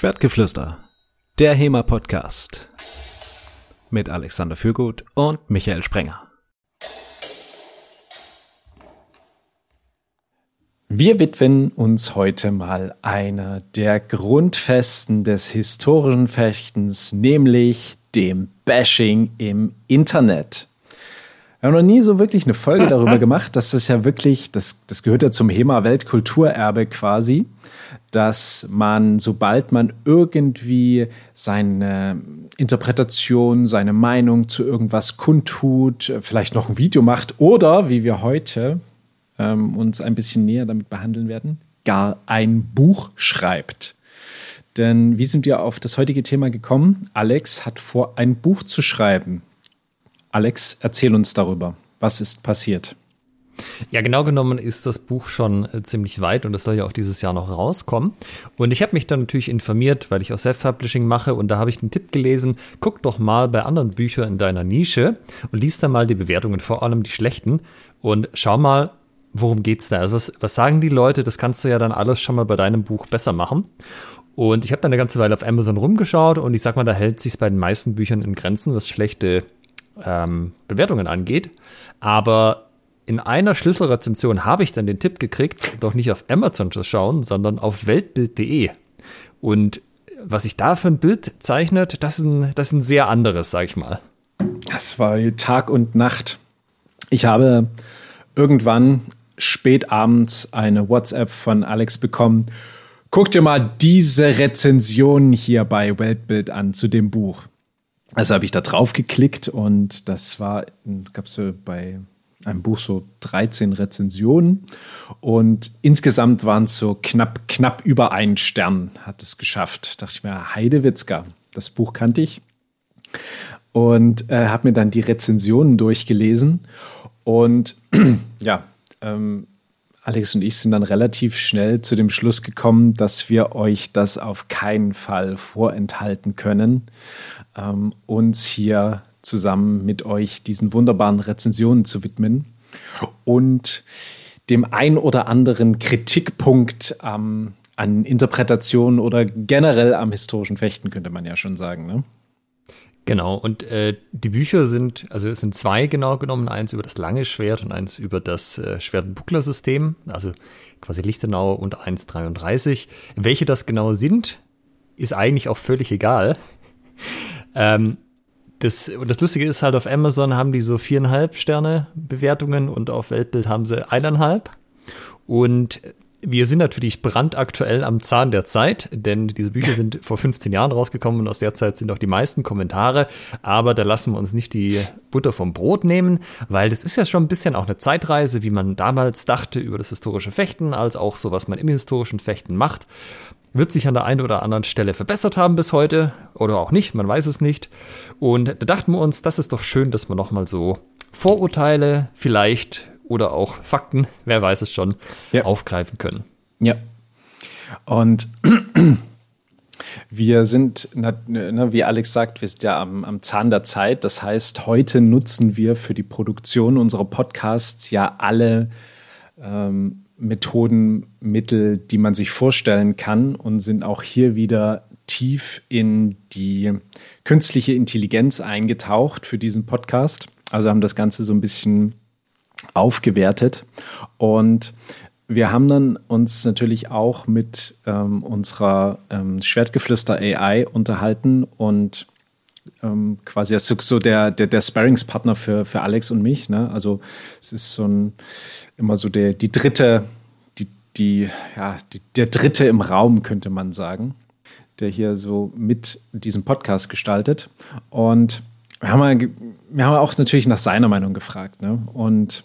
Schwertgeflüster, der HEMA-Podcast mit Alexander Fürgut und Michael Sprenger. Wir widmen uns heute mal einer der Grundfesten des historischen Fechtens, nämlich dem Bashing im Internet. Wir haben noch nie so wirklich eine Folge darüber gemacht. dass Das ja wirklich, das, das gehört ja zum HEMA Weltkulturerbe quasi, dass man, sobald man irgendwie seine Interpretation, seine Meinung zu irgendwas kundtut, vielleicht noch ein Video macht oder, wie wir heute ähm, uns ein bisschen näher damit behandeln werden, gar ein Buch schreibt. Denn wie sind wir auf das heutige Thema gekommen? Alex hat vor, ein Buch zu schreiben. Alex, erzähl uns darüber. Was ist passiert? Ja, genau genommen ist das Buch schon äh, ziemlich weit und es soll ja auch dieses Jahr noch rauskommen. Und ich habe mich dann natürlich informiert, weil ich auch Self-Publishing mache und da habe ich den Tipp gelesen, guck doch mal bei anderen Büchern in deiner Nische und lies da mal die Bewertungen, vor allem die schlechten und schau mal, worum geht's da? Also was, was sagen die Leute? Das kannst du ja dann alles schon mal bei deinem Buch besser machen. Und ich habe dann eine ganze Weile auf Amazon rumgeschaut und ich sag mal, da hält sich bei den meisten Büchern in Grenzen, was schlechte ähm, Bewertungen angeht. Aber in einer Schlüsselrezension habe ich dann den Tipp gekriegt, doch nicht auf Amazon zu schauen, sondern auf weltbild.de. Und was sich da für ein Bild zeichnet, das ist ein, das ist ein sehr anderes, sag ich mal. Das war Tag und Nacht. Ich habe irgendwann spät abends eine WhatsApp von Alex bekommen. Guck dir mal diese Rezension hier bei Weltbild an zu dem Buch. Also habe ich da drauf geklickt und das war, gab es so bei einem Buch so 13 Rezensionen und insgesamt waren es so knapp, knapp über einen Stern hat es geschafft. Da dachte ich mir, Heidewitzka, das Buch kannte ich und äh, habe mir dann die Rezensionen durchgelesen und ja, ähm, Alex und ich sind dann relativ schnell zu dem Schluss gekommen, dass wir euch das auf keinen Fall vorenthalten können, ähm, uns hier zusammen mit euch diesen wunderbaren Rezensionen zu widmen und dem ein oder anderen Kritikpunkt ähm, an Interpretationen oder generell am historischen Fechten, könnte man ja schon sagen. Ne? Genau, und äh, die Bücher sind, also es sind zwei genau genommen, eins über das lange Schwert und eins über das äh, Schwert-Buckler-System, also quasi Lichtenau und 1,33. Welche das genau sind, ist eigentlich auch völlig egal. Ähm, das, und das Lustige ist halt, auf Amazon haben die so viereinhalb Sterne Bewertungen und auf Weltbild haben sie eineinhalb. Und wir sind natürlich brandaktuell am Zahn der Zeit, denn diese Bücher sind vor 15 Jahren rausgekommen und aus der Zeit sind auch die meisten Kommentare. Aber da lassen wir uns nicht die Butter vom Brot nehmen, weil das ist ja schon ein bisschen auch eine Zeitreise, wie man damals dachte über das historische Fechten, als auch so, was man im historischen Fechten macht. Wird sich an der einen oder anderen Stelle verbessert haben bis heute oder auch nicht, man weiß es nicht. Und da dachten wir uns, das ist doch schön, dass wir nochmal so Vorurteile vielleicht oder auch Fakten, wer weiß es schon, ja. aufgreifen können. Ja. Und wir sind, ne, wie Alex sagt, wir sind ja am, am Zahn der Zeit. Das heißt, heute nutzen wir für die Produktion unserer Podcasts ja alle ähm, Methoden, Mittel, die man sich vorstellen kann und sind auch hier wieder tief in die künstliche Intelligenz eingetaucht für diesen Podcast. Also haben das Ganze so ein bisschen aufgewertet. Und wir haben dann uns natürlich auch mit ähm, unserer ähm, Schwertgeflüster AI unterhalten und ähm, quasi als so der, der, der Sparringspartner für, für Alex und mich. Ne? Also es ist so ein immer so der, die dritte, die, die, ja, die, der dritte im Raum, könnte man sagen, der hier so mit diesem Podcast gestaltet. Und wir haben, wir haben auch natürlich nach seiner Meinung gefragt. Ne? Und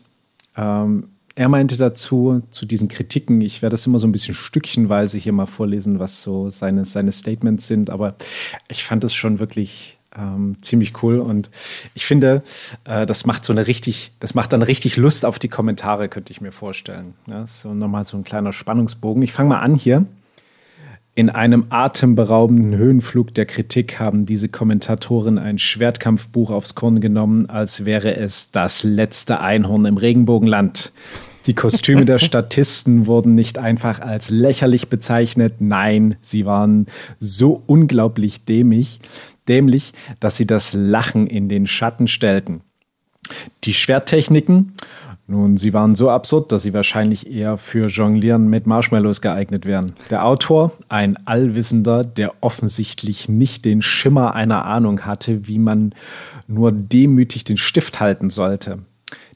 ähm, er meinte dazu, zu diesen Kritiken, ich werde das immer so ein bisschen stückchenweise hier mal vorlesen, was so seine, seine Statements sind, aber ich fand es schon wirklich ähm, ziemlich cool und ich finde, äh, das macht so eine richtig, das macht dann richtig Lust auf die Kommentare, könnte ich mir vorstellen. Ja, so nochmal so ein kleiner Spannungsbogen. Ich fange mal an hier. In einem atemberaubenden Höhenflug der Kritik haben diese Kommentatoren ein Schwertkampfbuch aufs Korn genommen, als wäre es das letzte Einhorn im Regenbogenland. Die Kostüme der Statisten wurden nicht einfach als lächerlich bezeichnet. Nein, sie waren so unglaublich dämlich, dämlich, dass sie das Lachen in den Schatten stellten. Die Schwerttechniken, nun, sie waren so absurd, dass sie wahrscheinlich eher für Jonglieren mit Marshmallows geeignet wären. Der Autor, ein Allwissender, der offensichtlich nicht den Schimmer einer Ahnung hatte, wie man nur demütig den Stift halten sollte.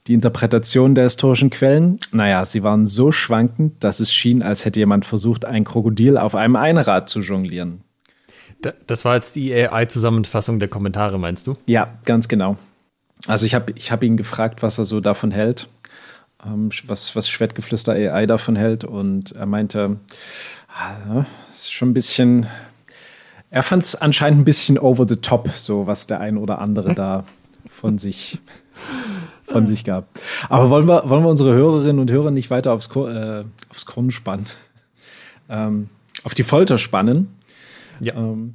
Die Interpretation der historischen Quellen, naja, sie waren so schwankend, dass es schien, als hätte jemand versucht, ein Krokodil auf einem Einrad zu jonglieren. Das war jetzt die AI-Zusammenfassung der Kommentare, meinst du? Ja, ganz genau. Also ich habe ich hab ihn gefragt, was er so davon hält, was, was Schwertgeflüster AI davon hält. Und er meinte, ah, ist schon ein bisschen, er fand es anscheinend ein bisschen over the top, so was der ein oder andere da von sich von sich gab. Aber wollen wir, wollen wir unsere Hörerinnen und Hörer nicht weiter aufs, äh, aufs Korn spannen? Ähm, auf die Folter spannen? Ja. Ähm,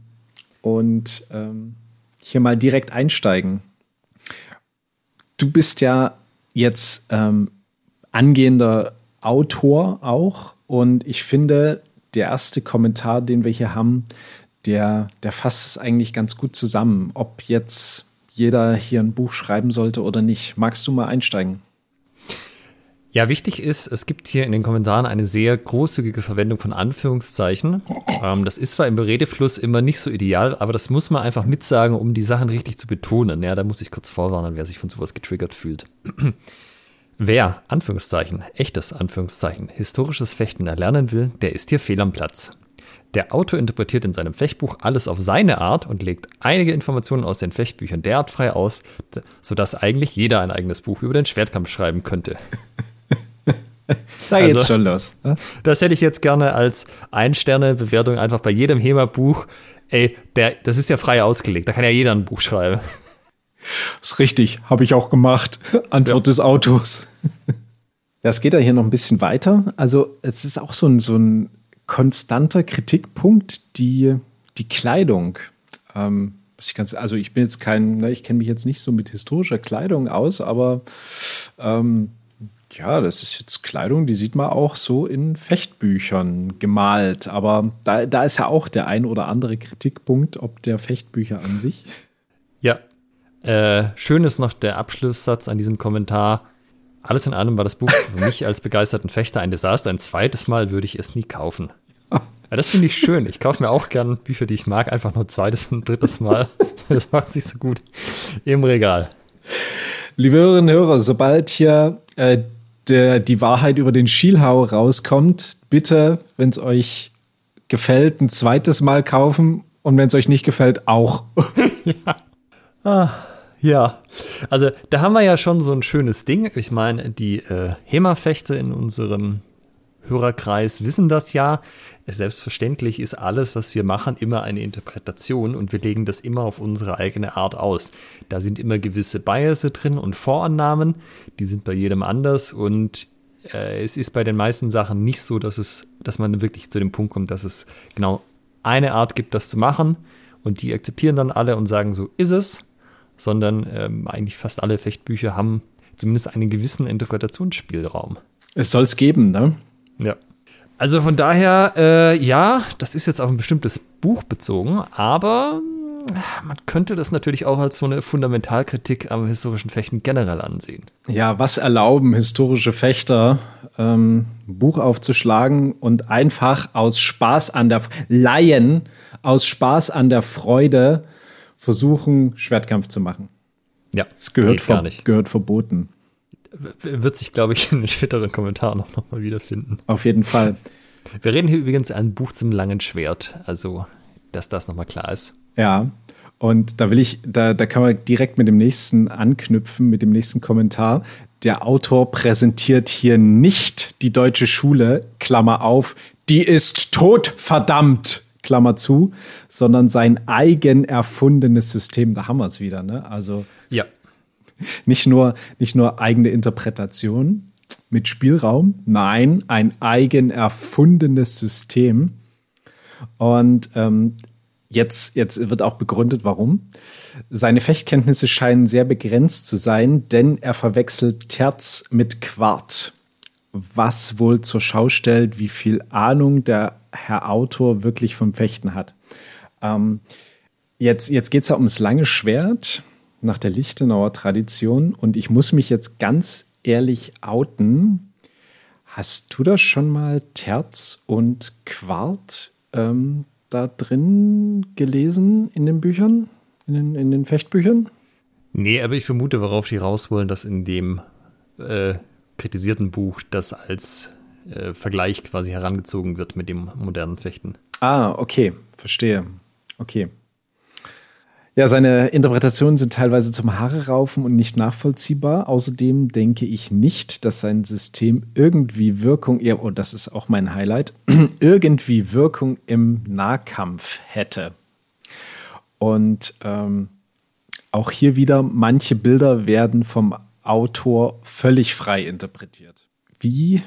und ähm, hier mal direkt einsteigen. Du bist ja jetzt ähm, angehender Autor auch und ich finde, der erste Kommentar, den wir hier haben, der, der fasst es eigentlich ganz gut zusammen. Ob jetzt jeder hier ein Buch schreiben sollte oder nicht. Magst du mal einsteigen? Ja, wichtig ist, es gibt hier in den Kommentaren eine sehr großzügige Verwendung von Anführungszeichen. Ähm, das ist zwar im Redefluss immer nicht so ideal, aber das muss man einfach mitsagen, um die Sachen richtig zu betonen. Ja, da muss ich kurz vorwarnen, wer sich von sowas getriggert fühlt. Wer, Anführungszeichen, echtes Anführungszeichen, historisches Fechten erlernen will, der ist hier fehl am Platz. Der Autor interpretiert in seinem Fechtbuch alles auf seine Art und legt einige Informationen aus den Fechtbüchern derart frei aus, sodass eigentlich jeder ein eigenes Buch über den Schwertkampf schreiben könnte. da geht's also, schon los. Ne? Das hätte ich jetzt gerne als Ein-Sterne-Bewertung einfach bei jedem HEMA-Buch. Ey, der, das ist ja frei ausgelegt, da kann ja jeder ein Buch schreiben. Das ist richtig, habe ich auch gemacht. Antwort ja. des Autos. Das geht ja hier noch ein bisschen weiter. Also, es ist auch so ein, so ein konstanter Kritikpunkt die, die Kleidung. Ähm, ich ganz, also ich bin jetzt kein, ne, ich kenne mich jetzt nicht so mit historischer Kleidung aus, aber ähm, ja, das ist jetzt Kleidung, die sieht man auch so in Fechtbüchern gemalt. Aber da, da ist ja auch der ein oder andere Kritikpunkt, ob der Fechtbücher an sich. Ja. Äh, schön ist noch der Abschlusssatz an diesem Kommentar. Alles in allem war das Buch für mich als begeisterten Fechter ein Desaster. Ein zweites Mal würde ich es nie kaufen. Ja, das finde ich schön. Ich kaufe mir auch gern Bücher, die ich mag, einfach nur zweites und drittes Mal. Das macht sich so gut im Regal. Liebe Hörerinnen und Hörer, sobald hier äh, der, die Wahrheit über den Schielhau rauskommt, bitte, wenn es euch gefällt, ein zweites Mal kaufen und wenn es euch nicht gefällt, auch. ja. Ah. Ja, also da haben wir ja schon so ein schönes Ding. Ich meine, die äh, HEMA-Fechte in unserem Hörerkreis wissen das ja. Selbstverständlich ist alles, was wir machen, immer eine Interpretation und wir legen das immer auf unsere eigene Art aus. Da sind immer gewisse Biases drin und Vorannahmen, die sind bei jedem anders und äh, es ist bei den meisten Sachen nicht so, dass es, dass man wirklich zu dem Punkt kommt, dass es genau eine Art gibt, das zu machen und die akzeptieren dann alle und sagen, so ist es sondern ähm, eigentlich fast alle Fechtbücher haben zumindest einen gewissen Interpretationsspielraum. Es soll es geben, ne? Ja. Also von daher, äh, ja, das ist jetzt auf ein bestimmtes Buch bezogen, aber äh, man könnte das natürlich auch als so eine Fundamentalkritik am historischen Fechten generell ansehen. Ja, was erlauben historische Fechter, ähm, Buch aufzuschlagen und einfach aus Spaß an der Laien, aus Spaß an der Freude versuchen, Schwertkampf zu machen. Ja, es gehört, ver gehört verboten. Wird sich, glaube ich, in den späteren Kommentaren auch nochmal wiederfinden. Auf jeden Fall. Wir reden hier übrigens ein Buch zum langen Schwert, also dass das nochmal klar ist. Ja, und da will ich, da, da kann man direkt mit dem nächsten anknüpfen, mit dem nächsten Kommentar. Der Autor präsentiert hier nicht die deutsche Schule, Klammer auf, die ist tot, verdammt. Klammer zu, sondern sein eigen erfundenes System. Da haben wir es wieder, ne? Also ja. nicht nur, nicht nur eigene Interpretation mit Spielraum, nein, ein eigen erfundenes System. Und ähm, jetzt, jetzt wird auch begründet, warum. Seine Fechtkenntnisse scheinen sehr begrenzt zu sein, denn er verwechselt Terz mit Quart was wohl zur Schau stellt, wie viel Ahnung der Herr Autor wirklich vom Fechten hat. Ähm, jetzt jetzt geht es ja ums lange Schwert nach der Lichtenauer Tradition und ich muss mich jetzt ganz ehrlich outen. Hast du das schon mal Terz und Quart ähm, da drin gelesen in den Büchern, in den, in den Fechtbüchern? Nee, aber ich vermute, worauf die raus wollen, dass in dem äh, kritisierten Buch das als äh, Vergleich quasi herangezogen wird mit dem modernen Fechten. Ah, okay, verstehe. Okay. Ja, seine Interpretationen sind teilweise zum Haare raufen und nicht nachvollziehbar. Außerdem denke ich nicht, dass sein System irgendwie Wirkung, oh, das ist auch mein Highlight, irgendwie Wirkung im Nahkampf hätte. Und ähm, auch hier wieder, manche Bilder werden vom Autor völlig frei interpretiert. Wie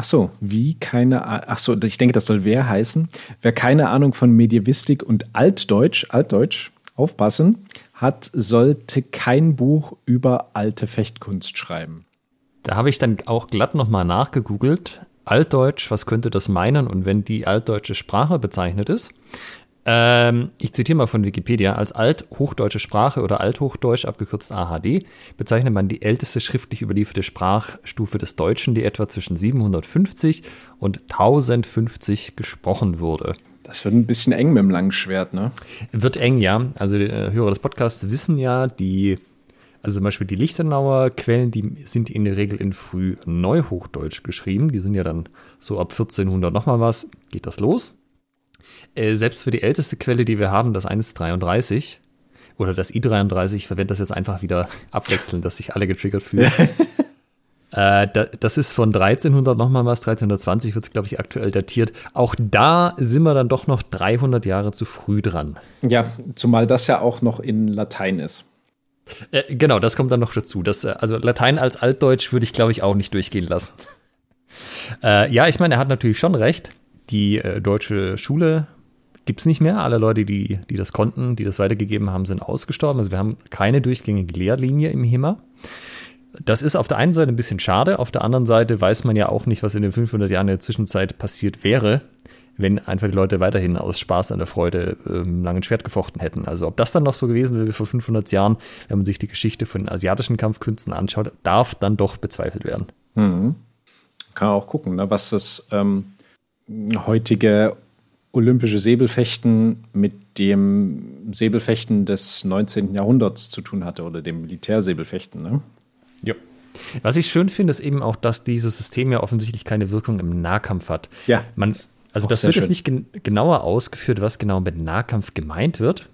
Ach so, wie keine Ahnung. Ach so, ich denke, das soll wer heißen. Wer keine Ahnung von Medievistik und Altdeutsch, Altdeutsch aufpassen, hat, sollte kein Buch über alte Fechtkunst schreiben. Da habe ich dann auch glatt nochmal nachgegoogelt. Altdeutsch, was könnte das meinen? Und wenn die altdeutsche Sprache bezeichnet ist, ähm, ich zitiere mal von Wikipedia, als althochdeutsche Sprache oder althochdeutsch abgekürzt AHD bezeichnet man die älteste schriftlich überlieferte Sprachstufe des Deutschen, die etwa zwischen 750 und 1050 gesprochen wurde. Das wird ein bisschen eng mit dem langen Schwert, ne? Wird eng, ja. Also die äh, Hörer des Podcasts wissen ja, die, also zum Beispiel die Lichtenauer Quellen, die sind in der Regel in früh Neuhochdeutsch geschrieben. Die sind ja dann so ab 1400 nochmal was, geht das los. Äh, selbst für die älteste Quelle, die wir haben, das 133 oder das i33, ich verwende das jetzt einfach wieder abwechselnd, dass sich alle getriggert fühlen. Äh, das ist von 1300 nochmal was, 1320 wird es, glaube ich, aktuell datiert. Auch da sind wir dann doch noch 300 Jahre zu früh dran. Ja, zumal das ja auch noch in Latein ist. Äh, genau, das kommt dann noch dazu. Das, äh, also Latein als Altdeutsch würde ich, glaube ich, auch nicht durchgehen lassen. Äh, ja, ich meine, er hat natürlich schon recht. Die äh, deutsche Schule gibt es nicht mehr. Alle Leute, die, die das konnten, die das weitergegeben haben, sind ausgestorben. Also wir haben keine durchgängige Lehrlinie im HEMA. Das ist auf der einen Seite ein bisschen schade, auf der anderen Seite weiß man ja auch nicht, was in den 500 Jahren der Zwischenzeit passiert wäre, wenn einfach die Leute weiterhin aus Spaß an der Freude ähm, langen Schwert gefochten hätten. Also ob das dann noch so gewesen wäre wie vor 500 Jahren, wenn man sich die Geschichte von asiatischen Kampfkünsten anschaut, darf dann doch bezweifelt werden. Mhm. Kann auch gucken, ne, was das ähm, heutige olympische Säbelfechten mit dem Säbelfechten des 19. Jahrhunderts zu tun hatte oder dem Militärsäbelfechten. Ne? Ja. Was ich schön finde, ist eben auch, dass dieses System ja offensichtlich keine Wirkung im Nahkampf hat. Ja. Man, also das wird jetzt nicht gen genauer ausgeführt, was genau mit Nahkampf gemeint wird.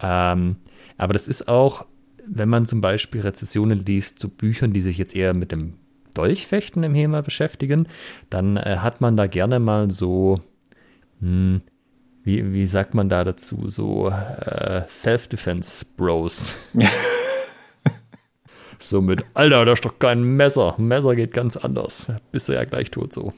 Ähm, aber das ist auch, wenn man zum Beispiel Rezessionen liest zu Büchern, die sich jetzt eher mit dem Dolchfechten im HEMA beschäftigen, dann äh, hat man da gerne mal so, hm, wie, wie sagt man da dazu, so äh, Self-Defense-Bros. So mit, Alter, das ist doch kein Messer. Messer geht ganz anders. Bist du ja gleich tot so.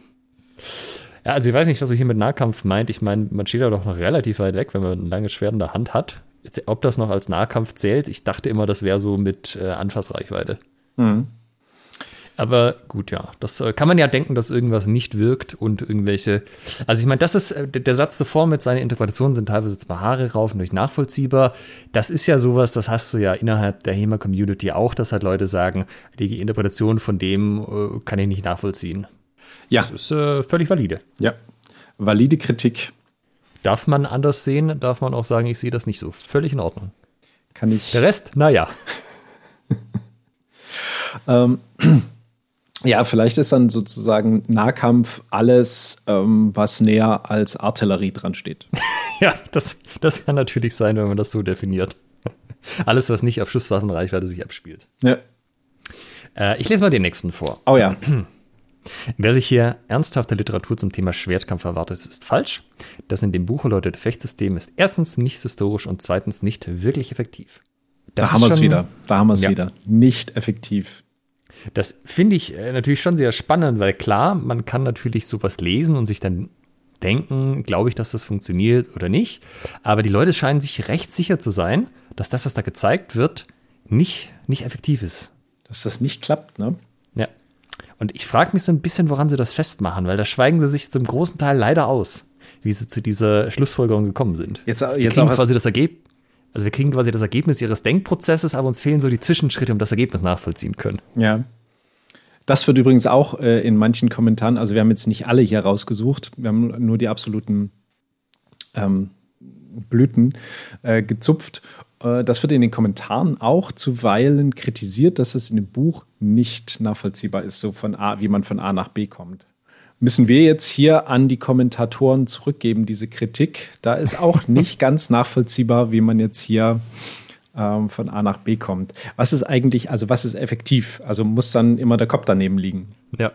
Ja, also ich weiß nicht, was er hier mit Nahkampf meint. Ich meine, man steht da doch noch relativ weit weg, wenn man ein langes Schwert in der Hand hat. Jetzt, ob das noch als Nahkampf zählt, ich dachte immer, das wäre so mit äh, Anfassreichweite. Mhm. Aber gut, ja, das äh, kann man ja denken, dass irgendwas nicht wirkt und irgendwelche. Also ich meine, das ist äh, der Satz davor mit seinen Interpretationen sind teilweise zwar Haare raufen durch nachvollziehbar. Das ist ja sowas, das hast du ja innerhalb der HEMA-Community auch, dass halt Leute sagen, die Interpretation von dem äh, kann ich nicht nachvollziehen. Ja. Das ist äh, völlig valide. Ja. Valide Kritik. Darf man anders sehen, darf man auch sagen, ich sehe das nicht so. Völlig in Ordnung. Kann ich. Der Rest, naja. ähm. Ja, vielleicht ist dann sozusagen Nahkampf alles, ähm, was näher als Artillerie dran steht. ja, das, das kann natürlich sein, wenn man das so definiert. Alles, was nicht auf Schusswaffenreichweite sich abspielt. Ja. Äh, ich lese mal den nächsten vor. Oh ja. Wer sich hier ernsthafte Literatur zum Thema Schwertkampf erwartet, ist falsch. Das in dem Buch erläuterte Fechtsystem ist erstens nicht historisch und zweitens nicht wirklich effektiv. Das da haben wir es wieder. Da haben wir es ja. wieder. Nicht effektiv. Das finde ich äh, natürlich schon sehr spannend, weil klar, man kann natürlich sowas lesen und sich dann denken, glaube ich, dass das funktioniert oder nicht. Aber die Leute scheinen sich recht sicher zu sein, dass das, was da gezeigt wird, nicht, nicht effektiv ist. Dass das nicht klappt, ne? Ja. Und ich frage mich so ein bisschen, woran sie das festmachen, weil da schweigen sie sich zum großen Teil leider aus, wie sie zu dieser Schlussfolgerung gekommen sind. Jetzt, jetzt kriegen quasi das Ergebnis. Also wir kriegen quasi das Ergebnis ihres Denkprozesses, aber uns fehlen so die Zwischenschritte, um das Ergebnis nachvollziehen können. Ja. Das wird übrigens auch äh, in manchen Kommentaren, also wir haben jetzt nicht alle hier rausgesucht, wir haben nur die absoluten ähm, Blüten äh, gezupft. Äh, das wird in den Kommentaren auch zuweilen kritisiert, dass es in dem Buch nicht nachvollziehbar ist, so von A, wie man von A nach B kommt. Müssen wir jetzt hier an die Kommentatoren zurückgeben, diese Kritik? Da ist auch nicht ganz nachvollziehbar, wie man jetzt hier ähm, von A nach B kommt. Was ist eigentlich, also was ist effektiv? Also muss dann immer der Kopf daneben liegen. Ja,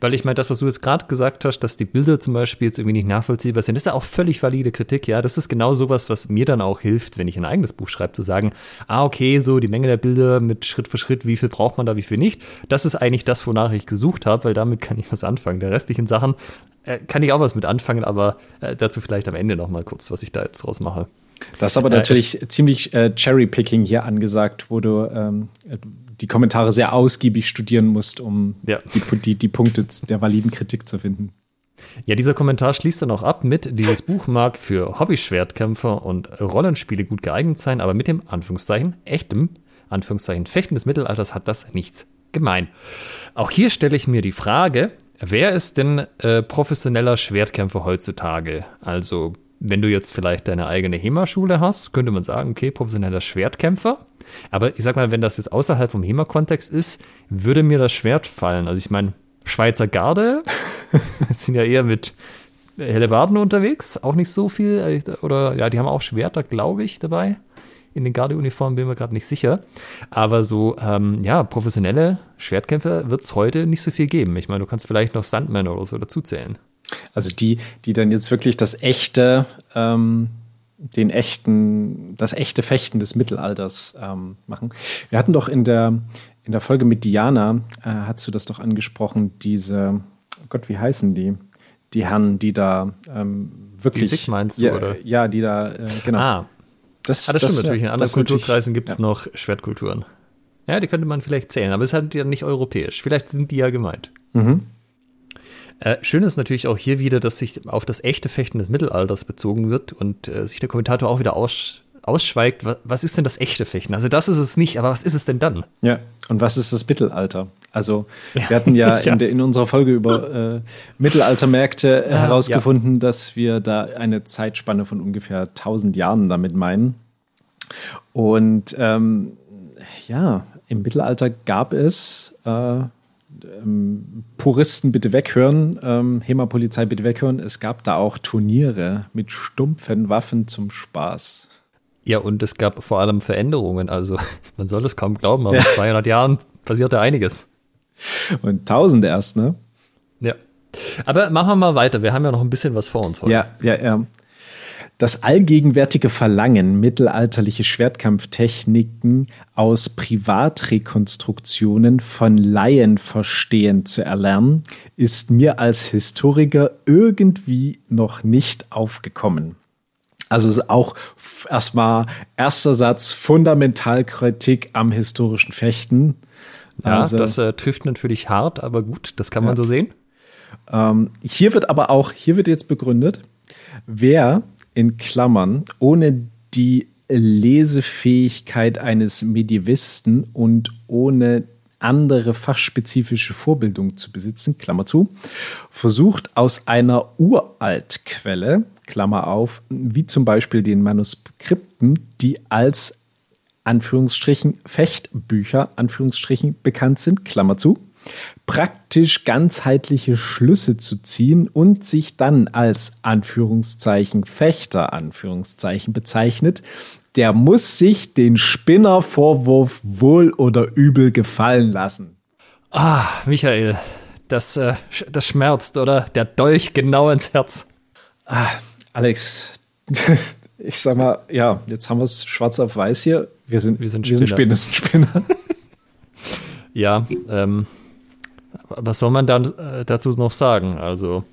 weil ich meine, das, was du jetzt gerade gesagt hast, dass die Bilder zum Beispiel jetzt irgendwie nicht nachvollziehbar sind, ist ja auch völlig valide Kritik. Ja, das ist genau sowas, was mir dann auch hilft, wenn ich ein eigenes Buch schreibe, zu sagen, ah, okay, so die Menge der Bilder mit Schritt für Schritt, wie viel braucht man da, wie viel nicht. Das ist eigentlich das, wonach ich gesucht habe, weil damit kann ich was anfangen. Der restlichen Sachen äh, kann ich auch was mit anfangen, aber äh, dazu vielleicht am Ende noch mal kurz, was ich da jetzt draus mache. Das ist aber äh, natürlich äh, ziemlich äh, Cherry-Picking hier angesagt, wo du ähm, die Kommentare sehr ausgiebig studieren musst, um ja. die, die, die Punkte der validen Kritik zu finden. Ja, dieser Kommentar schließt dann auch ab mit, dieses Buch mag für Hobby-Schwertkämpfer und Rollenspiele gut geeignet sein, aber mit dem Anführungszeichen echtem, Anführungszeichen Fechten des Mittelalters hat das nichts gemein. Auch hier stelle ich mir die Frage, wer ist denn äh, professioneller Schwertkämpfer heutzutage? Also, wenn du jetzt vielleicht deine eigene HEMA-Schule hast, könnte man sagen, okay, professioneller Schwertkämpfer. Aber ich sag mal, wenn das jetzt außerhalb vom HEMA-Kontext ist, würde mir das Schwert fallen. Also ich meine, Schweizer Garde sind ja eher mit Hellebarden unterwegs, auch nicht so viel. Oder ja, die haben auch Schwerter, glaube ich, dabei. In den Gardeuniformen bin mir gerade nicht sicher. Aber so, ähm, ja, professionelle Schwertkämpfer wird es heute nicht so viel geben. Ich meine, du kannst vielleicht noch Stuntman oder so dazuzählen. Also die, die dann jetzt wirklich das echte ähm, den echten, das echte Fechten des Mittelalters ähm, machen. Wir hatten doch in der, in der Folge mit Diana, äh, hast du das doch angesprochen, diese, oh Gott, wie heißen die? Die Herren, die da ähm, wirklich. Die Sig meinst du, ja, oder? Ja, die da, äh, genau. Ah. Das, ah, das, das stimmt natürlich. In anderen Kulturkreisen gibt es ja. noch Schwertkulturen. Ja, die könnte man vielleicht zählen, aber es ist halt ja nicht europäisch. Vielleicht sind die ja gemeint. Mhm. Äh, schön ist natürlich auch hier wieder, dass sich auf das echte Fechten des Mittelalters bezogen wird und äh, sich der Kommentator auch wieder aus, ausschweigt, was, was, ist denn das echte Fechten? Also das ist es nicht, aber was ist es denn dann? Ja, und was ist das Mittelalter? Also wir hatten ja, ja. In, der, in, unserer Folge über äh, Mittelaltermärkte ja, herausgefunden, ja. dass wir da eine Zeitspanne von ungefähr 1000 Jahren damit meinen. Und ähm, ja, im Mittelalter gab es äh, ähm, Puristen bitte weghören, ähm, HEMA-Polizei bitte weghören. Es gab da auch Turniere mit stumpfen Waffen zum Spaß. Ja, und es gab vor allem Veränderungen. Also, man soll es kaum glauben, aber ja. in 200 Jahren passierte einiges. Und 1000 erst, ne? Ja. Aber machen wir mal weiter. Wir haben ja noch ein bisschen was vor uns heute. Ja, ja, ja. Das allgegenwärtige Verlangen, mittelalterliche Schwertkampftechniken aus Privatrekonstruktionen von Laien verstehen zu erlernen, ist mir als Historiker irgendwie noch nicht aufgekommen. Also auch erstmal erster Satz Fundamentalkritik am historischen Fechten. Ja, also, das äh, trifft natürlich hart, aber gut, das kann man ja. so sehen. Ähm, hier wird aber auch, hier wird jetzt begründet, wer in Klammern ohne die Lesefähigkeit eines Medievisten und ohne andere fachspezifische Vorbildung zu besitzen, Klammer zu, versucht aus einer Uraltquelle, Klammer auf, wie zum Beispiel den Manuskripten, die als Anführungsstrichen Fechtbücher, Anführungsstrichen bekannt sind, Klammer zu, praktisch ganzheitliche Schlüsse zu ziehen und sich dann als Anführungszeichen Fechter Anführungszeichen bezeichnet, der muss sich den Spinnervorwurf wohl oder übel gefallen lassen. Ah, Michael, das, äh, das schmerzt, oder? Der Dolch genau ins Herz. Ah, Alex, ich sag mal, ja, jetzt haben wir es schwarz auf weiß hier. Wir sind, wir sind Spinner. Wir sind Spinner. ja, ähm, was soll man dann äh, dazu noch sagen? Also,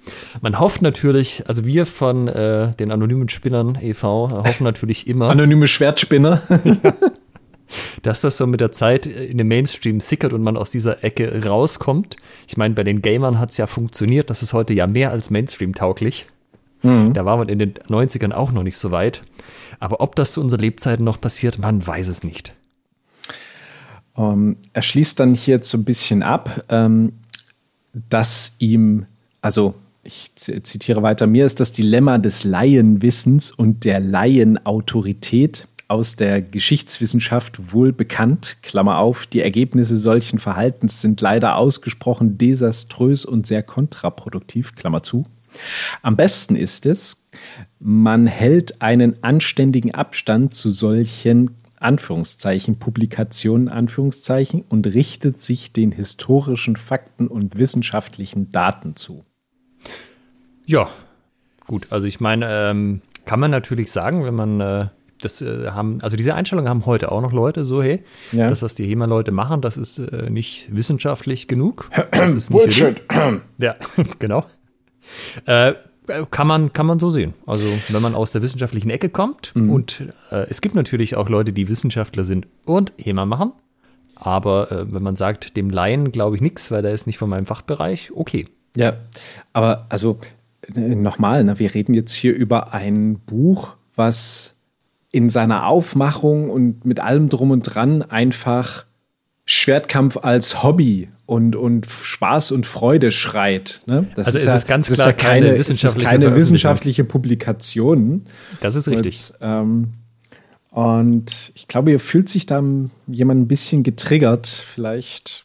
man hofft natürlich, also wir von äh, den anonymen Spinnern e.V. hoffen natürlich immer. Anonyme Schwertspinner. dass das so mit der Zeit in den Mainstream sickert und man aus dieser Ecke rauskommt. Ich meine, bei den Gamern hat es ja funktioniert. Das ist heute ja mehr als Mainstream-tauglich. Mhm. Da war man in den 90ern auch noch nicht so weit. Aber ob das zu unseren Lebzeiten noch passiert, man weiß es nicht. Um, ähm, er schließt dann hier so ein bisschen ab, ähm, dass ihm, also ich zitiere weiter, mir ist das Dilemma des Laienwissens und der Laienautorität aus der Geschichtswissenschaft wohl bekannt. Klammer auf, die Ergebnisse solchen Verhaltens sind leider ausgesprochen desaströs und sehr kontraproduktiv. Klammer zu. Am besten ist es, man hält einen anständigen Abstand zu solchen Anführungszeichen, Publikationen, Anführungszeichen, und richtet sich den historischen Fakten und wissenschaftlichen Daten zu. Ja, gut. Also ich meine, ähm, kann man natürlich sagen, wenn man äh, das äh, haben, also diese Einstellung haben heute auch noch Leute so, hey, ja. das, was die HEMA-Leute machen, das ist äh, nicht wissenschaftlich genug. Das ist nicht Bullshit. ja, genau. Äh, kann man, kann man so sehen. Also, wenn man aus der wissenschaftlichen Ecke kommt mhm. und äh, es gibt natürlich auch Leute, die Wissenschaftler sind und HEMA machen. Aber äh, wenn man sagt, dem Laien glaube ich nichts, weil der ist nicht von meinem Fachbereich, okay. Ja, aber also nochmal, ne, wir reden jetzt hier über ein Buch, was in seiner Aufmachung und mit allem drum und dran einfach Schwertkampf als Hobby und, und Spaß und Freude schreit. Ne? Das also ist, ist es ganz klar ja keine, keine, wissenschaftliche, keine wissenschaftliche Publikation. Das ist richtig. Und, ähm, und ich glaube, hier fühlt sich da jemand ein bisschen getriggert, vielleicht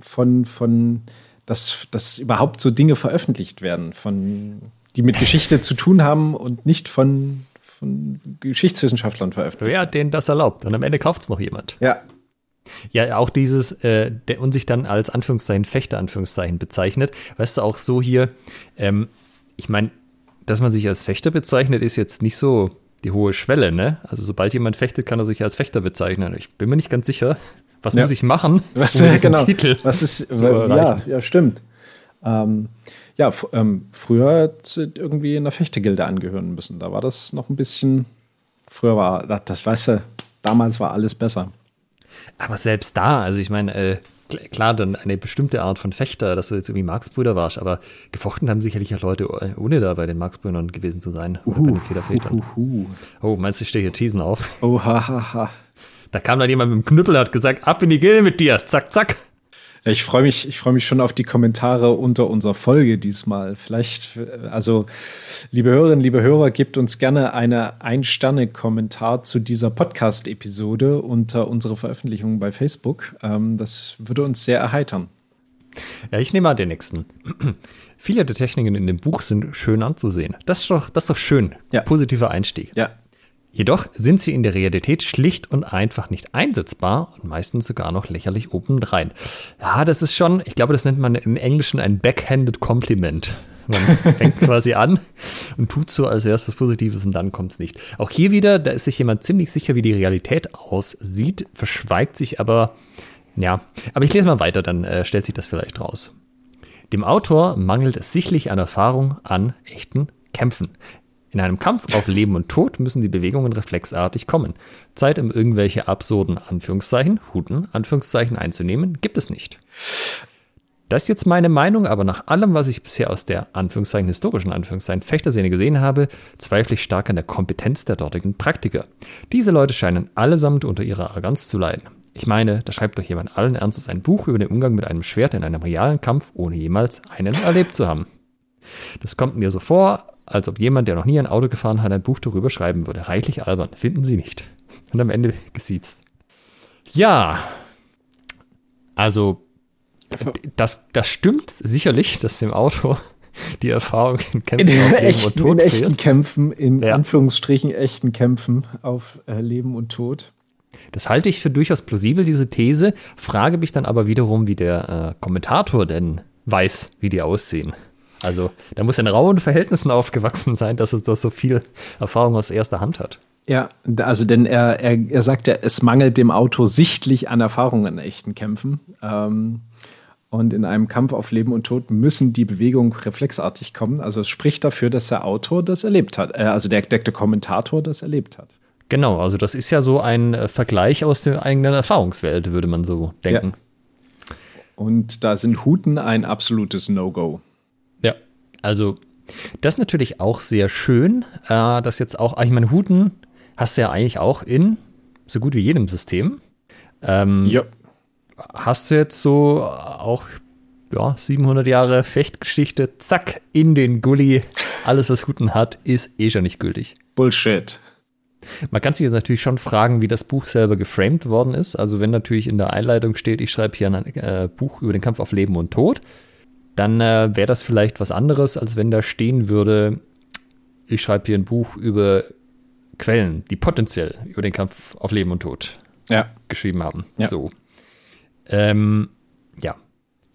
von, von dass, dass überhaupt so Dinge veröffentlicht werden, von, die mit Geschichte zu tun haben und nicht von, von Geschichtswissenschaftlern veröffentlicht. Wer hat denen das erlaubt? Und am Ende kauft es noch jemand. Ja. Ja, auch dieses, äh, der und sich dann als Anführungszeichen Fechter, Anführungszeichen bezeichnet. Weißt du, auch so hier, ähm, ich meine, dass man sich als Fechter bezeichnet, ist jetzt nicht so die hohe Schwelle, ne? Also sobald jemand fechtet, kann er sich als Fechter bezeichnen. Ich bin mir nicht ganz sicher, was ja. muss ich machen, was, um genau. Titel Was ist, ja, ja, stimmt. Ähm, ja, ähm, früher irgendwie in der Fechtegilde angehören müssen. Da war das noch ein bisschen, früher war, das, das weißt du, damals war alles besser. Aber selbst da, also ich meine, äh, klar, dann eine bestimmte Art von Fechter, dass du jetzt irgendwie Marksbrüder warst, aber gefochten haben sicherlich auch Leute, äh, ohne da bei den Marksbrüdern gewesen zu sein. Oder uh, bei den Federvätern. Uh, uh, oh, meinst du, ich stehe hier Teasen auf? Oh, ha, ha, ha. Da kam dann jemand mit dem Knüppel, hat gesagt, ab in die Gilde mit dir, zack, zack. Ich freue mich, ich freue mich schon auf die Kommentare unter unserer Folge diesmal. Vielleicht, also, liebe Hörerinnen, liebe Hörer, gebt uns gerne eine Ein-Sterne-Kommentar zu dieser Podcast-Episode unter unserer Veröffentlichung bei Facebook. Ähm, das würde uns sehr erheitern. Ja, ich nehme mal den nächsten. Viele der Techniken in dem Buch sind schön anzusehen. Das ist doch, das ist doch schön. Ja. Positiver Einstieg. Ja. Jedoch sind sie in der Realität schlicht und einfach nicht einsetzbar und meistens sogar noch lächerlich obendrein. Ja, das ist schon, ich glaube, das nennt man im Englischen ein backhanded Compliment. Man fängt quasi an und tut so, als wäre es was Positives und dann kommt es nicht. Auch hier wieder, da ist sich jemand ziemlich sicher, wie die Realität aussieht, verschweigt sich aber, ja, aber ich lese mal weiter, dann äh, stellt sich das vielleicht raus. Dem Autor mangelt es sichtlich an Erfahrung an echten Kämpfen. In einem Kampf auf Leben und Tod müssen die Bewegungen reflexartig kommen. Zeit, um irgendwelche absurden Anführungszeichen, Huten, Anführungszeichen einzunehmen, gibt es nicht. Das ist jetzt meine Meinung, aber nach allem, was ich bisher aus der Anführungszeichen historischen Anführungszeichen Fechterszene gesehen habe, zweifle ich stark an der Kompetenz der dortigen Praktiker. Diese Leute scheinen allesamt unter ihrer Arroganz zu leiden. Ich meine, da schreibt doch jemand allen Ernstes ein Buch über den Umgang mit einem Schwert in einem realen Kampf, ohne jemals einen erlebt zu haben. Das kommt mir so vor, als ob jemand, der noch nie ein Auto gefahren hat, ein Buch darüber schreiben würde. Reichlich albern, finden Sie nicht. Und am Ende gesiezt. Ja, also das, das stimmt sicherlich, dass dem Auto die Erfahrung in Kämpfen in auf Leben und Tod in echten fehlt. Kämpfen, in ja. Anführungsstrichen echten Kämpfen auf äh, Leben und Tod. Das halte ich für durchaus plausibel, diese These, frage mich dann aber wiederum, wie der äh, Kommentator denn weiß, wie die aussehen. Also da muss in rauen Verhältnissen aufgewachsen sein, dass es da so viel Erfahrung aus erster Hand hat. Ja, also denn er, er, er sagt ja, es mangelt dem Auto sichtlich an Erfahrungen in echten Kämpfen. Ähm, und in einem Kampf auf Leben und Tod müssen die Bewegungen reflexartig kommen. Also es spricht dafür, dass der Autor das erlebt hat, äh, also der, der, der Kommentator das erlebt hat. Genau, also das ist ja so ein äh, Vergleich aus der eigenen Erfahrungswelt, würde man so denken. Ja. Und da sind Huten ein absolutes No-Go. Also das ist natürlich auch sehr schön, äh, dass jetzt auch, ich meine, Huten hast du ja eigentlich auch in so gut wie jedem System. Ähm, ja. Hast du jetzt so auch ja, 700 Jahre Fechtgeschichte, zack, in den Gully. Alles, was Huten hat, ist eh schon nicht gültig. Bullshit. Man kann sich jetzt natürlich schon fragen, wie das Buch selber geframed worden ist. Also wenn natürlich in der Einleitung steht, ich schreibe hier ein äh, Buch über den Kampf auf Leben und Tod, dann äh, wäre das vielleicht was anderes, als wenn da stehen würde, ich schreibe hier ein Buch über Quellen, die potenziell über den Kampf auf Leben und Tod ja. geschrieben haben. Ja. So. Ähm, ja,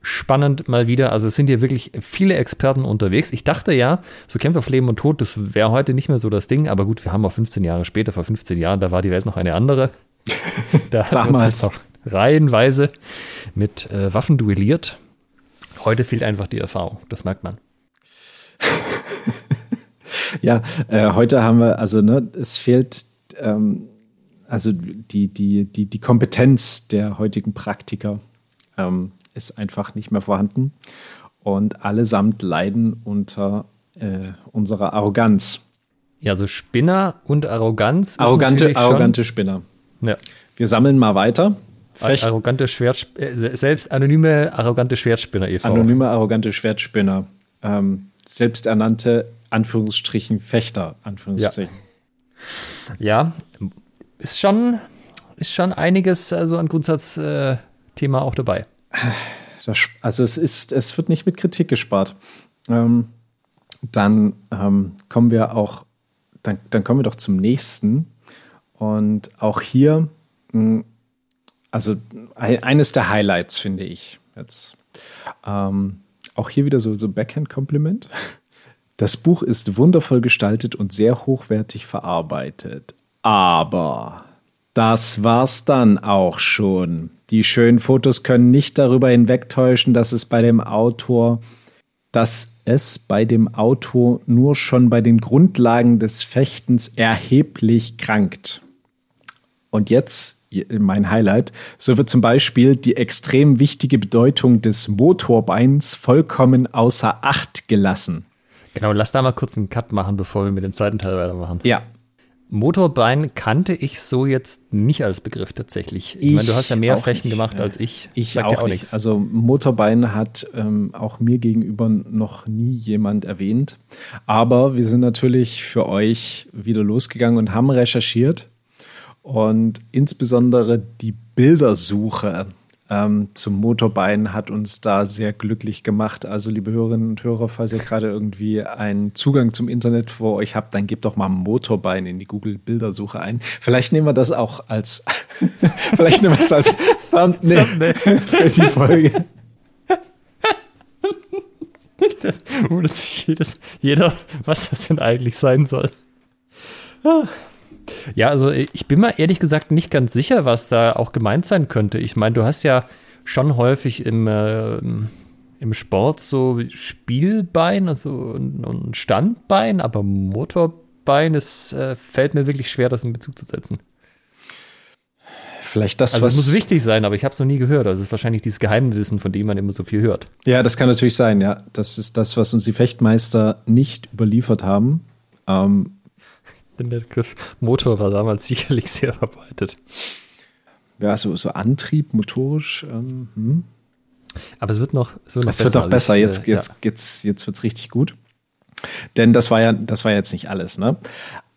spannend mal wieder. Also es sind hier wirklich viele Experten unterwegs. Ich dachte ja, so Kämpfe auf Leben und Tod, das wäre heute nicht mehr so das Ding. Aber gut, wir haben auch 15 Jahre später, vor 15 Jahren, da war die Welt noch eine andere. da Damals. noch reihenweise mit äh, Waffen duelliert. Heute fehlt einfach die Erfahrung, das merkt man. ja, äh, heute haben wir, also ne, es fehlt ähm, also die, die, die, die Kompetenz der heutigen Praktiker. Ähm, ist einfach nicht mehr vorhanden. Und allesamt leiden unter äh, unserer Arroganz. Ja, so Spinner und Arroganz. Arrogante, arrogante Spinner. Ja. Wir sammeln mal weiter. Fecht. Arrogante Schwert, äh, selbst anonyme arrogante Schwertspinner e.V. Anonyme arrogante Schwertspinner. Ähm, selbsternannte Anführungsstrichen Fechter, Anführungsstrichen. Ja. ja, ist schon, ist schon einiges also an Grundsatzthema äh, auch dabei. Das, also es ist, es wird nicht mit Kritik gespart. Ähm, dann ähm, kommen wir auch, dann, dann kommen wir doch zum nächsten. Und auch hier, mh, hm, also eines der Highlights, finde ich jetzt. Ähm, auch hier wieder so, so Backhand-Kompliment. Das Buch ist wundervoll gestaltet und sehr hochwertig verarbeitet. Aber das war's dann auch schon. Die schönen Fotos können nicht darüber hinwegtäuschen, dass es bei dem Autor, dass es bei dem Autor nur schon bei den Grundlagen des Fechtens erheblich krankt. Und jetzt mein Highlight. So wird zum Beispiel die extrem wichtige Bedeutung des Motorbeins vollkommen außer Acht gelassen. Genau, lass da mal kurz einen Cut machen, bevor wir mit dem zweiten Teil weitermachen. Ja, Motorbein kannte ich so jetzt nicht als Begriff tatsächlich. Ich, ich meine, du hast ja mehr Fechten nicht. gemacht als ich. Ich Sagt auch, auch nicht. Also Motorbein hat ähm, auch mir gegenüber noch nie jemand erwähnt. Aber wir sind natürlich für euch wieder losgegangen und haben recherchiert. Und insbesondere die Bildersuche ähm, zum Motorbein hat uns da sehr glücklich gemacht. Also, liebe Hörerinnen und Hörer, falls ihr gerade irgendwie einen Zugang zum Internet vor euch habt, dann gebt doch mal Motorbein in die Google-Bildersuche ein. Vielleicht nehmen wir das auch als, vielleicht nehmen wir es als Thumbnail für die Folge. Das wundert sich jedes, jeder, was das denn eigentlich sein soll. Ah. Ja, also ich bin mir ehrlich gesagt nicht ganz sicher, was da auch gemeint sein könnte. Ich meine, du hast ja schon häufig im, äh, im Sport so Spielbein, also ein Standbein, aber Motorbein, es äh, fällt mir wirklich schwer, das in Bezug zu setzen. Vielleicht das, also was. Es muss wichtig sein, aber ich habe es noch nie gehört. Also es ist wahrscheinlich dieses Geheimwissen, von dem man immer so viel hört. Ja, das kann natürlich sein, ja. Das ist das, was uns die Fechtmeister nicht überliefert haben. Ähm, denn der Begriff Motor war damals sicherlich sehr verbreitet. Ja, so, so Antrieb, motorisch. Ähm, hm. Aber es wird noch, es wird noch es besser. Es wird noch besser. Ich, jetzt, äh, jetzt, ja. jetzt, jetzt wird es richtig gut. Denn das war ja, das war jetzt nicht alles, ne?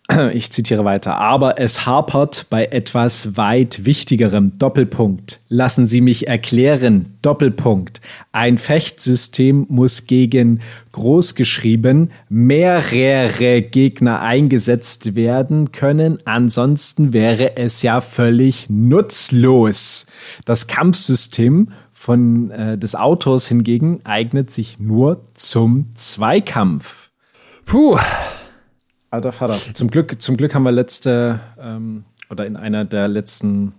ich zitiere weiter, aber es hapert bei etwas weit Wichtigerem. Doppelpunkt. Lassen Sie mich erklären. Doppelpunkt. Ein Fechtsystem muss gegen großgeschrieben mehrere Gegner eingesetzt werden können. Ansonsten wäre es ja völlig nutzlos. Das Kampfsystem von äh, des Autors hingegen eignet sich nur zum Zweikampf. Puh. Alter Vater. Zum Glück, zum Glück haben wir letzte ähm, oder in einer der letzten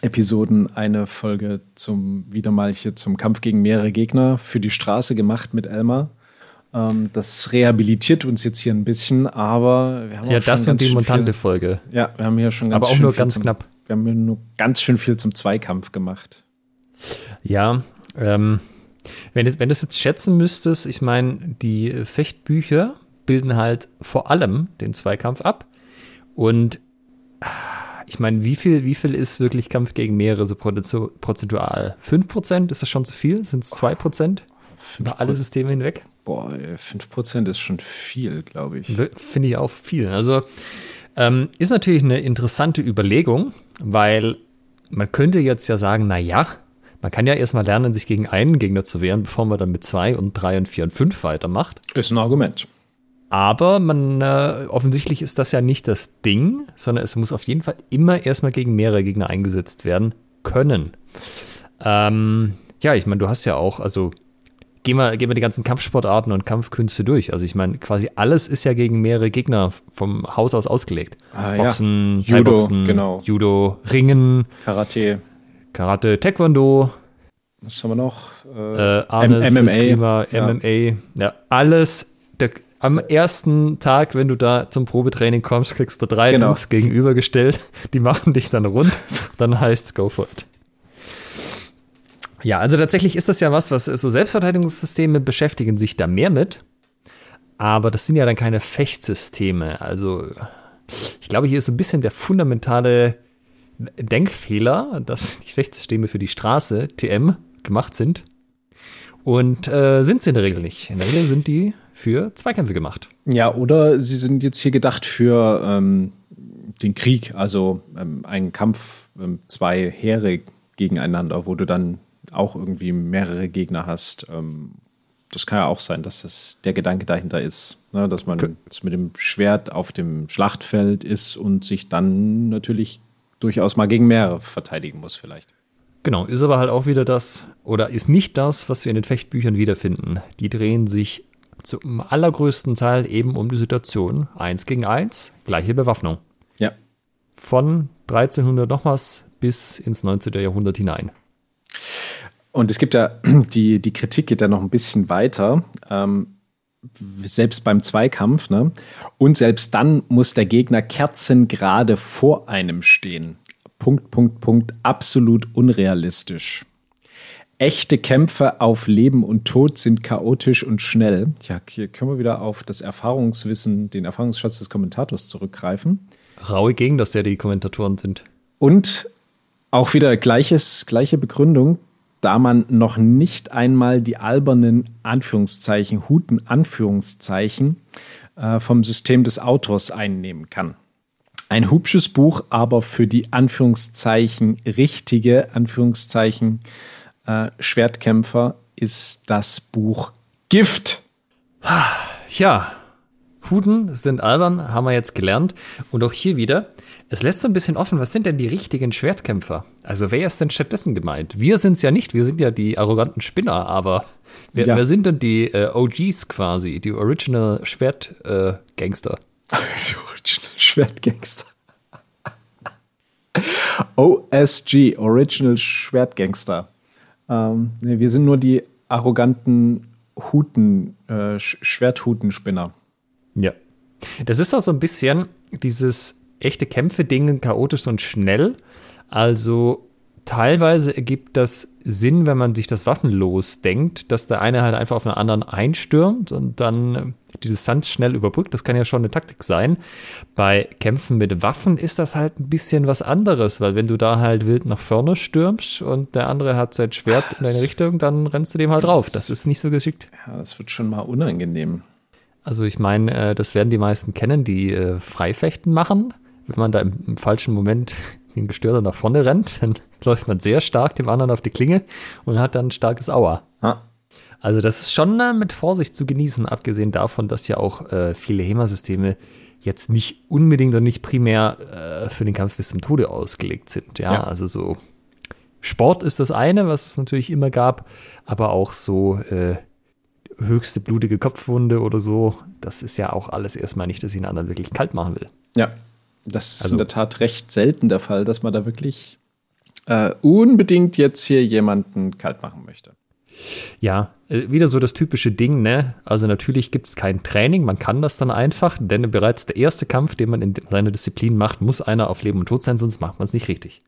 Episoden eine Folge zum wieder mal hier zum Kampf gegen mehrere Gegner für die Straße gemacht mit Elmar. Ähm, das rehabilitiert uns jetzt hier ein bisschen, aber wir haben ja das und die montante Folge. Ja, wir haben hier schon ganz aber auch nur ganz zum, knapp. Wir haben nur ganz schön viel zum Zweikampf gemacht. Ja, ähm, wenn, wenn du es jetzt schätzen müsstest, ich meine, die Fechtbücher bilden halt vor allem den Zweikampf ab. Und ich meine, wie viel, wie viel ist wirklich Kampf gegen mehrere so prozentual? 5%? Ist das schon zu viel? Sind es 2%? Über alle Systeme hinweg? Boah, 5% ist schon viel, glaube ich. Finde ich auch viel. Also ähm, ist natürlich eine interessante Überlegung, weil man könnte jetzt ja sagen, na ja, man kann ja erstmal lernen, sich gegen einen Gegner zu wehren, bevor man dann mit zwei und drei und vier und fünf weitermacht. Ist ein Argument. Aber man, äh, offensichtlich ist das ja nicht das Ding, sondern es muss auf jeden Fall immer erstmal gegen mehrere Gegner eingesetzt werden können. Ähm, ja, ich meine, du hast ja auch, also gehen wir, gehen wir die ganzen Kampfsportarten und Kampfkünste durch. Also ich meine, quasi alles ist ja gegen mehrere Gegner vom Haus aus ausgelegt. Ah, Boxen, ja. Judo, Boxen, genau. Judo, Ringen, Karate, Karate, Taekwondo. Was haben wir noch? Äh, äh Arnes, MMA, ja. MMA, ja, alles. Der, am ersten Tag, wenn du da zum Probetraining kommst, kriegst du drei genau. Dudes gegenübergestellt. Die machen dich dann rund. Dann heißt es go for it. Ja, also tatsächlich ist das ja was, was so Selbstverteidigungssysteme beschäftigen sich da mehr mit. Aber das sind ja dann keine Fechtsysteme. Also ich glaube, hier ist so ein bisschen der fundamentale Denkfehler, dass die Fechtsysteme für die Straße, TM, gemacht sind. Und äh, sind sie in der Regel nicht. In der Regel sind die für Zweikämpfe gemacht. Ja, oder sie sind jetzt hier gedacht für ähm, den Krieg, also ähm, einen Kampf, ähm, zwei Heere gegeneinander, wo du dann auch irgendwie mehrere Gegner hast. Ähm, das kann ja auch sein, dass das der Gedanke dahinter ist, ne? dass man okay. mit dem Schwert auf dem Schlachtfeld ist und sich dann natürlich durchaus mal gegen mehrere verteidigen muss, vielleicht. Genau, ist aber halt auch wieder das, oder ist nicht das, was wir in den Fechtbüchern wiederfinden. Die drehen sich zum allergrößten Teil eben um die Situation eins gegen eins, gleiche Bewaffnung. Ja. Von 1300 noch was bis ins 19. Jahrhundert hinein. Und es gibt ja, die, die Kritik geht ja noch ein bisschen weiter. Ähm, selbst beim Zweikampf, ne? Und selbst dann muss der Gegner kerzengerade vor einem stehen. Punkt, Punkt, Punkt. Absolut unrealistisch. Echte Kämpfe auf Leben und Tod sind chaotisch und schnell. Ja, hier können wir wieder auf das Erfahrungswissen, den Erfahrungsschatz des Kommentators zurückgreifen. Raue gegen, dass der die Kommentatoren sind. Und auch wieder gleiches, gleiche Begründung da man noch nicht einmal die albernen Anführungszeichen, Huten Anführungszeichen äh, vom System des Autors einnehmen kann. Ein hübsches Buch, aber für die Anführungszeichen richtige Anführungszeichen äh, Schwertkämpfer ist das Buch Gift. Ja, Huden sind albern, haben wir jetzt gelernt. Und auch hier wieder, es lässt so ein bisschen offen, was sind denn die richtigen Schwertkämpfer? Also wer ist denn stattdessen gemeint? Wir sind es ja nicht, wir sind ja die arroganten Spinner, aber wer, ja. wer sind denn die äh, OGs quasi, die Original Schwertgangster? Äh, die Original Schwertgangster. OSG, Original Schwertgangster. Ähm, nee, wir sind nur die arroganten Huten, äh, Schwerthutenspinner. Ja. Das ist auch so ein bisschen dieses echte Kämpfe dingen chaotisch und schnell. Also teilweise ergibt das Sinn, wenn man sich das waffenlos denkt, dass der eine halt einfach auf den anderen einstürmt und dann die Distanz schnell überbrückt. Das kann ja schon eine Taktik sein. Bei Kämpfen mit Waffen ist das halt ein bisschen was anderes, weil wenn du da halt wild nach vorne stürmst und der andere hat sein Schwert in deine Richtung, dann rennst du dem halt drauf. Das ist nicht so geschickt. Ja, das wird schon mal unangenehm. Also ich meine, äh, das werden die meisten kennen, die äh, Freifechten machen wenn man da im falschen Moment wie ein Gestörter nach vorne rennt, dann läuft man sehr stark dem anderen auf die Klinge und hat dann ein starkes Aua. Ja. Also das ist schon äh, mit Vorsicht zu genießen, abgesehen davon, dass ja auch äh, viele HEMA-Systeme jetzt nicht unbedingt und nicht primär äh, für den Kampf bis zum Tode ausgelegt sind. Ja, ja, also so Sport ist das eine, was es natürlich immer gab, aber auch so äh, höchste blutige Kopfwunde oder so, das ist ja auch alles erstmal nicht, dass ich einen anderen wirklich kalt machen will. Ja, das ist also, in der Tat recht selten der Fall, dass man da wirklich äh, unbedingt jetzt hier jemanden kalt machen möchte. Ja, äh, wieder so das typische Ding, ne? Also natürlich gibt es kein Training, man kann das dann einfach, denn bereits der erste Kampf, den man in seiner Disziplin macht, muss einer auf Leben und Tod sein, sonst macht man es nicht richtig.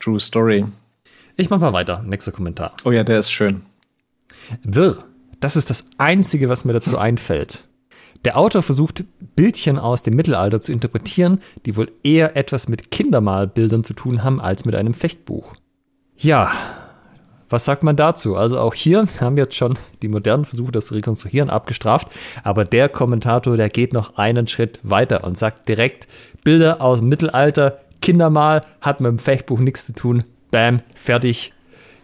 True Story. Ich mach mal weiter. Nächster Kommentar. Oh ja, der ist schön. Wirr. Das ist das Einzige, was mir dazu einfällt. Der Autor versucht, Bildchen aus dem Mittelalter zu interpretieren, die wohl eher etwas mit Kindermalbildern zu tun haben als mit einem Fechtbuch. Ja, was sagt man dazu? Also auch hier haben jetzt schon die modernen Versuche, das zu rekonstruieren, abgestraft. Aber der Kommentator, der geht noch einen Schritt weiter und sagt direkt, Bilder aus dem Mittelalter, Kindermal, hat mit dem Fechtbuch nichts zu tun. Bam, fertig,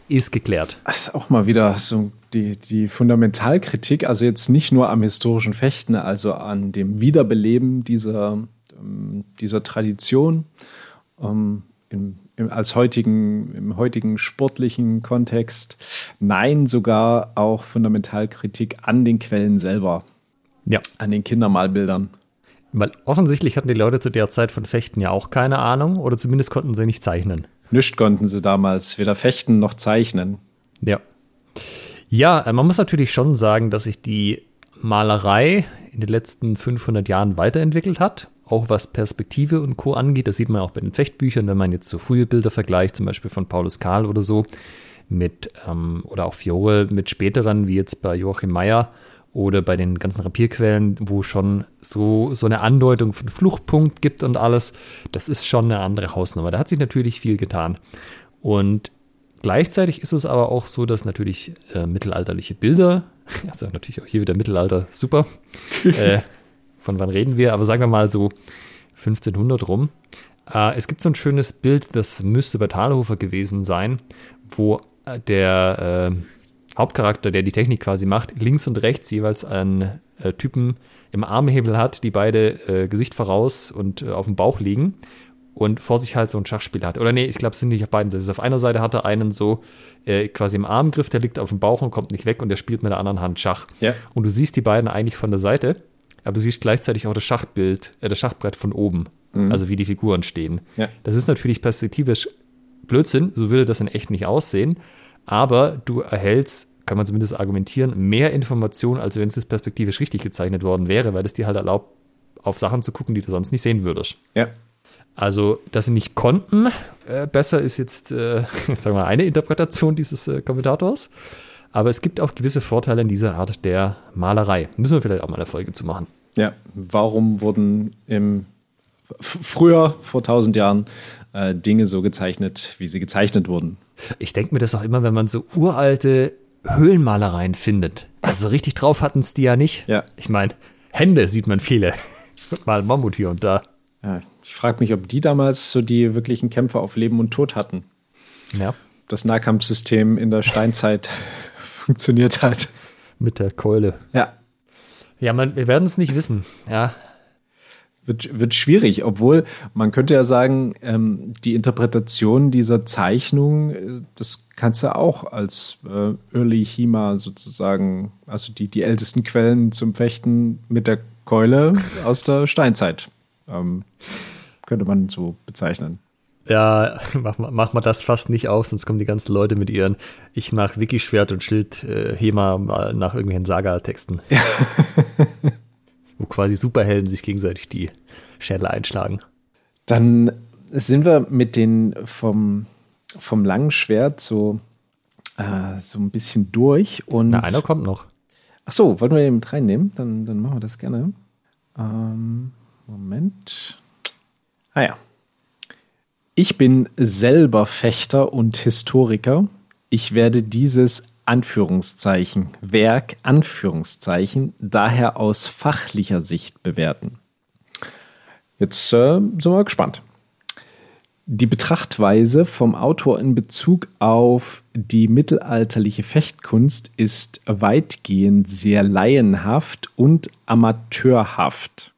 ist geklärt. Das ist auch mal wieder so die, die Fundamentalkritik, also jetzt nicht nur am historischen Fechten, also an dem Wiederbeleben dieser, ähm, dieser Tradition. Ähm, im im, als heutigen, im heutigen sportlichen Kontext. Nein, sogar auch Fundamentalkritik an den Quellen selber. Ja. An den Kindermalbildern. Weil offensichtlich hatten die Leute zu der Zeit von Fechten ja auch keine Ahnung oder zumindest konnten sie nicht zeichnen. Nichts konnten sie damals, weder fechten noch zeichnen. Ja. Ja, äh, man muss natürlich schon sagen, dass sich die Malerei in den letzten 500 Jahren weiterentwickelt hat auch was Perspektive und Co. angeht. Das sieht man auch bei den Fechtbüchern, wenn man jetzt so frühe Bilder vergleicht, zum Beispiel von Paulus Karl oder so, mit, ähm, oder auch Fiore mit späteren, wie jetzt bei Joachim Meyer oder bei den ganzen Rapierquellen, wo schon so, so eine Andeutung von Fluchtpunkt gibt und alles. Das ist schon eine andere Hausnummer. Da hat sich natürlich viel getan. Und gleichzeitig ist es aber auch so, dass natürlich äh, mittelalterliche Bilder, also natürlich auch hier wieder Mittelalter, super, äh, von wann reden wir, aber sagen wir mal so 1500 rum. Äh, es gibt so ein schönes Bild, das müsste bei Thalhofer gewesen sein, wo äh, der äh, Hauptcharakter, der die Technik quasi macht, links und rechts jeweils einen äh, Typen im Armhebel hat, die beide Gesicht voraus und auf dem Bauch liegen und vor sich halt so ein Schachspiel hat. Oder nee, ich glaube, es sind nicht auf beiden Seiten. Auf einer Seite hat er einen so äh, quasi im Armgriff, der liegt auf dem Bauch und kommt nicht weg und der spielt mit der anderen Hand Schach. Ja. Und du siehst die beiden eigentlich von der Seite aber du siehst gleichzeitig auch das Schachbild, äh, das Schachbrett von oben, mhm. also wie die Figuren stehen. Ja. Das ist natürlich perspektivisch Blödsinn, so würde das in echt nicht aussehen, aber du erhältst, kann man zumindest argumentieren, mehr Informationen, als wenn es jetzt perspektivisch richtig gezeichnet worden wäre, weil es dir halt erlaubt, auf Sachen zu gucken, die du sonst nicht sehen würdest. Ja. Also, dass sie nicht konnten, äh, besser ist jetzt, äh, sagen wir mal, eine Interpretation dieses äh, Kommentators. Aber es gibt auch gewisse Vorteile in dieser Art der Malerei. Müssen wir vielleicht auch mal eine Folge zu machen. Ja, warum wurden im früher, vor 1000 Jahren, äh, Dinge so gezeichnet, wie sie gezeichnet wurden? Ich denke mir das auch immer, wenn man so uralte Höhlenmalereien findet. Also richtig drauf hatten es die ja nicht. Ja. Ich meine, Hände sieht man viele. Mal Mammut hier und da. Ja, ich frage mich, ob die damals so die wirklichen Kämpfe auf Leben und Tod hatten. Ja. Das Nahkampfsystem in der Steinzeit funktioniert hat. Mit der Keule. Ja. Ja, man, wir werden es nicht wissen. Ja. Wird, wird schwierig, obwohl man könnte ja sagen, ähm, die Interpretation dieser Zeichnung, das kannst du auch als äh, Early Hima sozusagen, also die, die ältesten Quellen zum Fechten mit der Keule aus der Steinzeit, ähm, könnte man so bezeichnen. Ja, mach, mach mal das fast nicht auf, sonst kommen die ganzen Leute mit ihren Ich mach Wiki-Schwert und Schild äh, Hema nach irgendwelchen Saga-Texten. Ja. wo quasi Superhelden sich gegenseitig die Schädel einschlagen. Dann sind wir mit den vom, vom langen Schwert so, äh, so ein bisschen durch. Und Na, einer kommt noch. Ach so, wollen wir den mit reinnehmen? Dann, dann machen wir das gerne. Ähm, Moment. Ah ja. Ich bin selber Fechter und Historiker. Ich werde dieses Anführungszeichen, Werk Anführungszeichen, daher aus fachlicher Sicht bewerten. Jetzt äh, sind wir gespannt. Die Betrachtweise vom Autor in Bezug auf die mittelalterliche Fechtkunst ist weitgehend sehr laienhaft und amateurhaft.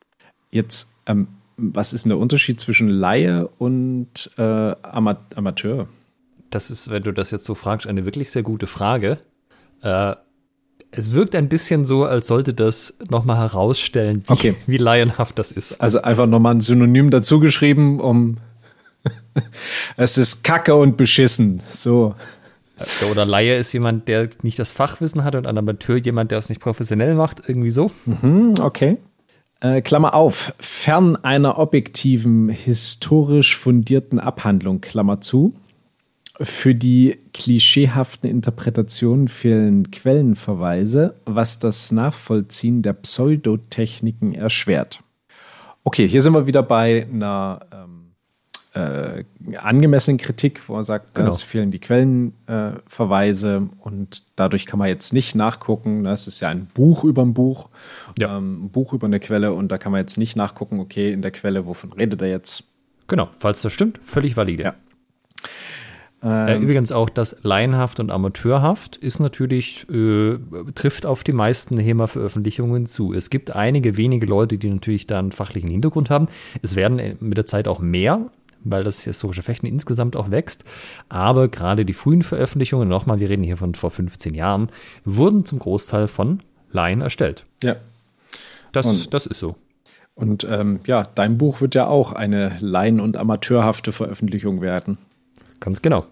Jetzt ähm, was ist denn der Unterschied zwischen Laie und äh, Amateur? Das ist, wenn du das jetzt so fragst, eine wirklich sehr gute Frage. Äh, es wirkt ein bisschen so, als sollte das nochmal herausstellen, wie, okay. wie laienhaft das ist. Also einfach nochmal ein Synonym dazu geschrieben, um es ist Kacke und beschissen. So. Oder Laie ist jemand, der nicht das Fachwissen hat und ein Amateur jemand, der es nicht professionell macht, irgendwie so. Mhm, okay. Äh, Klammer auf, fern einer objektiven, historisch fundierten Abhandlung, Klammer zu. Für die klischeehaften Interpretationen fehlen Quellenverweise, was das Nachvollziehen der Pseudotechniken erschwert. Okay, hier sind wir wieder bei einer ähm, äh, angemessenen Kritik, wo er sagt, genau. es fehlen die Quellenverweise äh, und dadurch kann man jetzt nicht nachgucken. Es ist ja ein Buch über ein Buch, ja. ähm, ein Buch über eine Quelle und da kann man jetzt nicht nachgucken, okay, in der Quelle, wovon redet er jetzt? Genau, falls das stimmt, völlig valide. Ja. Äh, übrigens auch das Laienhaft und Amateurhaft ist natürlich, äh, trifft auf die meisten HEMA-Veröffentlichungen zu. Es gibt einige wenige Leute, die natürlich da einen fachlichen Hintergrund haben. Es werden mit der Zeit auch mehr, weil das historische Fechten insgesamt auch wächst. Aber gerade die frühen Veröffentlichungen, nochmal, wir reden hier von vor 15 Jahren, wurden zum Großteil von Laien erstellt. Ja. Das, und, das ist so. Und ähm, ja, dein Buch wird ja auch eine Laien- und amateurhafte Veröffentlichung werden. Ganz genau.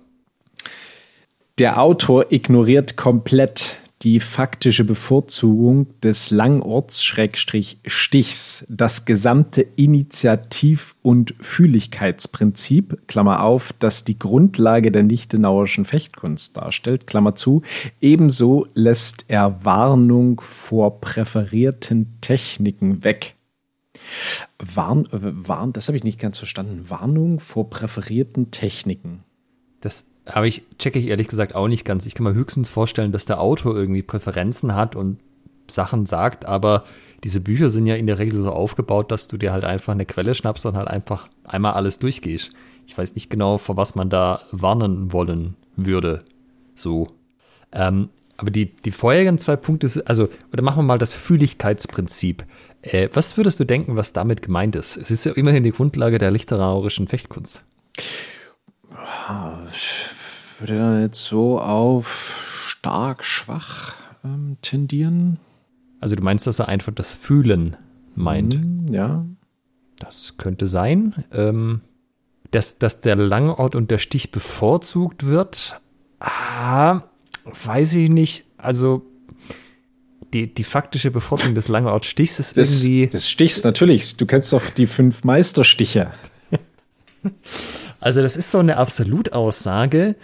Der Autor ignoriert komplett die faktische Bevorzugung des Langorts-Stichs, das gesamte Initiativ- und Fühligkeitsprinzip, Klammer auf, das die Grundlage der Lichtenauerischen Fechtkunst darstellt, Klammer zu, ebenso lässt er Warnung vor präferierten Techniken weg. Warn, äh, warn, das habe ich nicht ganz verstanden. Warnung vor präferierten Techniken. Das habe ich, checke ich ehrlich gesagt auch nicht ganz. Ich kann mir höchstens vorstellen, dass der Autor irgendwie Präferenzen hat und Sachen sagt, aber diese Bücher sind ja in der Regel so aufgebaut, dass du dir halt einfach eine Quelle schnappst und halt einfach einmal alles durchgehst. Ich weiß nicht genau, vor was man da warnen wollen würde. So. Ähm, aber die, die vorherigen zwei Punkte, also, oder machen wir mal das Fühligkeitsprinzip. Äh, was würdest du denken, was damit gemeint ist? Es ist ja immerhin die Grundlage der literarischen Fechtkunst. Würde jetzt so auf stark, schwach ähm, tendieren. Also du meinst, dass er einfach das Fühlen meint? Mm, ja. Das könnte sein. Ähm, dass, dass der Langort und der Stich bevorzugt wird, ah, weiß ich nicht. Also die, die faktische Bevorzugung des Langort-Stichs ist des, irgendwie. Des Stichs, natürlich. Du kennst doch die fünf Meisterstiche. Also das ist so eine Absolutaussage,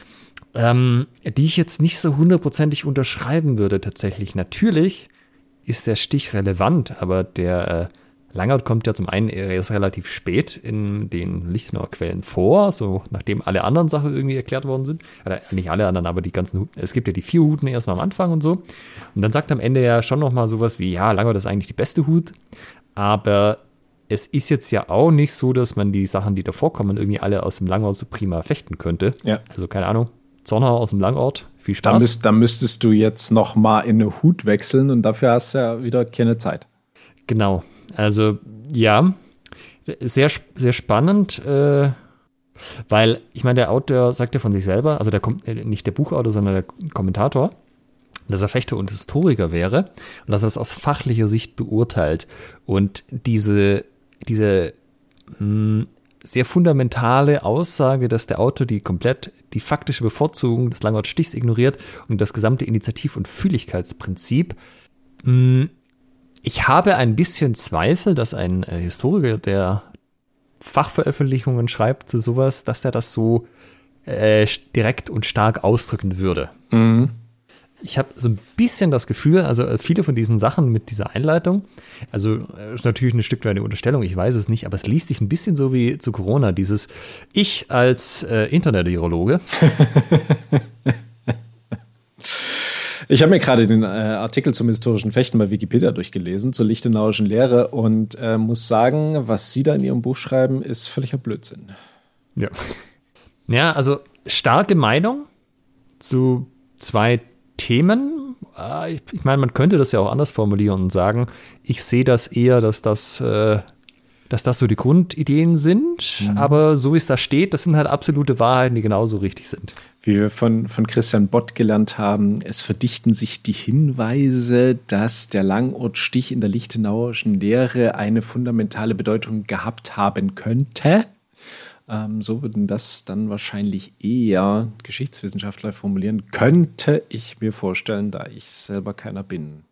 ähm, die ich jetzt nicht so hundertprozentig unterschreiben würde tatsächlich. Natürlich ist der Stich relevant, aber der äh, Langert kommt ja zum einen erst relativ spät in den Lichtenauer Quellen vor, so nachdem alle anderen Sachen irgendwie erklärt worden sind. Oder nicht alle anderen, aber die ganzen, es gibt ja die vier Huten erstmal am Anfang und so. Und dann sagt am Ende ja schon nochmal sowas wie, ja, Langert ist eigentlich die beste Hut, aber es ist jetzt ja auch nicht so, dass man die Sachen, die davor kommen, irgendwie alle aus dem Langort so prima fechten könnte. Ja. Also keine Ahnung. Zonner aus dem Langort. Viel Spaß. Da, müsst, da müsstest du jetzt noch mal in eine Hut wechseln und dafür hast du ja wieder keine Zeit. Genau. Also ja, sehr, sehr spannend, äh, weil ich meine, der Autor sagt ja von sich selber, also der äh, nicht der Buchautor, sondern der Kommentator, dass er Fechter und Historiker wäre und dass er es aus fachlicher Sicht beurteilt. Und diese diese mh, hm, sehr fundamentale Aussage, dass der Autor die komplett die faktische Bevorzugung des Langort-Stichs ignoriert und das gesamte Initiativ- und Fühligkeitsprinzip. Hm, ich habe ein bisschen Zweifel, dass ein äh, Historiker, der Fachveröffentlichungen schreibt zu sowas, dass er das so äh, direkt und stark ausdrücken würde. Mhm ich habe so ein bisschen das Gefühl, also äh, viele von diesen Sachen mit dieser Einleitung, also äh, ist natürlich ein Stück weit eine Unterstellung, ich weiß es nicht, aber es liest sich ein bisschen so wie zu Corona, dieses Ich als äh, Internet-Virologe. Ich habe mir gerade den äh, Artikel zum historischen Fechten bei Wikipedia durchgelesen, zur lichtenauischen Lehre und äh, muss sagen, was Sie da in Ihrem Buch schreiben, ist völliger Blödsinn. Ja. Ja, also starke Meinung zu zwei Themen. Äh, ich, ich meine, man könnte das ja auch anders formulieren und sagen, ich sehe das eher, dass das, äh, dass das so die Grundideen sind, mhm. aber so wie es da steht, das sind halt absolute Wahrheiten, die genauso richtig sind. Wie wir von, von Christian Bott gelernt haben, es verdichten sich die Hinweise, dass der Langortstich in der Lichtenauerischen Lehre eine fundamentale Bedeutung gehabt haben könnte. Ähm, so würden das dann wahrscheinlich eher Geschichtswissenschaftler formulieren, könnte ich mir vorstellen, da ich selber keiner bin.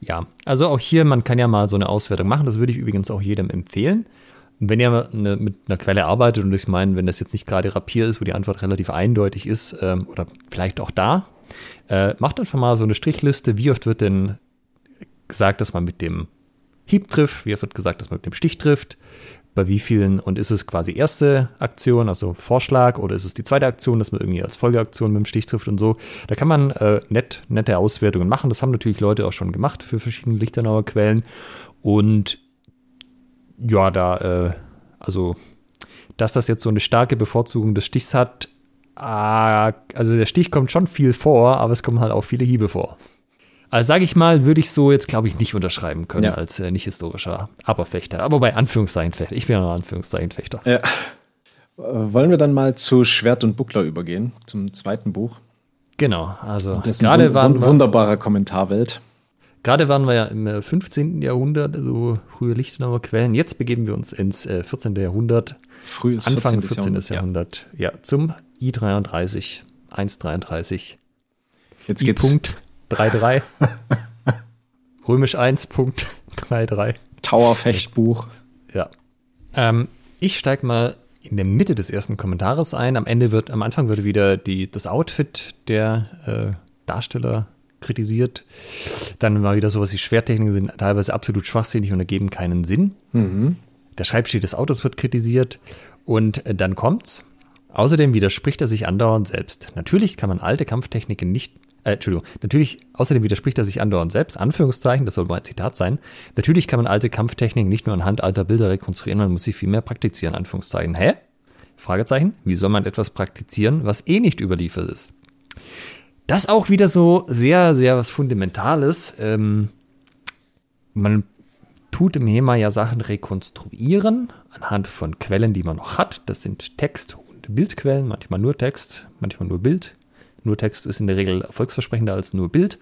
Ja, also auch hier, man kann ja mal so eine Auswertung machen. Das würde ich übrigens auch jedem empfehlen. wenn ihr eine, mit einer Quelle arbeitet, und ich meine, wenn das jetzt nicht gerade Rapier ist, wo die Antwort relativ eindeutig ist, ähm, oder vielleicht auch da, äh, macht einfach mal so eine Strichliste. Wie oft wird denn gesagt, dass man mit dem Hieb trifft? Wie oft wird gesagt, dass man mit dem Stich trifft? Bei wie vielen und ist es quasi erste Aktion, also Vorschlag, oder ist es die zweite Aktion, dass man irgendwie als Folgeaktion mit dem Stich trifft und so. Da kann man äh, nett, nette Auswertungen machen. Das haben natürlich Leute auch schon gemacht für verschiedene Lichtenauer Quellen. Und ja, da, äh, also, dass das jetzt so eine starke Bevorzugung des Stichs hat, äh, also der Stich kommt schon viel vor, aber es kommen halt auch viele Hiebe vor. Also sage ich mal, würde ich so jetzt, glaube ich, nicht unterschreiben können ja. als äh, nicht historischer Aberfechter. Aber bei Anführungszeichen Fechter. Ich bin ja noch Anführungszeichen Fechter. Ja. Äh, wollen wir dann mal zu Schwert und Buckler übergehen, zum zweiten Buch? Genau, also gerade waren wir, wunderbarer Kommentarwelt. Gerade waren wir ja im 15. Äh, Jahrhundert, so frühe Lichtenauer Quellen. Jetzt begeben wir uns ins 14. Äh, Jahrhundert. Frühes Anfang 14. 14. Jahrhundert, ja. ja. zum I33, 133. Jetzt geht's. Punkt 3-3. Römisch 1.33. Tower-Fechtbuch. Ja. Ähm, ich steige mal in der Mitte des ersten Kommentares ein. Am Ende wird, am Anfang wird wieder die, das Outfit der äh, Darsteller kritisiert. Dann mal wieder sowas wie Schwertechniken sind teilweise absolut schwachsinnig und ergeben keinen Sinn. Mhm. Der Schreibstil des Autos wird kritisiert und äh, dann kommt's. Außerdem widerspricht er sich andauernd selbst. Natürlich kann man alte Kampftechniken nicht äh, Entschuldigung, natürlich, außerdem widerspricht er sich andauernd selbst, Anführungszeichen, das soll mal ein Zitat sein. Natürlich kann man alte Kampftechniken nicht nur anhand alter Bilder rekonstruieren, man muss sie viel mehr praktizieren, Anführungszeichen. Hä? Fragezeichen. Wie soll man etwas praktizieren, was eh nicht überliefert ist? Das auch wieder so sehr, sehr was Fundamentales. Ähm, man tut im HEMA ja Sachen rekonstruieren anhand von Quellen, die man noch hat. Das sind Text- und Bildquellen, manchmal nur Text, manchmal nur Bild. Nur Text ist in der Regel erfolgsversprechender als nur Bild.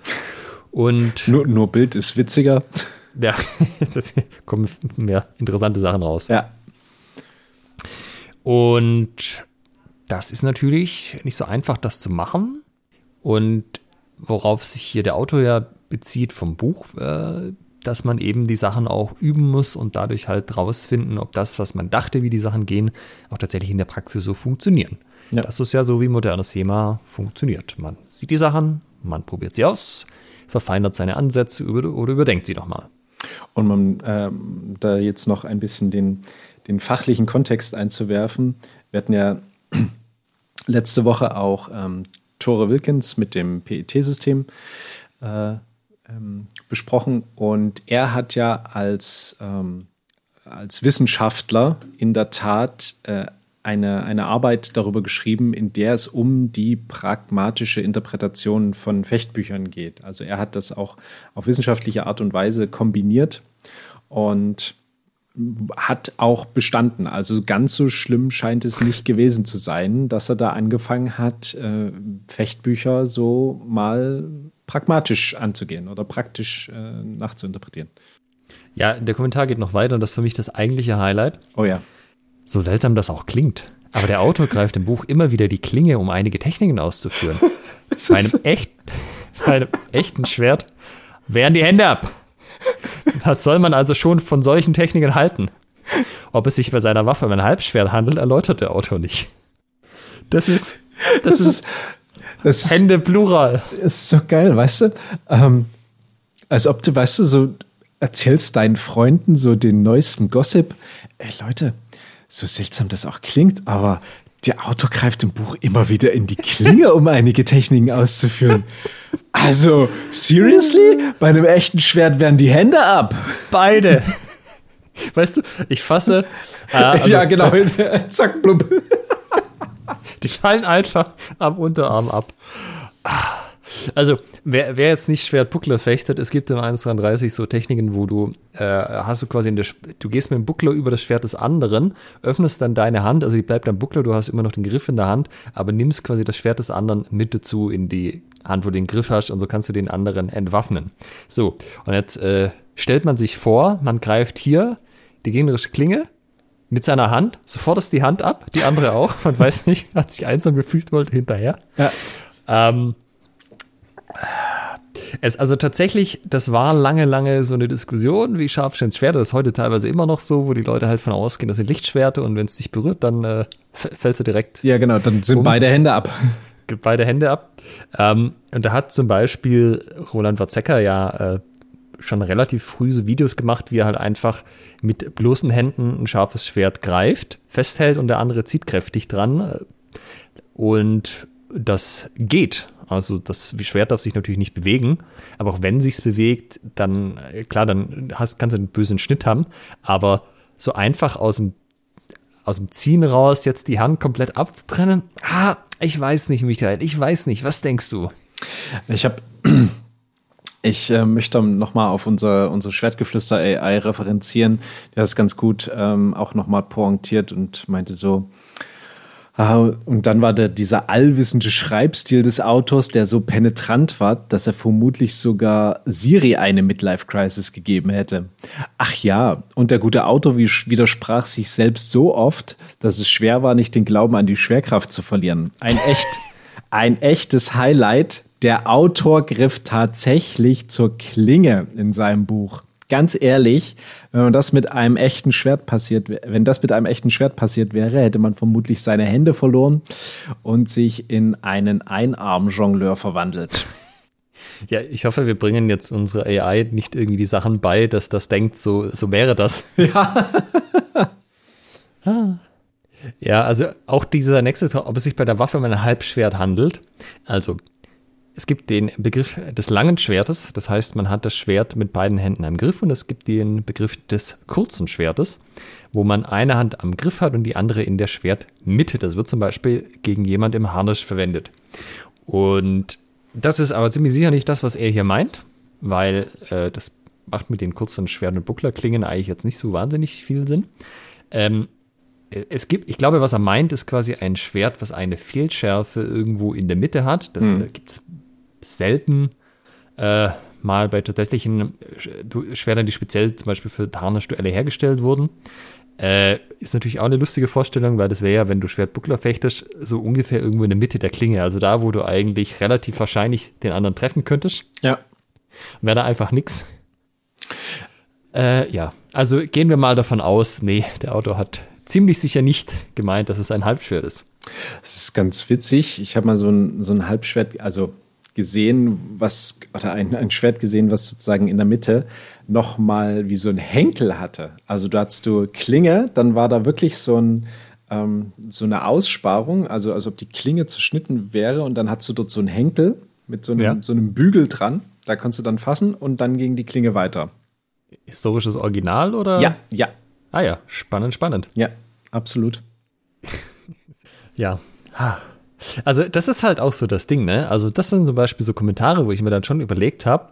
Und nur, nur Bild ist witziger. Ja, da kommen mehr interessante Sachen raus. Ja. Und das ist natürlich nicht so einfach, das zu machen. Und worauf sich hier der Autor ja bezieht vom Buch, äh, dass man eben die Sachen auch üben muss und dadurch halt rausfinden, ob das, was man dachte, wie die Sachen gehen, auch tatsächlich in der Praxis so funktionieren. Ja. Das ist ja so, wie modernes Thema funktioniert. Man sieht die Sachen, man probiert sie aus, verfeinert seine Ansätze oder überdenkt sie nochmal. Und man, ähm, da jetzt noch ein bisschen den, den fachlichen Kontext einzuwerfen, wir hatten ja letzte Woche auch ähm, Tore Wilkins mit dem PET-System äh, ähm, besprochen und er hat ja als, ähm, als Wissenschaftler in der Tat äh, eine, eine Arbeit darüber geschrieben, in der es um die pragmatische Interpretation von Fechtbüchern geht. Also er hat das auch auf wissenschaftliche Art und Weise kombiniert und hat auch bestanden. Also ganz so schlimm scheint es nicht gewesen zu sein, dass er da angefangen hat, äh, Fechtbücher so mal pragmatisch anzugehen oder praktisch äh, nachzuinterpretieren. Ja, der Kommentar geht noch weiter und das ist für mich das eigentliche Highlight. Oh ja. So seltsam das auch klingt. Aber der Autor greift im Buch immer wieder die Klinge, um einige Techniken auszuführen. bei, einem echt, bei einem echten Schwert wehren die Hände ab. Was soll man also schon von solchen Techniken halten? Ob es sich bei seiner Waffe um ein Halbschwert handelt, erläutert der Autor nicht. Das ist, das, das ist, das ist Hände plural. Das ist so geil, weißt du? Ähm, als ob du, weißt du, so erzählst deinen Freunden so den neuesten Gossip. Ey, Leute, so seltsam das auch klingt, aber der Autor greift im Buch immer wieder in die Klinge, um einige Techniken auszuführen. Also, seriously? Bei einem echten Schwert werden die Hände ab. Beide. Weißt du, ich fasse. Äh, also, ja, genau. Zack, blub. Die fallen einfach am Unterarm ab. Also, wer, wer jetzt nicht Schwert Buckler fechtet, es gibt im 133 so Techniken, wo du äh, hast du quasi in der, du gehst mit dem Buckler über das Schwert des anderen, öffnest dann deine Hand, also die bleibt am Buckler, du hast immer noch den Griff in der Hand, aber nimmst quasi das Schwert des anderen mit dazu in die Hand, wo du den Griff hast und so kannst du den anderen entwaffnen. So, und jetzt äh, stellt man sich vor, man greift hier die gegnerische Klinge mit seiner Hand. Sofort ist die Hand ab, die andere auch. Man weiß nicht, hat sich einsam gefühlt, wollte hinterher. Ja. Ähm, es, also tatsächlich, das war lange, lange so eine Diskussion, wie scharf sind Schwerter. Das ist heute teilweise immer noch so, wo die Leute halt von ausgehen, das sind Lichtschwerte und wenn es dich berührt, dann äh, fällst du direkt. Ja, genau, dann sind um. beide Hände ab. Gibt beide Hände ab. Ähm, und da hat zum Beispiel Roland Watzecker ja äh, schon relativ früh so Videos gemacht, wie er halt einfach mit bloßen Händen ein scharfes Schwert greift, festhält und der andere zieht kräftig dran. Und das geht. Also das Schwert darf sich natürlich nicht bewegen, aber auch wenn sich's bewegt, dann klar, dann hast, kannst du einen bösen Schnitt haben. Aber so einfach aus dem aus dem Ziehen raus jetzt die Hand komplett abzutrennen, ah, ich weiß nicht, Michael, ich weiß nicht. Was denkst du? Ich habe ich äh, möchte nochmal auf unser, unsere Schwertgeflüster AI referenzieren. Der ist ganz gut ähm, auch nochmal pointiert und meinte so, und dann war der, dieser allwissende Schreibstil des Autors, der so penetrant war, dass er vermutlich sogar Siri eine Midlife-Crisis gegeben hätte. Ach ja, und der gute Autor widersprach sich selbst so oft, dass es schwer war, nicht den Glauben an die Schwerkraft zu verlieren. Ein echt, ein echtes Highlight der Autor griff tatsächlich zur Klinge in seinem Buch. Ganz ehrlich, wenn man das mit einem echten Schwert passiert, wenn das mit einem echten Schwert passiert wäre, hätte man vermutlich seine Hände verloren und sich in einen Einarm-Jongleur verwandelt. Ja, ich hoffe, wir bringen jetzt unsere AI nicht irgendwie die Sachen bei, dass das denkt, so, so wäre das. Ja. ja, also auch dieser nächste, ob es sich bei der Waffe um ein Halbschwert handelt. Also es gibt den Begriff des langen Schwertes, das heißt, man hat das Schwert mit beiden Händen am Griff und es gibt den Begriff des kurzen Schwertes, wo man eine Hand am Griff hat und die andere in der Schwertmitte. Das wird zum Beispiel gegen jemand im Harnisch verwendet. Und das ist aber ziemlich sicher nicht das, was er hier meint, weil äh, das macht mit den kurzen Schwert- und Bucklerklingen eigentlich jetzt nicht so wahnsinnig viel Sinn. Ähm, es gibt, ich glaube, was er meint, ist quasi ein Schwert, was eine Fehlschärfe irgendwo in der Mitte hat. Das hm. äh, gibt es selten äh, mal bei tatsächlichen Schwertern, die speziell zum Beispiel für Harnischduelle hergestellt wurden. Äh, ist natürlich auch eine lustige Vorstellung, weil das wäre ja, wenn du Schwertbuckler fechtest, so ungefähr irgendwo in der Mitte der Klinge. Also da, wo du eigentlich relativ wahrscheinlich den anderen treffen könntest. Ja. Wäre da einfach nix. Äh, ja, also gehen wir mal davon aus, nee, der Autor hat ziemlich sicher nicht gemeint, dass es ein Halbschwert ist. Das ist ganz witzig. Ich habe mal so ein, so ein Halbschwert, also gesehen, was, oder ein, ein Schwert gesehen, was sozusagen in der Mitte nochmal wie so ein Henkel hatte. Also da hattest du Klinge, dann war da wirklich so ein, ähm, so eine Aussparung, also als ob die Klinge zerschnitten wäre und dann hattest du dort so einen Henkel mit so einem, ja. so einem Bügel dran. Da konntest du dann fassen und dann ging die Klinge weiter. Historisches Original oder? Ja, ja. Ah ja, spannend, spannend. Ja, absolut. ja. Also, das ist halt auch so das Ding, ne? Also, das sind zum Beispiel so Kommentare, wo ich mir dann schon überlegt habe,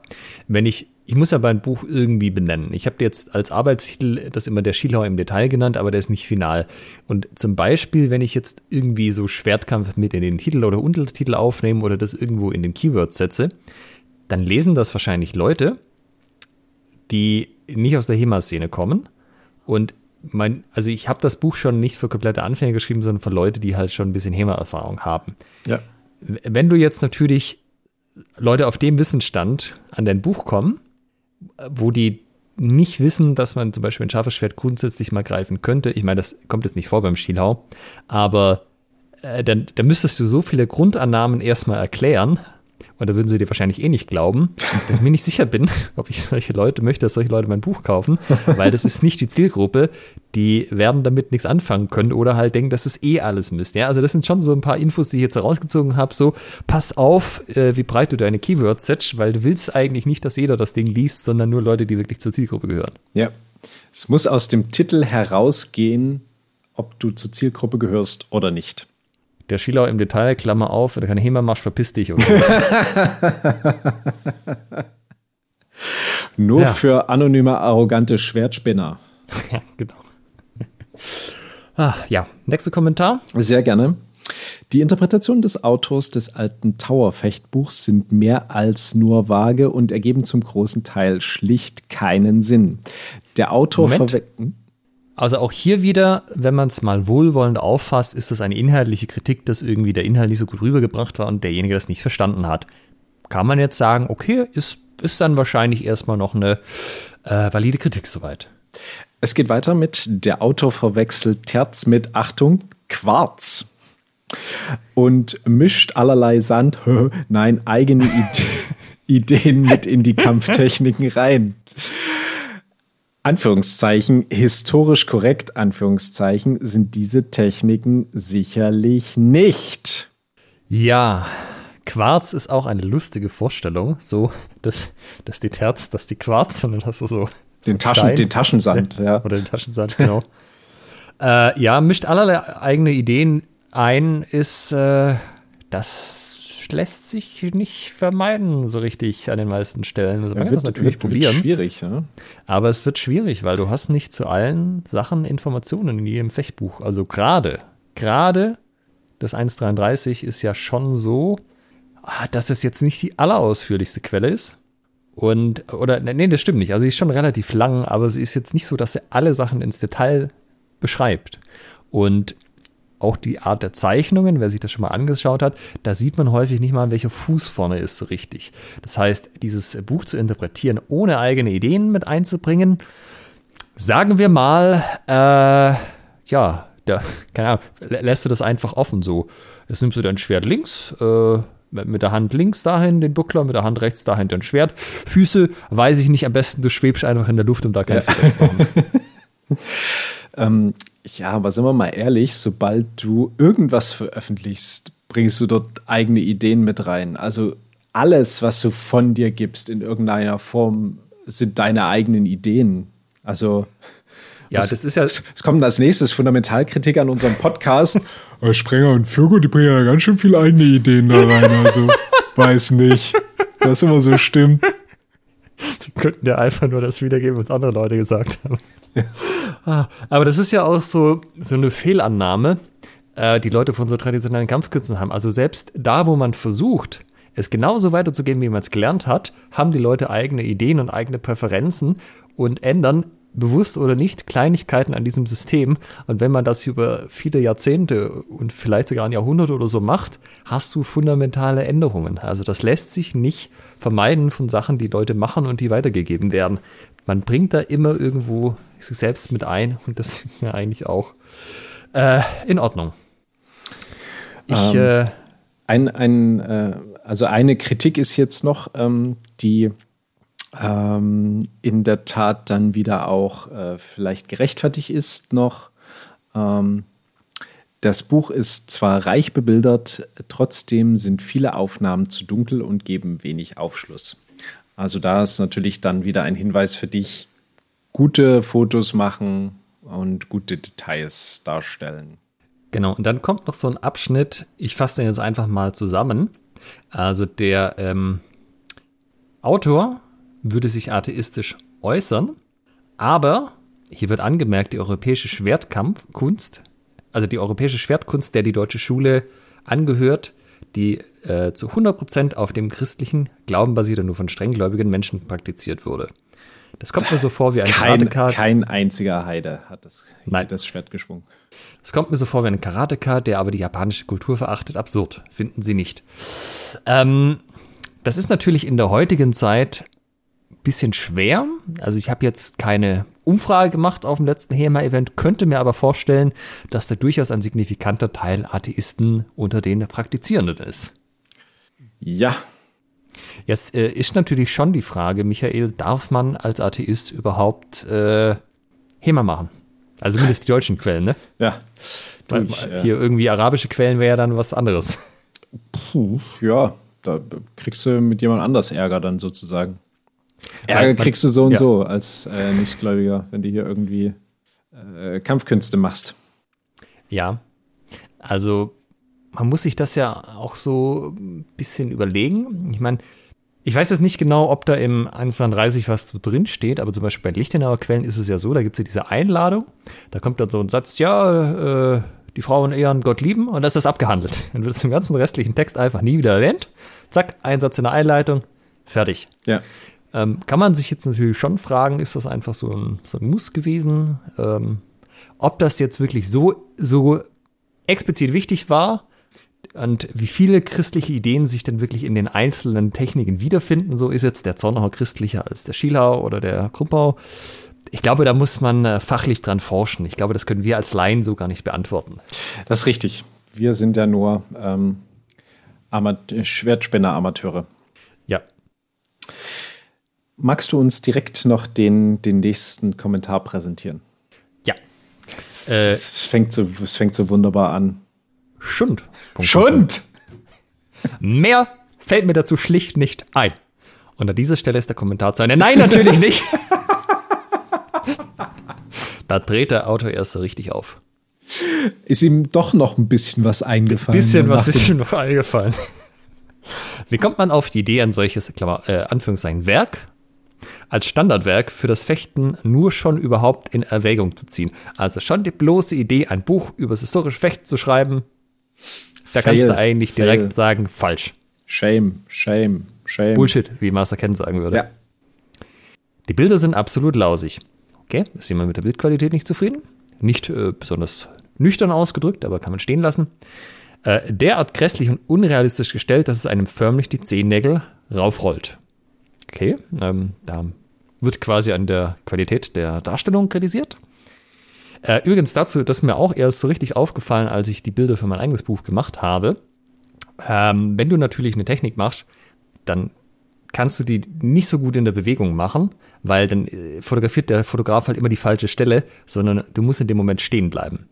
wenn ich, ich muss ja mein Buch irgendwie benennen. Ich habe jetzt als Arbeitstitel das immer der Schielhauer im Detail genannt, aber der ist nicht final. Und zum Beispiel, wenn ich jetzt irgendwie so Schwertkampf mit in den Titel oder Untertitel aufnehme oder das irgendwo in den Keywords setze, dann lesen das wahrscheinlich Leute, die nicht aus der HEMA-Szene kommen und mein, also ich habe das Buch schon nicht für komplette Anfänger geschrieben, sondern für Leute, die halt schon ein bisschen HEMA-Erfahrung haben. Ja. Wenn du jetzt natürlich Leute auf dem Wissensstand an dein Buch kommen, wo die nicht wissen, dass man zum Beispiel ein scharfes Schwert grundsätzlich mal greifen könnte. Ich meine, das kommt jetzt nicht vor beim Stilhau, aber äh, dann, dann müsstest du so viele Grundannahmen erstmal erklären, und da würden sie dir wahrscheinlich eh nicht glauben, dass ich mir nicht sicher bin, ob ich solche Leute möchte, dass solche Leute mein Buch kaufen, weil das ist nicht die Zielgruppe. Die werden damit nichts anfangen können oder halt denken, das ist eh alles Mist. Ja, also das sind schon so ein paar Infos, die ich jetzt herausgezogen habe. So, pass auf, äh, wie breit du deine Keywords setzt, weil du willst eigentlich nicht, dass jeder das Ding liest, sondern nur Leute, die wirklich zur Zielgruppe gehören. Ja. Es muss aus dem Titel herausgehen, ob du zur Zielgruppe gehörst oder nicht der Schieler im Detail, Klammer auf, keine HEMA machst, verpiss dich. Nur ja. für anonyme, arrogante Schwertspinner. Ja, genau. Ah, ja, nächster Kommentar. Sehr gerne. Die Interpretationen des Autors des alten Tower-Fechtbuchs sind mehr als nur vage und ergeben zum großen Teil schlicht keinen Sinn. Der Autor verweckt. Also auch hier wieder, wenn man es mal wohlwollend auffasst, ist das eine inhaltliche Kritik, dass irgendwie der Inhalt nicht so gut rübergebracht war und derjenige das nicht verstanden hat. Kann man jetzt sagen, okay, ist, ist dann wahrscheinlich erstmal noch eine äh, valide Kritik soweit. Es geht weiter mit der Autor verwechselt Terz mit Achtung, Quarz und mischt allerlei Sand, nein, eigene Ide Ideen mit in die Kampftechniken rein. Anführungszeichen, historisch korrekt, Anführungszeichen, sind diese Techniken sicherlich nicht. Ja, Quarz ist auch eine lustige Vorstellung. So, dass, dass die Terz, dass die Quarz, dann hast du so. Den, Taschen, den Taschensand, ja. Oder den Taschensand, genau. äh, ja, mischt allerlei eigene Ideen ein, ist, äh, das lässt sich nicht vermeiden, so richtig an den meisten Stellen. Also man ja, kann das natürlich wird, probieren. Wird schwierig, ja. Aber es wird schwierig, weil du hast nicht zu allen Sachen Informationen in jedem Fechbuch. Also gerade, gerade das 1.33 ist ja schon so, ah, dass es jetzt nicht die allerausführlichste Quelle ist. Und, oder, nee, das stimmt nicht. Also sie ist schon relativ lang, aber sie ist jetzt nicht so, dass sie alle Sachen ins Detail beschreibt. Und auch die Art der Zeichnungen, wer sich das schon mal angeschaut hat, da sieht man häufig nicht mal, welcher Fuß vorne ist so richtig. Das heißt, dieses Buch zu interpretieren, ohne eigene Ideen mit einzubringen, sagen wir mal, äh, ja, da, keine Ahnung, lässt du das einfach offen so. Jetzt nimmst du dein Schwert links, äh, mit der Hand links dahin den Buckler, mit der Hand rechts dahin dein Schwert. Füße, weiß ich nicht, am besten du schwebst einfach in der Luft, um da keinen ja. Fehler zu machen. ähm, ja, aber sind wir mal ehrlich, sobald du irgendwas veröffentlichst, bringst du dort eigene Ideen mit rein. Also alles, was du von dir gibst in irgendeiner Form, sind deine eigenen Ideen. Also ja, was, das ist ja. Es kommt als nächstes Fundamentalkritik an unserem Podcast. Äh, Sprenger und Fürgo, die bringen ja ganz schön viele eigene Ideen da rein. Also weiß nicht, das immer so stimmt. Die könnten ja einfach nur das wiedergeben, was andere Leute gesagt haben. Ja. Ah, aber das ist ja auch so, so eine Fehlannahme, äh, die Leute von so traditionellen Kampfkünsten haben. Also selbst da, wo man versucht, es genauso weiterzugeben, wie man es gelernt hat, haben die Leute eigene Ideen und eigene Präferenzen und ändern bewusst oder nicht Kleinigkeiten an diesem System. Und wenn man das über viele Jahrzehnte und vielleicht sogar ein Jahrhundert oder so macht, hast du fundamentale Änderungen. Also das lässt sich nicht vermeiden von Sachen, die Leute machen und die weitergegeben werden man bringt da immer irgendwo sich selbst mit ein und das ist ja eigentlich auch äh, in Ordnung. Ich, ähm, äh, ein, ein, äh, also eine Kritik ist jetzt noch, ähm, die ähm, in der Tat dann wieder auch äh, vielleicht gerechtfertigt ist noch. Ähm, das Buch ist zwar reich bebildert, trotzdem sind viele Aufnahmen zu dunkel und geben wenig Aufschluss. Also da ist natürlich dann wieder ein Hinweis für dich, gute Fotos machen und gute Details darstellen. Genau, und dann kommt noch so ein Abschnitt, ich fasse den jetzt einfach mal zusammen. Also der ähm, Autor würde sich atheistisch äußern, aber hier wird angemerkt, die europäische Schwertkampfkunst, also die europäische Schwertkunst, der die deutsche Schule angehört, die äh, zu 100% auf dem christlichen Glauben basiert und nur von strenggläubigen Menschen praktiziert wurde. Das kommt mir so vor wie ein kein, Karateka. Kein einziger Heide hat das, Nein. das Schwert geschwungen. Das kommt mir so vor wie ein Karateka, der aber die japanische Kultur verachtet. Absurd, finden Sie nicht. Ähm, das ist natürlich in der heutigen Zeit ein bisschen schwer. Also ich habe jetzt keine Umfrage gemacht auf dem letzten HEMA-Event, könnte mir aber vorstellen, dass da durchaus ein signifikanter Teil Atheisten unter den Praktizierenden ist. Ja. Jetzt äh, ist natürlich schon die Frage, Michael, darf man als Atheist überhaupt äh, HEMA machen? Also zumindest die deutschen Quellen, ne? Ja. Weil, hier irgendwie arabische Quellen wäre ja dann was anderes. Puh, ja, da kriegst du mit jemand anders Ärger dann sozusagen. Ärger kriegst du so und ja. so als äh, Nichtgläubiger, wenn du hier irgendwie äh, Kampfkünste machst. Ja, also man muss sich das ja auch so ein bisschen überlegen. Ich meine, ich weiß jetzt nicht genau, ob da im 130 was so drin steht, aber zum Beispiel bei Lichtenauer Quellen ist es ja so, da gibt es ja diese Einladung, da kommt dann so ein Satz, ja, äh, die Frauen ehren Gott lieben und das ist das abgehandelt. Dann wird es im ganzen restlichen Text einfach nie wieder erwähnt. Zack, Einsatz in der Einleitung, fertig. Ja. Ähm, kann man sich jetzt natürlich schon fragen, ist das einfach so ein, so ein Muss gewesen? Ähm, ob das jetzt wirklich so, so explizit wichtig war und wie viele christliche Ideen sich denn wirklich in den einzelnen Techniken wiederfinden. So ist jetzt der Zornauer christlicher als der Schielhau oder der Kruppau. Ich glaube, da muss man äh, fachlich dran forschen. Ich glaube, das können wir als Laien so gar nicht beantworten. Das ist richtig. Wir sind ja nur ähm, Schwertspinner-Amateure. Magst du uns direkt noch den, den nächsten Kommentar präsentieren? Ja. Es, äh, es, fängt so, es fängt so wunderbar an. Schund. Schund! Mehr fällt mir dazu schlicht nicht ein. Und an dieser Stelle ist der Kommentar zu Ende. Nein, natürlich nicht. da dreht der Autor erst so richtig auf. Ist ihm doch noch ein bisschen was eingefallen. Ein bisschen was ist ihm noch eingefallen. Wie kommt man auf die Idee, ein solches, Klammer, äh, Anführungszeichen, Werk als Standardwerk für das Fechten nur schon überhaupt in Erwägung zu ziehen? Also schon die bloße Idee, ein Buch über das historische Fechten zu schreiben, da Fail. kannst du eigentlich direkt Fail. sagen, falsch. Shame, shame, shame. Bullshit, wie Master Ken sagen würde. Ja. Die Bilder sind absolut lausig. Okay, ist jemand mit der Bildqualität nicht zufrieden? Nicht äh, besonders nüchtern ausgedrückt, aber kann man stehen lassen. Äh, derart grässlich und unrealistisch gestellt, dass es einem förmlich die Zehennägel raufrollt. Okay, ähm, da wird quasi an der Qualität der Darstellung kritisiert. Äh, übrigens dazu, das ist mir auch erst so richtig aufgefallen, als ich die Bilder für mein eigenes Buch gemacht habe. Ähm, wenn du natürlich eine Technik machst, dann kannst du die nicht so gut in der Bewegung machen, weil dann äh, fotografiert der Fotograf halt immer die falsche Stelle, sondern du musst in dem Moment stehen bleiben.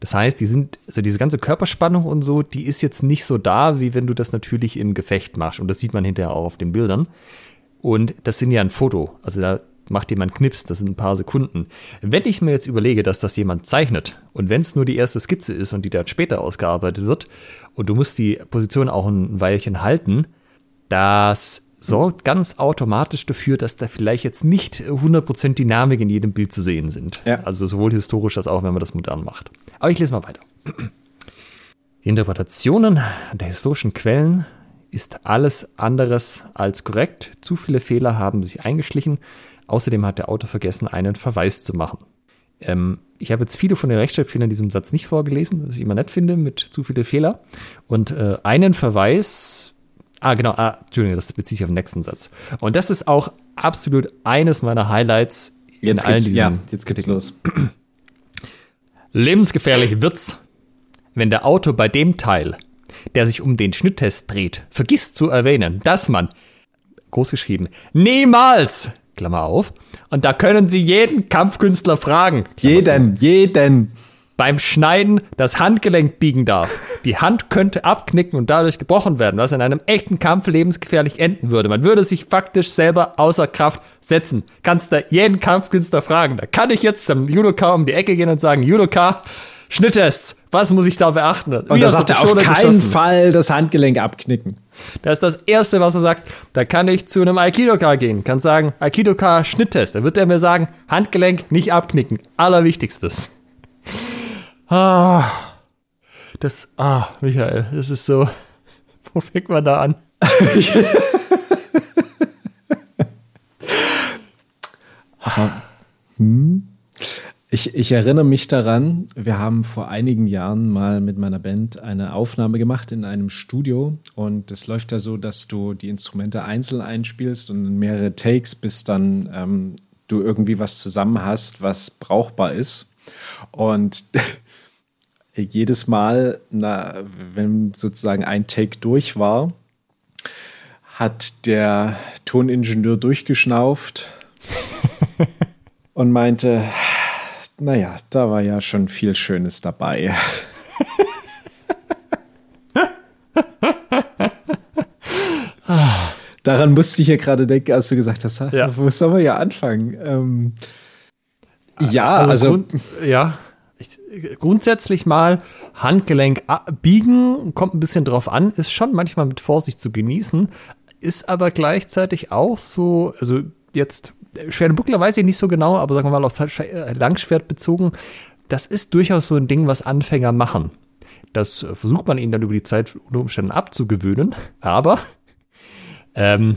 Das heißt, die sind, also diese ganze Körperspannung und so, die ist jetzt nicht so da, wie wenn du das natürlich im Gefecht machst. Und das sieht man hinterher auch auf den Bildern. Und das sind ja ein Foto. Also da macht jemand Knips, das sind ein paar Sekunden. Wenn ich mir jetzt überlege, dass das jemand zeichnet und wenn es nur die erste Skizze ist und die dann später ausgearbeitet wird und du musst die Position auch ein Weilchen halten, das sorgt ganz automatisch dafür, dass da vielleicht jetzt nicht 100% Dynamik in jedem Bild zu sehen sind. Ja. Also sowohl historisch als auch, wenn man das modern macht. Aber ich lese mal weiter. Die Interpretationen der historischen Quellen ist alles anderes als korrekt. Zu viele Fehler haben sich eingeschlichen. Außerdem hat der Autor vergessen, einen Verweis zu machen. Ähm, ich habe jetzt viele von den Rechtschreibfehlern in diesem Satz nicht vorgelesen, was ich immer nett finde, mit zu viele Fehler. Und äh, einen Verweis, ah genau, ah, Entschuldigung, das bezieht sich auf den nächsten Satz. Und das ist auch absolut eines meiner Highlights in jetzt allen diesen. Ja, jetzt geht's los. Lebensgefährlich wird's, wenn der Autor bei dem Teil, der sich um den Schnitttest dreht, vergisst zu erwähnen, dass man, großgeschrieben, niemals Klammer auf. Und da können Sie jeden Kampfkünstler fragen. Jeden, jeden. Beim Schneiden das Handgelenk biegen darf. Die Hand könnte abknicken und dadurch gebrochen werden, was in einem echten Kampf lebensgefährlich enden würde. Man würde sich faktisch selber außer Kraft setzen. Kannst da jeden Kampfkünstler fragen. Da kann ich jetzt zum Judoka um die Ecke gehen und sagen, Judoka, Schnitttests, was muss ich da beachten? Und Wie da sagt er auf keinen? Fall das Handgelenk abknicken. Das ist das Erste, was er sagt. Da kann ich zu einem Aikidoka gehen, kann sagen, Aikidoka Schnitttest. Da wird er mir sagen, Handgelenk nicht abknicken. Allerwichtigstes. Ah, das, ah, Michael, das ist so, wo fängt man da an? hm? Ich, ich erinnere mich daran, wir haben vor einigen Jahren mal mit meiner Band eine Aufnahme gemacht in einem Studio und es läuft ja so, dass du die Instrumente einzeln einspielst und mehrere Takes, bis dann ähm, du irgendwie was zusammen hast, was brauchbar ist. Und jedes Mal, na, wenn sozusagen ein Take durch war, hat der Toningenieur durchgeschnauft und meinte, naja, da war ja schon viel Schönes dabei. Daran musste ich ja gerade denken, als du gesagt hast, ja. wo sollen wir ja anfangen? Ähm, ja, also, also Grund, ja, ich, grundsätzlich mal Handgelenk biegen, kommt ein bisschen drauf an, ist schon manchmal mit Vorsicht zu genießen, ist aber gleichzeitig auch so, also jetzt Schwert Buckler weiß ich nicht so genau, aber sagen wir mal auf äh, Langschwert bezogen, das ist durchaus so ein Ding, was Anfänger machen. Das äh, versucht man ihnen dann über die Zeit unter Umständen abzugewöhnen, aber ähm,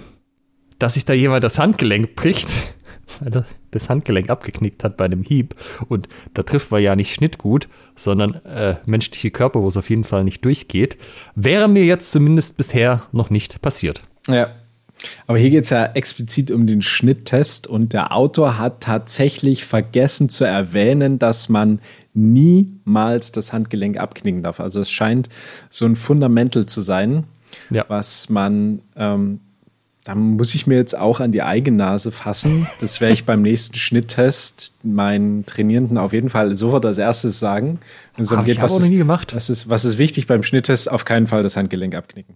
dass sich da jemand das Handgelenk bricht, das Handgelenk abgeknickt hat bei einem Hieb. Und da trifft man ja nicht Schnittgut, sondern äh, menschliche Körper, wo es auf jeden Fall nicht durchgeht. Wäre mir jetzt zumindest bisher noch nicht passiert. Ja. Aber hier geht es ja explizit um den Schnitttest und der Autor hat tatsächlich vergessen zu erwähnen, dass man niemals das Handgelenk abknicken darf. Also es scheint so ein Fundamental zu sein, ja. was man ähm, da muss ich mir jetzt auch an die eigene Nase fassen. Das werde ich beim nächsten Schnitttest meinen Trainierenden auf jeden Fall sofort als erstes sagen. Wenn es geht, nie gemacht. Was, ist, was ist wichtig beim Schnitttest? Auf keinen Fall das Handgelenk abknicken.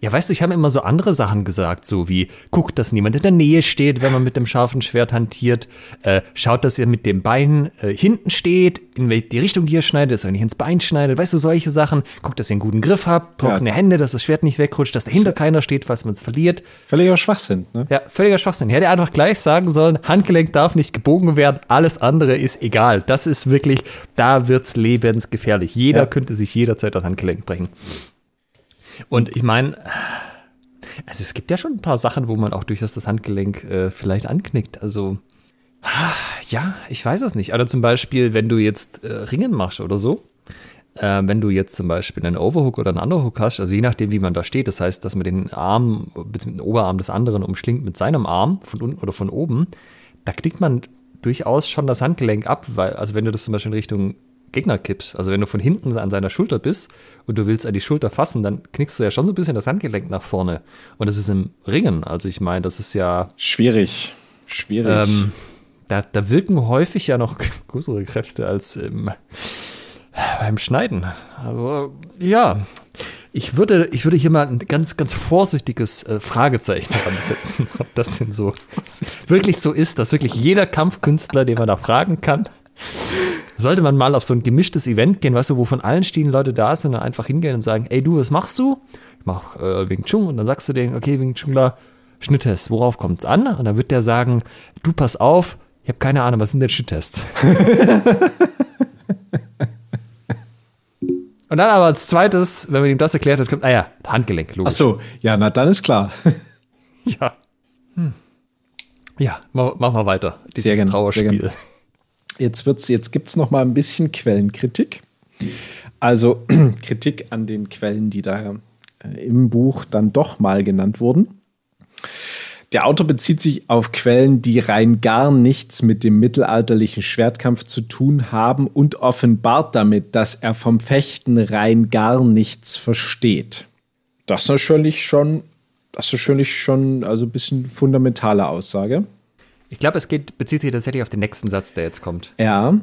Ja, weißt du, ich habe immer so andere Sachen gesagt, so wie, guckt, dass niemand in der Nähe steht, wenn man mit dem scharfen Schwert hantiert. Äh, schaut, dass ihr mit dem Bein äh, hinten steht, in die Richtung, ihr schneidet, dass ihr nicht ins Bein schneidet. Weißt du, solche Sachen. Guckt, dass ihr einen guten Griff habt, trockene ja. Hände, dass das Schwert nicht wegrutscht, dass dahinter keiner steht, falls man es verliert. Völliger Schwachsinn, ne? Ja, völliger Schwachsinn. Ich hätte einfach gleich sagen sollen, Handgelenk darf nicht gebogen werden, alles andere ist egal. Das ist wirklich, da wird's lebensgefährlich. Jeder ja. könnte sich jederzeit das Handgelenk brechen. Und ich meine, also es gibt ja schon ein paar Sachen, wo man auch durch das, Handgelenk äh, vielleicht anknickt. Also ja, ich weiß es nicht. Also zum Beispiel, wenn du jetzt äh, Ringen machst oder so, äh, wenn du jetzt zum Beispiel einen Overhook oder einen Underhook hast, also je nachdem, wie man da steht, das heißt, dass man den Arm, bzw. den Oberarm des anderen umschlingt mit seinem Arm, von unten oder von oben, da knickt man durchaus schon das Handgelenk ab, weil, also wenn du das zum Beispiel in Richtung Gegner kippst. Also wenn du von hinten an seiner Schulter bist und du willst an die Schulter fassen, dann knickst du ja schon so ein bisschen das Handgelenk nach vorne. Und das ist im Ringen. Also ich meine, das ist ja. Schwierig. Schwierig. Ähm, da, da wirken häufig ja noch größere Kräfte als im, beim Schneiden. Also ja. Ich würde, ich würde hier mal ein ganz, ganz vorsichtiges äh, Fragezeichen ansetzen, ob das denn so wirklich so ist, dass wirklich jeder Kampfkünstler, den man da fragen kann, sollte man mal auf so ein gemischtes Event gehen, weißt du, wo von allen Stilen Leute da sind und dann einfach hingehen und sagen, ey du, was machst du? Ich mach äh, Wing Chun und dann sagst du denen, okay, Wing Chunler, Schnitttest, worauf kommt's an? Und dann wird der sagen, du pass auf, ich habe keine Ahnung, was sind denn Schnitttests? und dann aber als zweites, wenn man ihm das erklärt hat, kommt, ah ja, Handgelenk, logisch. Ach so, ja, na dann ist klar. ja. Hm. Ja, machen wir weiter. Dieses sehr gern, Trauerspiel. Sehr Jetzt, wird's, jetzt gibt es noch mal ein bisschen Quellenkritik. Also Kritik an den Quellen, die da äh, im Buch dann doch mal genannt wurden. Der Autor bezieht sich auf Quellen, die rein gar nichts mit dem mittelalterlichen Schwertkampf zu tun haben und offenbart damit, dass er vom Fechten rein gar nichts versteht. Das ist natürlich schon, das ist natürlich schon also ein bisschen fundamentale Aussage. Ich glaube, es geht, bezieht sich tatsächlich auf den nächsten Satz, der jetzt kommt. Ja.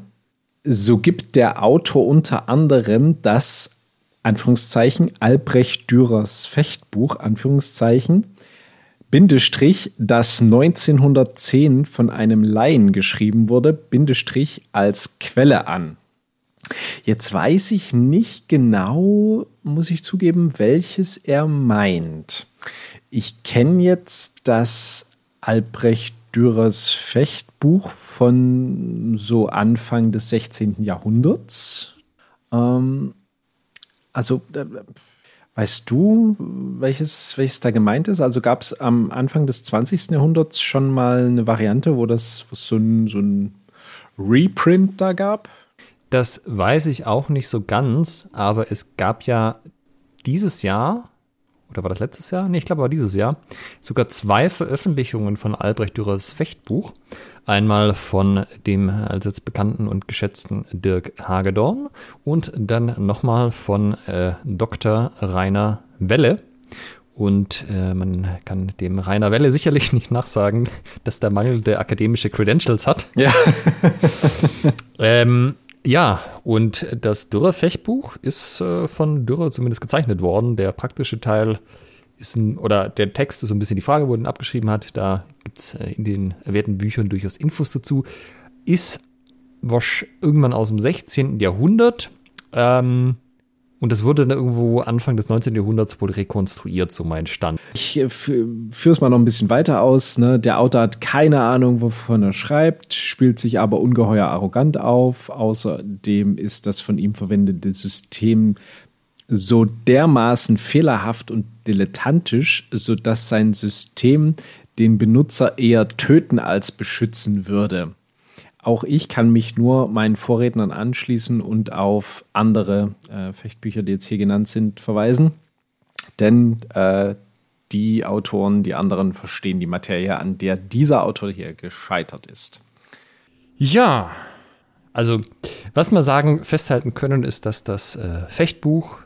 So gibt der Autor unter anderem das Anführungszeichen Albrecht Dürers Fechtbuch Anführungszeichen Bindestrich, das 1910 von einem Laien geschrieben wurde, Bindestrich als Quelle an. Jetzt weiß ich nicht genau, muss ich zugeben, welches er meint. Ich kenne jetzt das Albrecht Dürers Fechtbuch von so Anfang des 16. Jahrhunderts. Ähm, also, äh, weißt du, welches, welches da gemeint ist? Also gab es am Anfang des 20. Jahrhunderts schon mal eine Variante, wo das so ein, so ein Reprint da gab? Das weiß ich auch nicht so ganz, aber es gab ja dieses Jahr oder war das letztes Jahr? Nee, ich glaube, war dieses Jahr. Sogar zwei Veröffentlichungen von Albrecht Dürers Fechtbuch. Einmal von dem allseits bekannten und geschätzten Dirk Hagedorn und dann nochmal von äh, Dr. Rainer Welle. Und äh, man kann dem Rainer Welle sicherlich nicht nachsagen, dass der mangelnde akademische Credentials hat. Ja. ähm, ja, und das Dürrer-Fechtbuch ist äh, von Dürrer zumindest gezeichnet worden. Der praktische Teil ist ein, oder der Text ist so ein bisschen die Frage, wo er ihn abgeschrieben hat. Da gibt es äh, in den erwähnten Büchern durchaus Infos dazu. Ist wasch irgendwann aus dem 16. Jahrhundert. Ähm, und das wurde dann irgendwo Anfang des 19. Jahrhunderts wohl rekonstruiert, so mein Stand. Ich äh, führe es mal noch ein bisschen weiter aus. Ne? Der Autor hat keine Ahnung, wovon er schreibt, spielt sich aber ungeheuer arrogant auf. Außerdem ist das von ihm verwendete System so dermaßen fehlerhaft und dilettantisch, sodass sein System den Benutzer eher töten als beschützen würde. Auch ich kann mich nur meinen Vorrednern anschließen und auf andere äh, Fechtbücher, die jetzt hier genannt sind, verweisen. Denn äh, die Autoren, die anderen verstehen die Materie, an der dieser Autor hier gescheitert ist. Ja, also was wir sagen, festhalten können, ist, dass das äh, Fechtbuch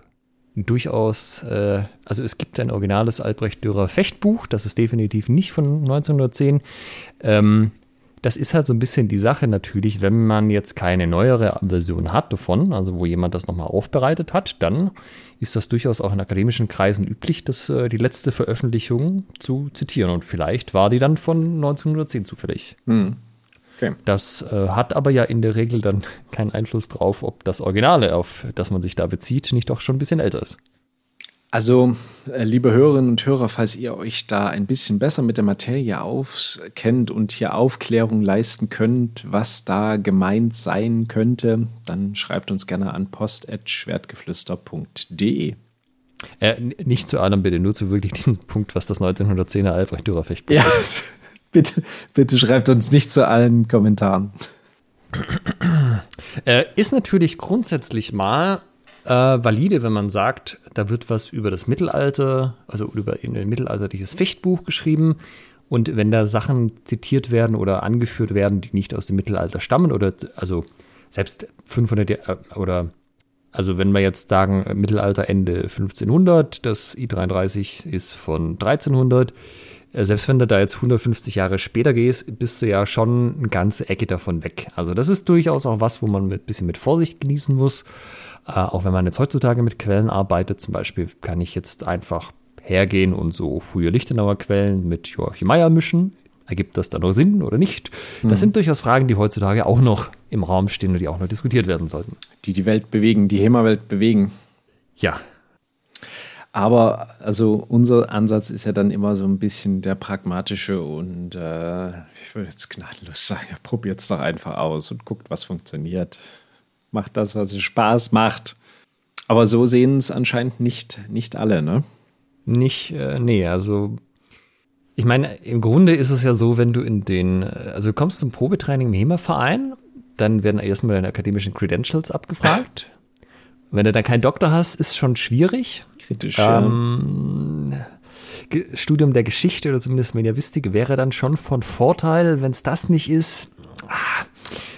durchaus, äh, also es gibt ein originales Albrecht Dürer Fechtbuch, das ist definitiv nicht von 1910. Ähm, das ist halt so ein bisschen die Sache natürlich, wenn man jetzt keine neuere Version hat davon, also wo jemand das nochmal aufbereitet hat, dann ist das durchaus auch in akademischen Kreisen üblich, das, äh, die letzte Veröffentlichung zu zitieren. Und vielleicht war die dann von 1910 zufällig. Hm. Okay. Das äh, hat aber ja in der Regel dann keinen Einfluss drauf, ob das Originale, auf das man sich da bezieht, nicht doch schon ein bisschen älter ist. Also, äh, liebe Hörerinnen und Hörer, falls ihr euch da ein bisschen besser mit der Materie auskennt und hier Aufklärung leisten könnt, was da gemeint sein könnte, dann schreibt uns gerne an post.schwertgeflüster.de. Äh, nicht zu allem bitte, nur zu wirklich diesem Punkt, was das 1910er Albrecht Dürer Fechtbuch ja, ist. bitte, bitte schreibt uns nicht zu allen Kommentaren. Äh, ist natürlich grundsätzlich mal äh, valide, wenn man sagt, da wird was über das Mittelalter, also über ein mittelalterliches Fechtbuch geschrieben. Und wenn da Sachen zitiert werden oder angeführt werden, die nicht aus dem Mittelalter stammen, oder also selbst 500 Jahre oder also wenn wir jetzt sagen Mittelalter Ende 1500, das I33 ist von 1300, äh, selbst wenn du da jetzt 150 Jahre später gehst, bist du ja schon eine ganze Ecke davon weg. Also das ist durchaus auch was, wo man ein bisschen mit Vorsicht genießen muss. Äh, auch wenn man jetzt heutzutage mit Quellen arbeitet, zum Beispiel kann ich jetzt einfach hergehen und so frühe Lichtenauer Quellen mit Joachim Meyer mischen. Ergibt das dann noch Sinn oder nicht? Das mhm. sind durchaus Fragen, die heutzutage auch noch im Raum stehen und die auch noch diskutiert werden sollten. Die die Welt bewegen, die HEMA-Welt bewegen. Ja. Aber also unser Ansatz ist ja dann immer so ein bisschen der pragmatische und äh, ich würde jetzt gnadenlos sagen, probiert es doch einfach aus und guckt, was funktioniert macht das, was es Spaß macht. Aber so sehen es anscheinend nicht, nicht alle, ne? Nicht, äh, nee, also ich meine, im Grunde ist es ja so, wenn du in den, äh, also du kommst zum Probetraining im HEMA-Verein, dann werden erstmal deine akademischen Credentials abgefragt. wenn du dann keinen Doktor hast, ist schon schwierig. Kritisch. Ähm. Studium der Geschichte oder zumindest Mediavistik wäre dann schon von Vorteil. Wenn es das nicht ist,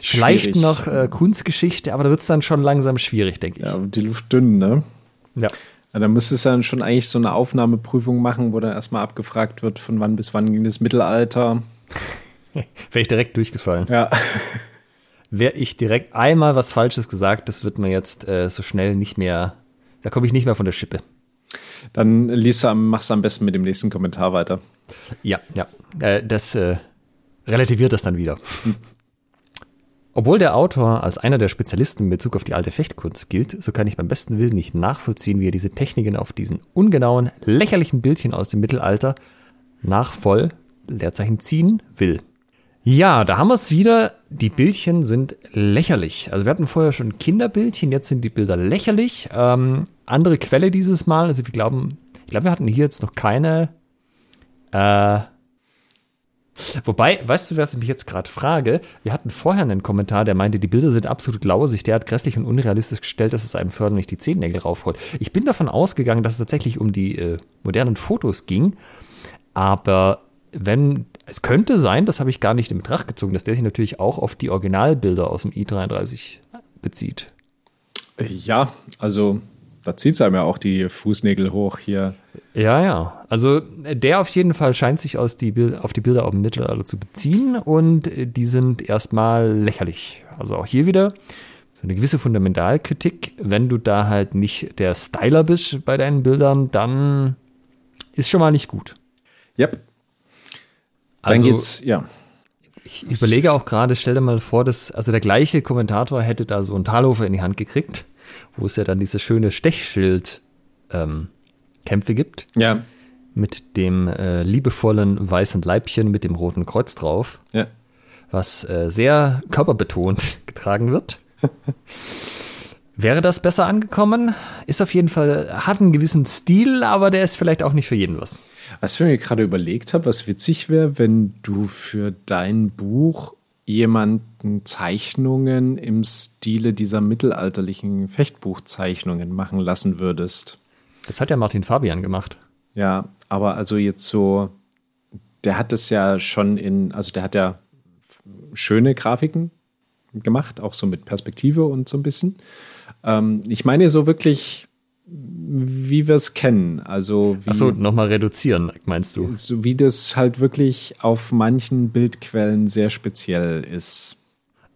Vielleicht noch äh, Kunstgeschichte, aber da wird es dann schon langsam schwierig, denke ich. Ja, die Luft dünn, ne? Ja. ja da müsstest du dann schon eigentlich so eine Aufnahmeprüfung machen, wo dann erstmal abgefragt wird, von wann bis wann ging das Mittelalter. Wäre ich direkt durchgefallen. Ja. Wäre ich direkt einmal was Falsches gesagt, das wird mir jetzt äh, so schnell nicht mehr, da komme ich nicht mehr von der Schippe. Dann liest du, machst am besten mit dem nächsten Kommentar weiter. Ja, ja. Äh, das äh, relativiert das dann wieder. Obwohl der Autor als einer der Spezialisten in Bezug auf die alte Fechtkunst gilt, so kann ich beim besten Willen nicht nachvollziehen, wie er diese Techniken auf diesen ungenauen, lächerlichen Bildchen aus dem Mittelalter nach voll Leerzeichen ziehen will. Ja, da haben wir es wieder. Die Bildchen sind lächerlich. Also wir hatten vorher schon Kinderbildchen, jetzt sind die Bilder lächerlich. Ähm, andere Quelle dieses Mal, also wir glauben, ich glaube, wir hatten hier jetzt noch keine äh, Wobei, weißt du, was ich mich jetzt gerade frage? Wir hatten vorher einen Kommentar, der meinte, die Bilder sind absolut lausig, der hat grässlich und unrealistisch gestellt, dass es einem förderlich die Zehennägel raufrollt. Ich bin davon ausgegangen, dass es tatsächlich um die äh, modernen Fotos ging, aber wenn, es könnte sein, das habe ich gar nicht in Betracht gezogen, dass der sich natürlich auch auf die Originalbilder aus dem i33 bezieht. Ja, also da zieht es einem ja auch die Fußnägel hoch hier. Ja, ja. Also der auf jeden Fall scheint sich aus die auf die Bilder auf dem Mittelalter zu beziehen und die sind erstmal lächerlich. Also auch hier wieder so eine gewisse Fundamentalkritik. Wenn du da halt nicht der Styler bist bei deinen Bildern, dann ist schon mal nicht gut. Yep. Dann also, geht's, ja. Ich überlege auch gerade, stell dir mal vor, dass also der gleiche Kommentator hätte da so einen Talhofer in die Hand gekriegt wo es ja dann diese schöne Stechschild-Kämpfe ähm, gibt. Ja. Mit dem äh, liebevollen weißen Leibchen mit dem roten Kreuz drauf. Ja. Was äh, sehr körperbetont getragen wird. Wäre das besser angekommen? Ist auf jeden Fall, hat einen gewissen Stil, aber der ist vielleicht auch nicht für jeden was. Was ich mir gerade überlegt habe, was witzig wäre, wenn du für dein Buch jemanden Zeichnungen im Stile dieser mittelalterlichen Fechtbuchzeichnungen machen lassen würdest. Das hat ja Martin Fabian gemacht. Ja, aber also jetzt so, der hat es ja schon in, also der hat ja schöne Grafiken gemacht, auch so mit Perspektive und so ein bisschen. Ähm, ich meine so wirklich, wie wir es kennen. Also wie, Achso, nochmal reduzieren, meinst du? So wie das halt wirklich auf manchen Bildquellen sehr speziell ist.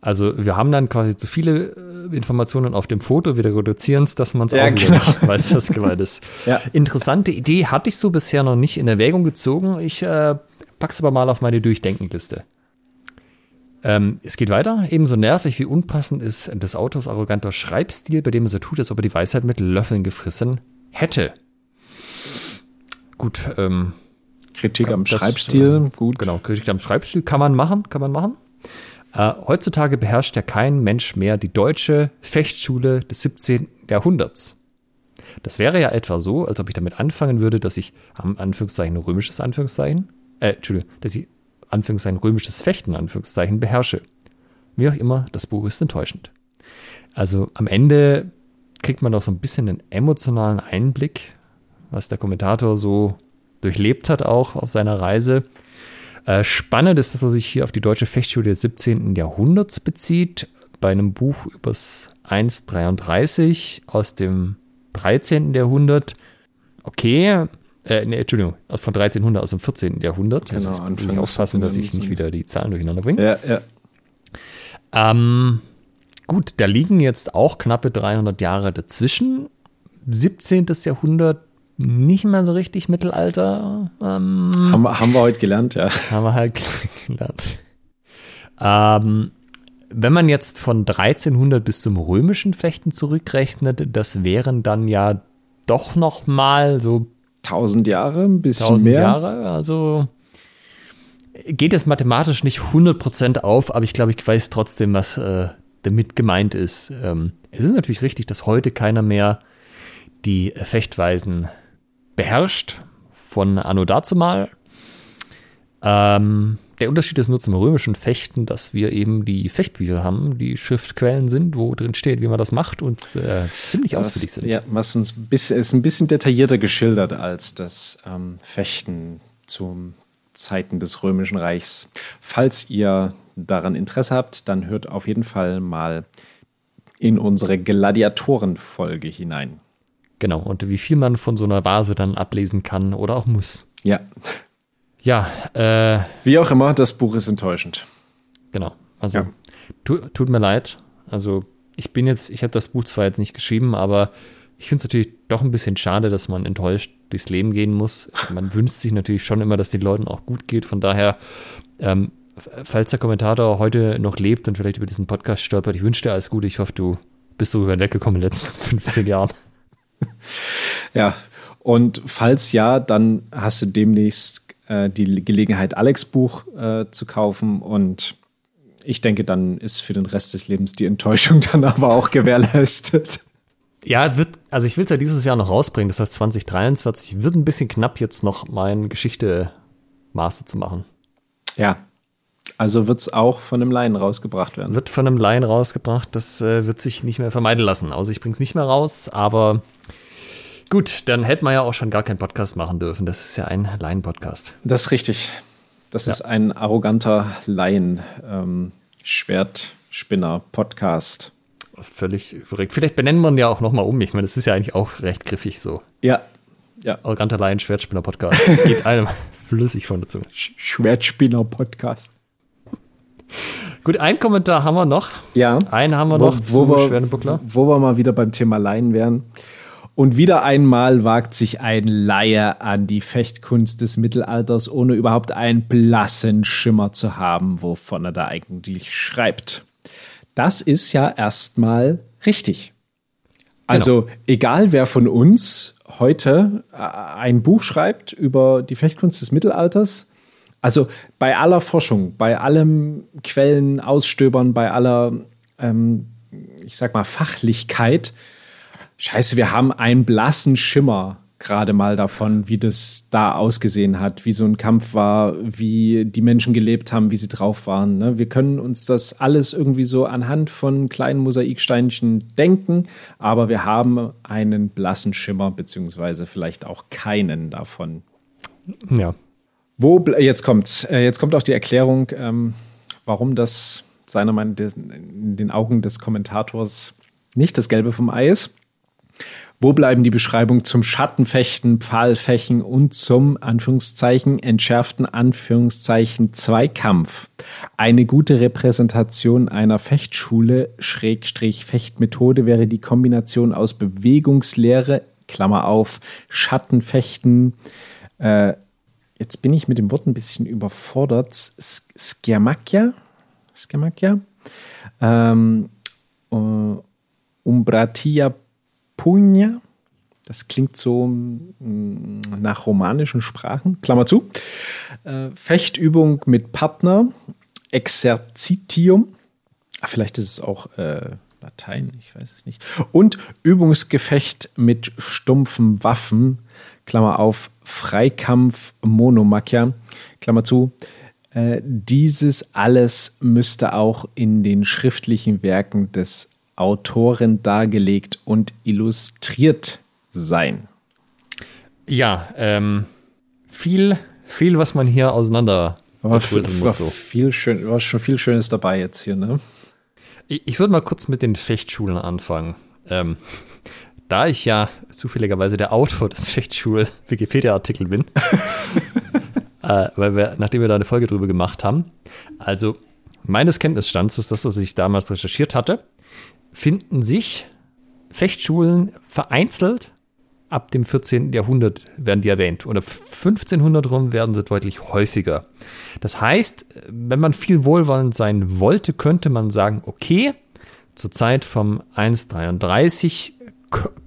Also wir haben dann quasi zu viele äh, Informationen auf dem Foto, wieder reduzieren es, dass man es Ja, auch genau. nicht weiß, was gemeint ist. Ja. Interessante Idee, hatte ich so bisher noch nicht in Erwägung gezogen. Ich äh, pack's aber mal auf meine Durchdenkenliste. Ähm, es geht weiter. Ebenso nervig wie unpassend ist des Autors arroganter Schreibstil, bei dem er so tut, als ob er die Weisheit mit Löffeln gefressen hätte. Gut, ähm, Kritik am Das, Schreibstil, gut. Genau, Kritik am Schreibstil kann man machen, kann man machen. Äh, heutzutage beherrscht ja kein Mensch mehr die deutsche Fechtschule des 17. Jahrhunderts. Das wäre ja etwa so, als ob ich damit anfangen würde, dass ich am Anführungszeichen römisches Anführungszeichen, äh, Entschuldigung, dass ich Anführungszeichen römisches Fechten Anführungszeichen beherrsche. Wie auch immer, das Buch ist enttäuschend. Also am Ende kriegt man noch so ein bisschen einen emotionalen Einblick, was der Kommentator so durchlebt hat, auch auf seiner Reise. Äh, spannend ist, dass er sich hier auf die deutsche Fechtschule des 17. Jahrhunderts bezieht, bei einem Buch übers 1,33 aus dem 13. Jahrhundert. Okay, äh, nee, Entschuldigung, von 1300 aus dem 14. Jahrhundert. Genau, also ich muss aufpassen, dass ich 17. nicht wieder die Zahlen durcheinander bringe. Ja, ja. Ähm, gut, da liegen jetzt auch knappe 300 Jahre dazwischen. 17. Jahrhundert, nicht mehr so richtig Mittelalter. Ähm, Haben, wir- haben wir heute gelernt, ja. haben wir halt gelernt. Ähm, wenn man jetzt von 1300 bis zum römischen Fechten zurückrechnet, das wären dann ja doch noch mal so 1000 Jahre, ein bisschen 1000 mehr. Jahre. Also geht es mathematisch nicht 100% auf, aber ich glaube, ich weiß trotzdem, was äh, damit gemeint ist. Ähm, es ist natürlich richtig, dass heute keiner mehr die Fechtweisen beherrscht von Anno dazumal. Ähm, der Unterschied ist nur zum römischen Fechten, dass wir eben die Fechtbücher haben, die Schriftquellen sind, wo drin steht, wie man das macht und äh, ziemlich ausführlich Was, sind. ja, was uns ein bisschen, ist ein bisschen detaillierter geschildert als das ähm, Fechten zu Zeiten des Römischen Reichs. Falls ihr daran Interesse habt, dann hört auf jeden Fall mal in unsere Gladiatoren-Folge hinein. Genau, und wie viel man von so einer Vase dann ablesen kann oder auch muss. Ja, Ja, äh, wie auch immer, das Buch ist enttäuschend. genau. Also Ja. tu, tut mir leid. Also ich bin jetzt, ich habe das Buch zwar jetzt nicht geschrieben, aber ich finde es natürlich doch ein bisschen schade, dass man enttäuscht durchs Leben gehen muss. Man wünscht sich natürlich schon immer, dass den Leuten auch gut geht. Von daher, ähm, falls der Kommentator heute noch lebt und vielleicht über diesen Podcast stolpert, ich wünsche dir alles Gute. Ich hoffe, du bist so über den Weg gekommen in den letzten 15 Jahren. Ja, und falls ja, dann hast du demnächst äh, die Gelegenheit, Alex Buch äh, zu kaufen und ich denke, dann ist für den Rest des Lebens die Enttäuschung dann aber auch gewährleistet. Ja, wird, also ich will es ja dieses Jahr noch rausbringen, das heißt 2023 wird ein bisschen knapp jetzt noch mein Geschichte-Master zu machen. Ja, also wird es auch von einem Laien rausgebracht werden. Wird von einem Laien rausgebracht, das äh, wird sich nicht mehr vermeiden lassen. Also ich bringe es nicht mehr raus, aber gut, dann hätten wir ja auch schon gar keinen Podcast machen dürfen. Das ist ja ein Laien-Podcast. Das ist richtig. Das Ja. ist ein arroganter Laien-Schwertspinner-Podcast. Völlig verrückt. Vielleicht benennen wir ihn ja auch nochmal um. Ich meine, das ist ja eigentlich auch recht griffig so. ja, ja. Arroganter Laien, Schwertspinner-Podcast. Geht einem flüssig von der Zunge. Sch- Schwertspinner-Podcast. Gut, einen Kommentar haben wir noch. Ja. Einen haben wir wo, noch wo, zu wir, Schwerdenbuckler. wo wir mal wieder beim Thema Laien wären. Und wieder einmal wagt sich ein Laie an die Fechtkunst des Mittelalters, ohne überhaupt einen blassen Schimmer zu haben, wovon er da eigentlich schreibt. Das ist ja erstmal richtig. Also egal wer von uns heute äh, ein Buch schreibt über die Fechtkunst des Mittelalters, also bei aller Forschung, bei allem Quellen ausstöbern, bei aller, ähm, ich sag mal, Fachlichkeit, scheiße, wir haben einen blassen Schimmer gerade mal davon, wie das da ausgesehen hat, wie so ein Kampf war, wie die Menschen gelebt haben, wie sie drauf waren. Ne? Wir können uns das alles irgendwie so anhand von kleinen Mosaiksteinchen denken, aber wir haben einen blassen Schimmer, beziehungsweise vielleicht auch keinen davon. Ja. Wo, jetzt kommt's, äh, jetzt kommt auch die Erklärung, ähm, warum das seiner Meinung in den Augen des Kommentators nicht das Gelbe vom Ei ist. Wo bleiben die Beschreibungen zum Schattenfechten, Pfahlfächen und zum Anführungszeichen entschärften Anführungszeichen Zweikampf? Eine gute Repräsentation einer Fechtschule Schrägstrich Fechtmethode wäre die Kombination aus Bewegungslehre, Klammer auf, Schattenfechten, äh, jetzt bin ich mit dem Wort ein bisschen überfordert, Skermakia, Skermakia, ähm, uh, Umbratia Pugna. Das klingt so mm, nach romanischen Sprachen. Klammer zu. Äh, Fechtübung mit Partner. Exerzitium. Vielleicht ist es auch äh, Latein, ich weiß es nicht. Und Übungsgefecht mit stumpfen Waffen. Klammer auf. Freikampf Monomachia. Klammer zu. Äh, dieses alles müsste auch in den schriftlichen Werken des Autoren dargelegt und illustriert sein. Ja, ähm, viel, viel, was man hier auseinander war, muss. War, so. viel schön, war schon viel Schönes dabei jetzt hier, ne? Ich, ich würde mal kurz mit den Fechtschulen anfangen. Ähm, da ich ja zufälligerweise der Autor des Fechtschul-Wikipedia-Artikel bin, äh, weil wir, nachdem wir da eine Folge drüber gemacht haben, also meines Kenntnisstands ist das, was ich damals recherchiert hatte, finden sich Fechtschulen vereinzelt ab dem 14. Jahrhundert werden die erwähnt. Und ab 1500 rum werden sie deutlich häufiger. Das heißt, wenn man viel wohlwollend sein wollte, könnte man sagen, okay, zur Zeit vom 133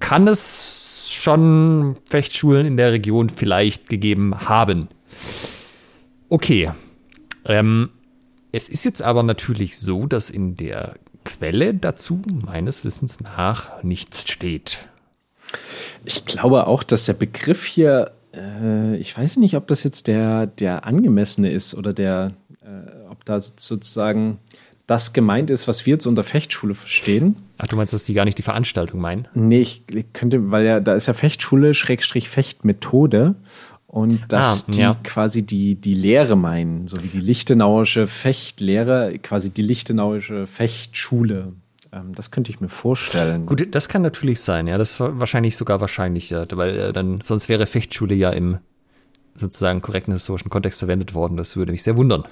kann es schon Fechtschulen in der Region vielleicht gegeben haben. Okay. Ähm, es ist jetzt aber natürlich so, dass in der Quelle dazu meines Wissens nach nichts steht. Ich glaube auch, dass der Begriff hier, äh, ich weiß nicht, ob das jetzt der, der angemessene ist oder der, äh, ob da sozusagen das gemeint ist, was wir jetzt unter Fechtschule verstehen. Ach, du meinst, dass die gar nicht die Veranstaltung meinen? Nee, ich könnte, weil ja, da ist ja Fechtschule, Schrägstrich Fechtmethode und dass ah, die ja. quasi die, die Lehre meinen, so wie die Lichtenauische Fechtlehre, quasi die Lichtenauische Fechtschule. Ähm, das könnte ich mir vorstellen. Gut, das kann natürlich sein, ja. Das ist wahrscheinlich sogar wahrscheinlicher, weil äh, dann sonst wäre Fechtschule ja im sozusagen korrekten historischen Kontext verwendet worden. Das würde mich sehr wundern.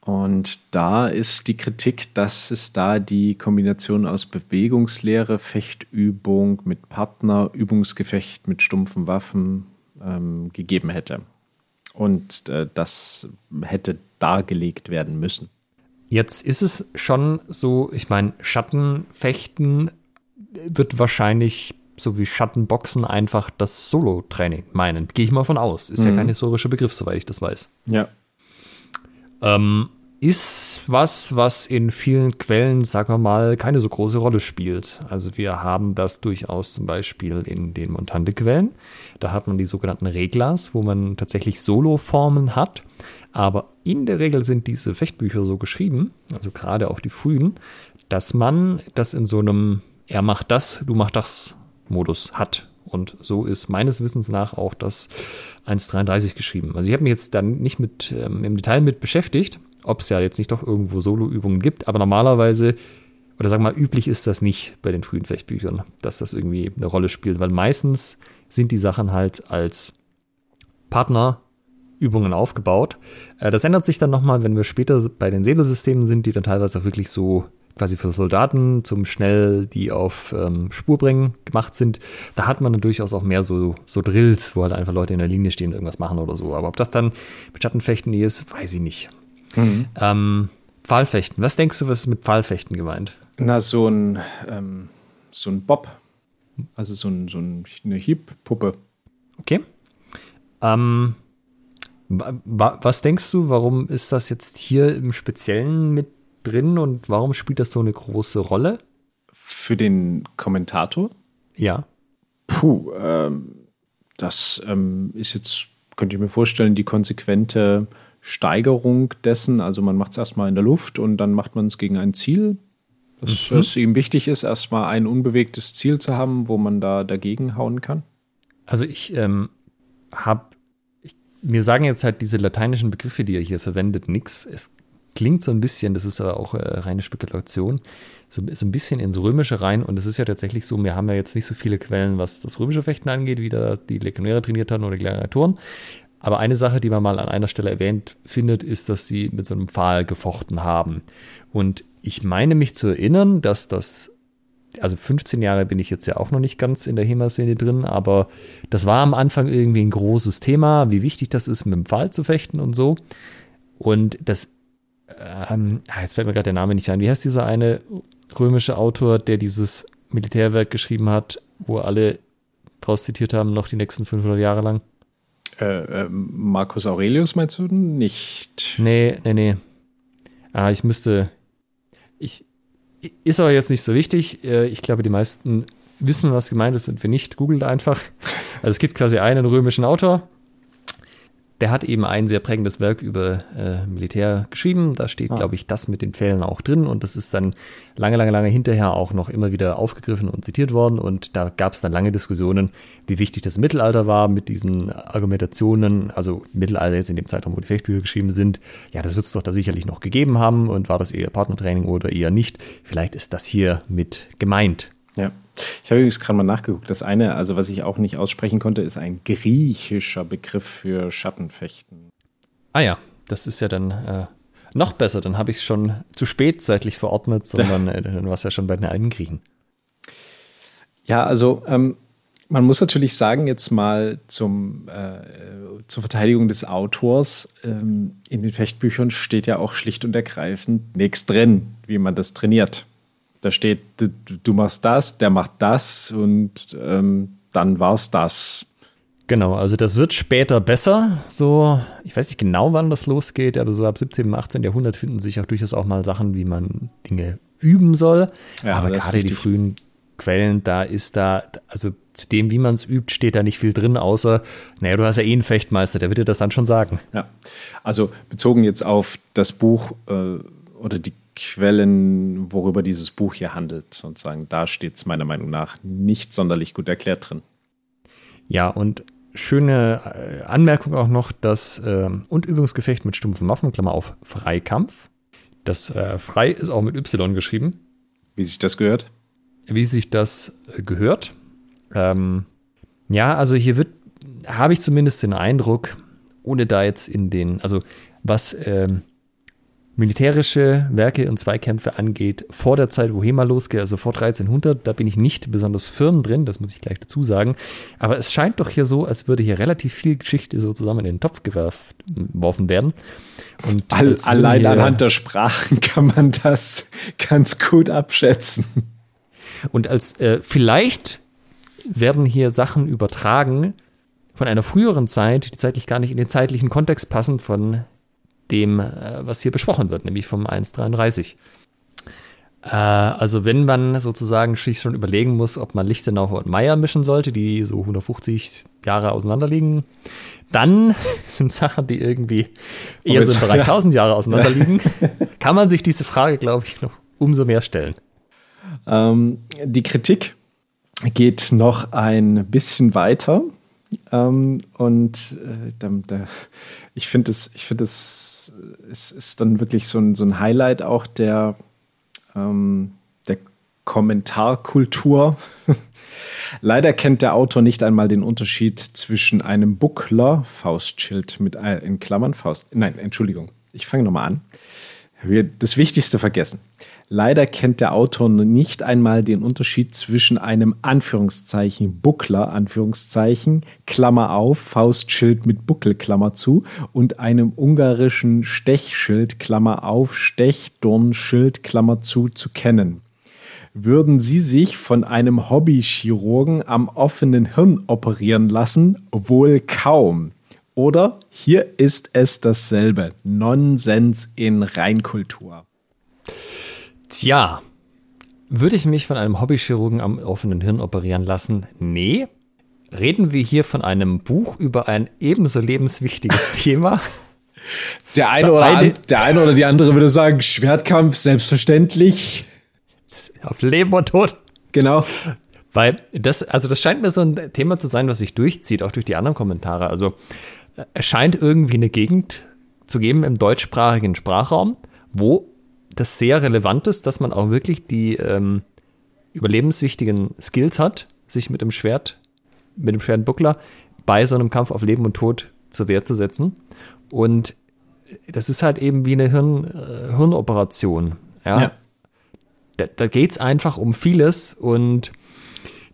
Und da ist die Kritik, dass es da die Kombination aus Bewegungslehre, Fechtübung mit Partner, Übungsgefecht mit stumpfen Waffen, ähm, gegeben hätte. Und äh, das hätte dargelegt werden müssen. Jetzt ist es schon so, ich meine, Schattenfechten wird wahrscheinlich so wie Schattenboxen einfach das Solo-Training meinen. Gehe ich mal von aus. Ist mhm. ja kein historischer Begriff, soweit ich das weiß. Ja. Ähm, ist was, was in vielen Quellen, sagen wir mal, keine so große Rolle spielt. Also wir haben das durchaus zum Beispiel in den Montante-Quellen. Da hat man die sogenannten Reglers, wo man tatsächlich Solo-Formen hat. Aber in der Regel sind diese Fechtbücher so geschrieben, also gerade auch die frühen, dass man das in so einem er macht das, du machst das Modus hat. Und so ist meines Wissens nach auch das 1.33 geschrieben. Also ich habe mich jetzt dann nicht mit ähm, im Detail mit beschäftigt, ob es ja jetzt nicht doch irgendwo Solo-Übungen gibt, aber normalerweise, oder wir mal, üblich ist das nicht bei den frühen Fechtbüchern, dass das irgendwie eine Rolle spielt, weil meistens sind die Sachen halt als Partnerübungen aufgebaut. Äh, das ändert sich dann nochmal, wenn wir später bei den Säbelsystemen sind, die dann teilweise auch wirklich so quasi für Soldaten zum schnell die auf ähm, Spur bringen gemacht sind. Da hat man dann durchaus auch mehr so, so Drills, wo halt einfach Leute in der Linie stehen und irgendwas machen oder so. Aber ob das dann mit Schattenfechten ist, weiß ich nicht. Mhm. Ähm, Pfahlfechten. Was denkst du, was ist mit Pfahlfechten gemeint? Na, so ein, ähm, so ein Bob. Also so, ein, so ein, eine Hiebpuppe. Okay. Ähm, was denkst du, warum ist das jetzt hier im Speziellen mit drin und warum spielt das so eine große Rolle? Für den Kommentator? Ja. Puh, Puh, ähm, das ähm, ist jetzt, könnte ich mir vorstellen, die konsequente Steigerung dessen. Also man macht es erstmal in der Luft und dann macht man es gegen ein Ziel. Dass mhm. es ihm wichtig ist, erstmal ein unbewegtes Ziel zu haben, wo man da dagegen hauen kann. Also ich ähm, habe, mir sagen jetzt halt diese lateinischen Begriffe, die er hier verwendet, nichts. Es klingt so ein bisschen, das ist aber auch äh, reine Spekulation, so, so ein bisschen ins Römische rein. Und es ist ja tatsächlich so, wir haben ja jetzt nicht so viele Quellen, was das römische Fechten angeht, wie da die Legionäre trainiert haben oder die Gladiatoren. Aber eine Sache, die man mal an einer Stelle erwähnt findet, ist, dass sie mit so einem Pfahl gefochten haben. Und ich meine mich zu erinnern, dass das, also 15 Jahre bin ich jetzt ja auch noch nicht ganz in der HEMA-Szene drin, aber das war am Anfang irgendwie ein großes Thema, wie wichtig das ist, mit dem Pfahl zu fechten und so. Und das, ähm, ah, jetzt fällt mir gerade der Name nicht ein. Wie heißt dieser eine römische Autor, der dieses Militärwerk geschrieben hat, wo alle draus zitiert haben, noch die nächsten 500 Jahre lang? Äh, äh, Marcus Aurelius meinst du nicht? Nee, nee, nee. Ah, ich müsste. Ich. Ist aber jetzt nicht so wichtig. Äh, ich glaube, die meisten wissen, was gemeint ist und wenn nicht, googelt einfach. Also es gibt quasi einen römischen Autor, der hat eben ein sehr prägendes Werk über äh, Militär geschrieben. Da steht, ah. glaube ich, das mit den Pfählen auch drin. Und das ist dann lange, lange, lange hinterher auch noch immer wieder aufgegriffen und zitiert worden. Und da gab es dann lange Diskussionen, wie wichtig das Mittelalter war mit diesen Argumentationen. Also Mittelalter jetzt in dem Zeitraum, wo die Fechtbücher geschrieben sind. Ja, das wird es doch da sicherlich noch gegeben haben. Und war das eher Partnertraining oder eher nicht? Vielleicht ist das hier mit gemeint. Ja. Ich habe übrigens gerade mal nachgeguckt. Das eine, also was ich auch nicht aussprechen konnte, ist ein griechischer Begriff für Schattenfechten. Ah ja, das ist ja dann äh, noch besser. Dann habe ich es schon zu spät zeitlich verordnet, sondern äh, dann war es ja schon bei den alten Griechen. Ja, also ähm, man muss natürlich sagen, jetzt mal zum, äh, zur Verteidigung des Autors, ähm, in den Fechtbüchern steht ja auch schlicht und ergreifend nichts drin, wie man das trainiert. Da steht, du, du machst das, der macht das und ähm, dann es das. Genau, also das wird später besser. So, ich weiß nicht genau, wann das losgeht, aber so ab 17., 18. Jahrhundert finden sich auch durchaus auch mal Sachen, wie man Dinge üben soll. Ja, aber gerade die frühen Quellen, da ist da, also zu dem, wie man es übt, steht da nicht viel drin, außer, naja, du hast ja eh einen Fechtmeister, der wird dir das dann schon sagen. Ja, also bezogen jetzt auf das Buch äh, oder die Quellen, worüber dieses Buch hier handelt. Sozusagen, da steht es meiner Meinung nach nicht sonderlich gut erklärt drin. Ja, und schöne äh, Anmerkung auch noch, dass äh, und Übungsgefecht mit stumpfen Waffen, Klammer auf Freikampf. Das äh, Frei ist auch mit Y geschrieben. Wie sich das gehört? Wie sich das äh, gehört. Ähm, ja, also hier wird, habe ich zumindest den Eindruck, ohne da jetzt in den, also was ähm, militärische Werke und Zweikämpfe angeht, vor der Zeit, wo HEMA losgeht, also vor 1300, da bin ich nicht besonders firm drin, das muss ich gleich dazu sagen. Aber es scheint doch hier so, als würde hier relativ viel Geschichte so zusammen in den Topf geworfen werden. Und All, allein anhand der Sprachen kann man das ganz gut abschätzen. Und als äh, vielleicht werden hier Sachen übertragen von einer früheren Zeit, die zeitlich gar nicht in den zeitlichen Kontext passen, von dem, äh, was hier besprochen wird, nämlich vom 1.33. Äh, also wenn man sozusagen sich schon überlegen muss, ob man Lichtenauer und Meier mischen sollte, die so 150 Jahre auseinander liegen, dann sind Sachen, die irgendwie eher so im Bereich 1000 Jahre auseinander liegen, kann man sich diese Frage, glaube ich, noch umso mehr stellen. Ähm, die Kritik geht noch ein bisschen weiter. Ähm, und äh, da, da, ich finde es, ich finde es, es ist dann wirklich so ein, so ein Highlight auch der, ähm, der Kommentarkultur. Leider kennt der Autor nicht einmal den Unterschied zwischen einem Buckler, Faustschild mit in Klammern Faust. Nein, Entschuldigung. Ich fange nochmal an. Wir das Wichtigste vergessen. Leider kennt der Autor nicht einmal den Unterschied zwischen einem Anführungszeichen Buckler, Anführungszeichen, Klammer auf, Faustschild mit Buckel, Klammer zu, und einem ungarischen Stechschild, Klammer auf, Stechdornschild, Klammer zu, zu kennen. Würden Sie sich von einem Hobbychirurgen am offenen Hirn operieren lassen? Wohl kaum. Oder hier ist es dasselbe. Nonsens in Reinkultur. Tja, würde ich mich von einem Hobbychirurgen am offenen Hirn operieren lassen? Nee. reden wir hier von einem Buch über ein ebenso lebenswichtiges Thema. Der eine, oder eine, an, der eine oder die andere würde sagen, Schwertkampf, selbstverständlich. Auf Leben und Tod. Genau. Weil das, also das scheint mir so ein Thema zu sein, was sich durchzieht, auch durch die anderen Kommentare. Also äh, es scheint irgendwie eine Gegend zu geben im deutschsprachigen Sprachraum, wo das sehr relevant ist, dass man auch wirklich die ähm, überlebenswichtigen Skills hat, sich mit dem Schwert, mit dem schweren Buckler bei so einem Kampf auf Leben und Tod zur Wehr zu setzen. Und das ist halt eben wie eine Hirn, äh, Hirnoperation. Ja. ja. Da, da geht es einfach um vieles und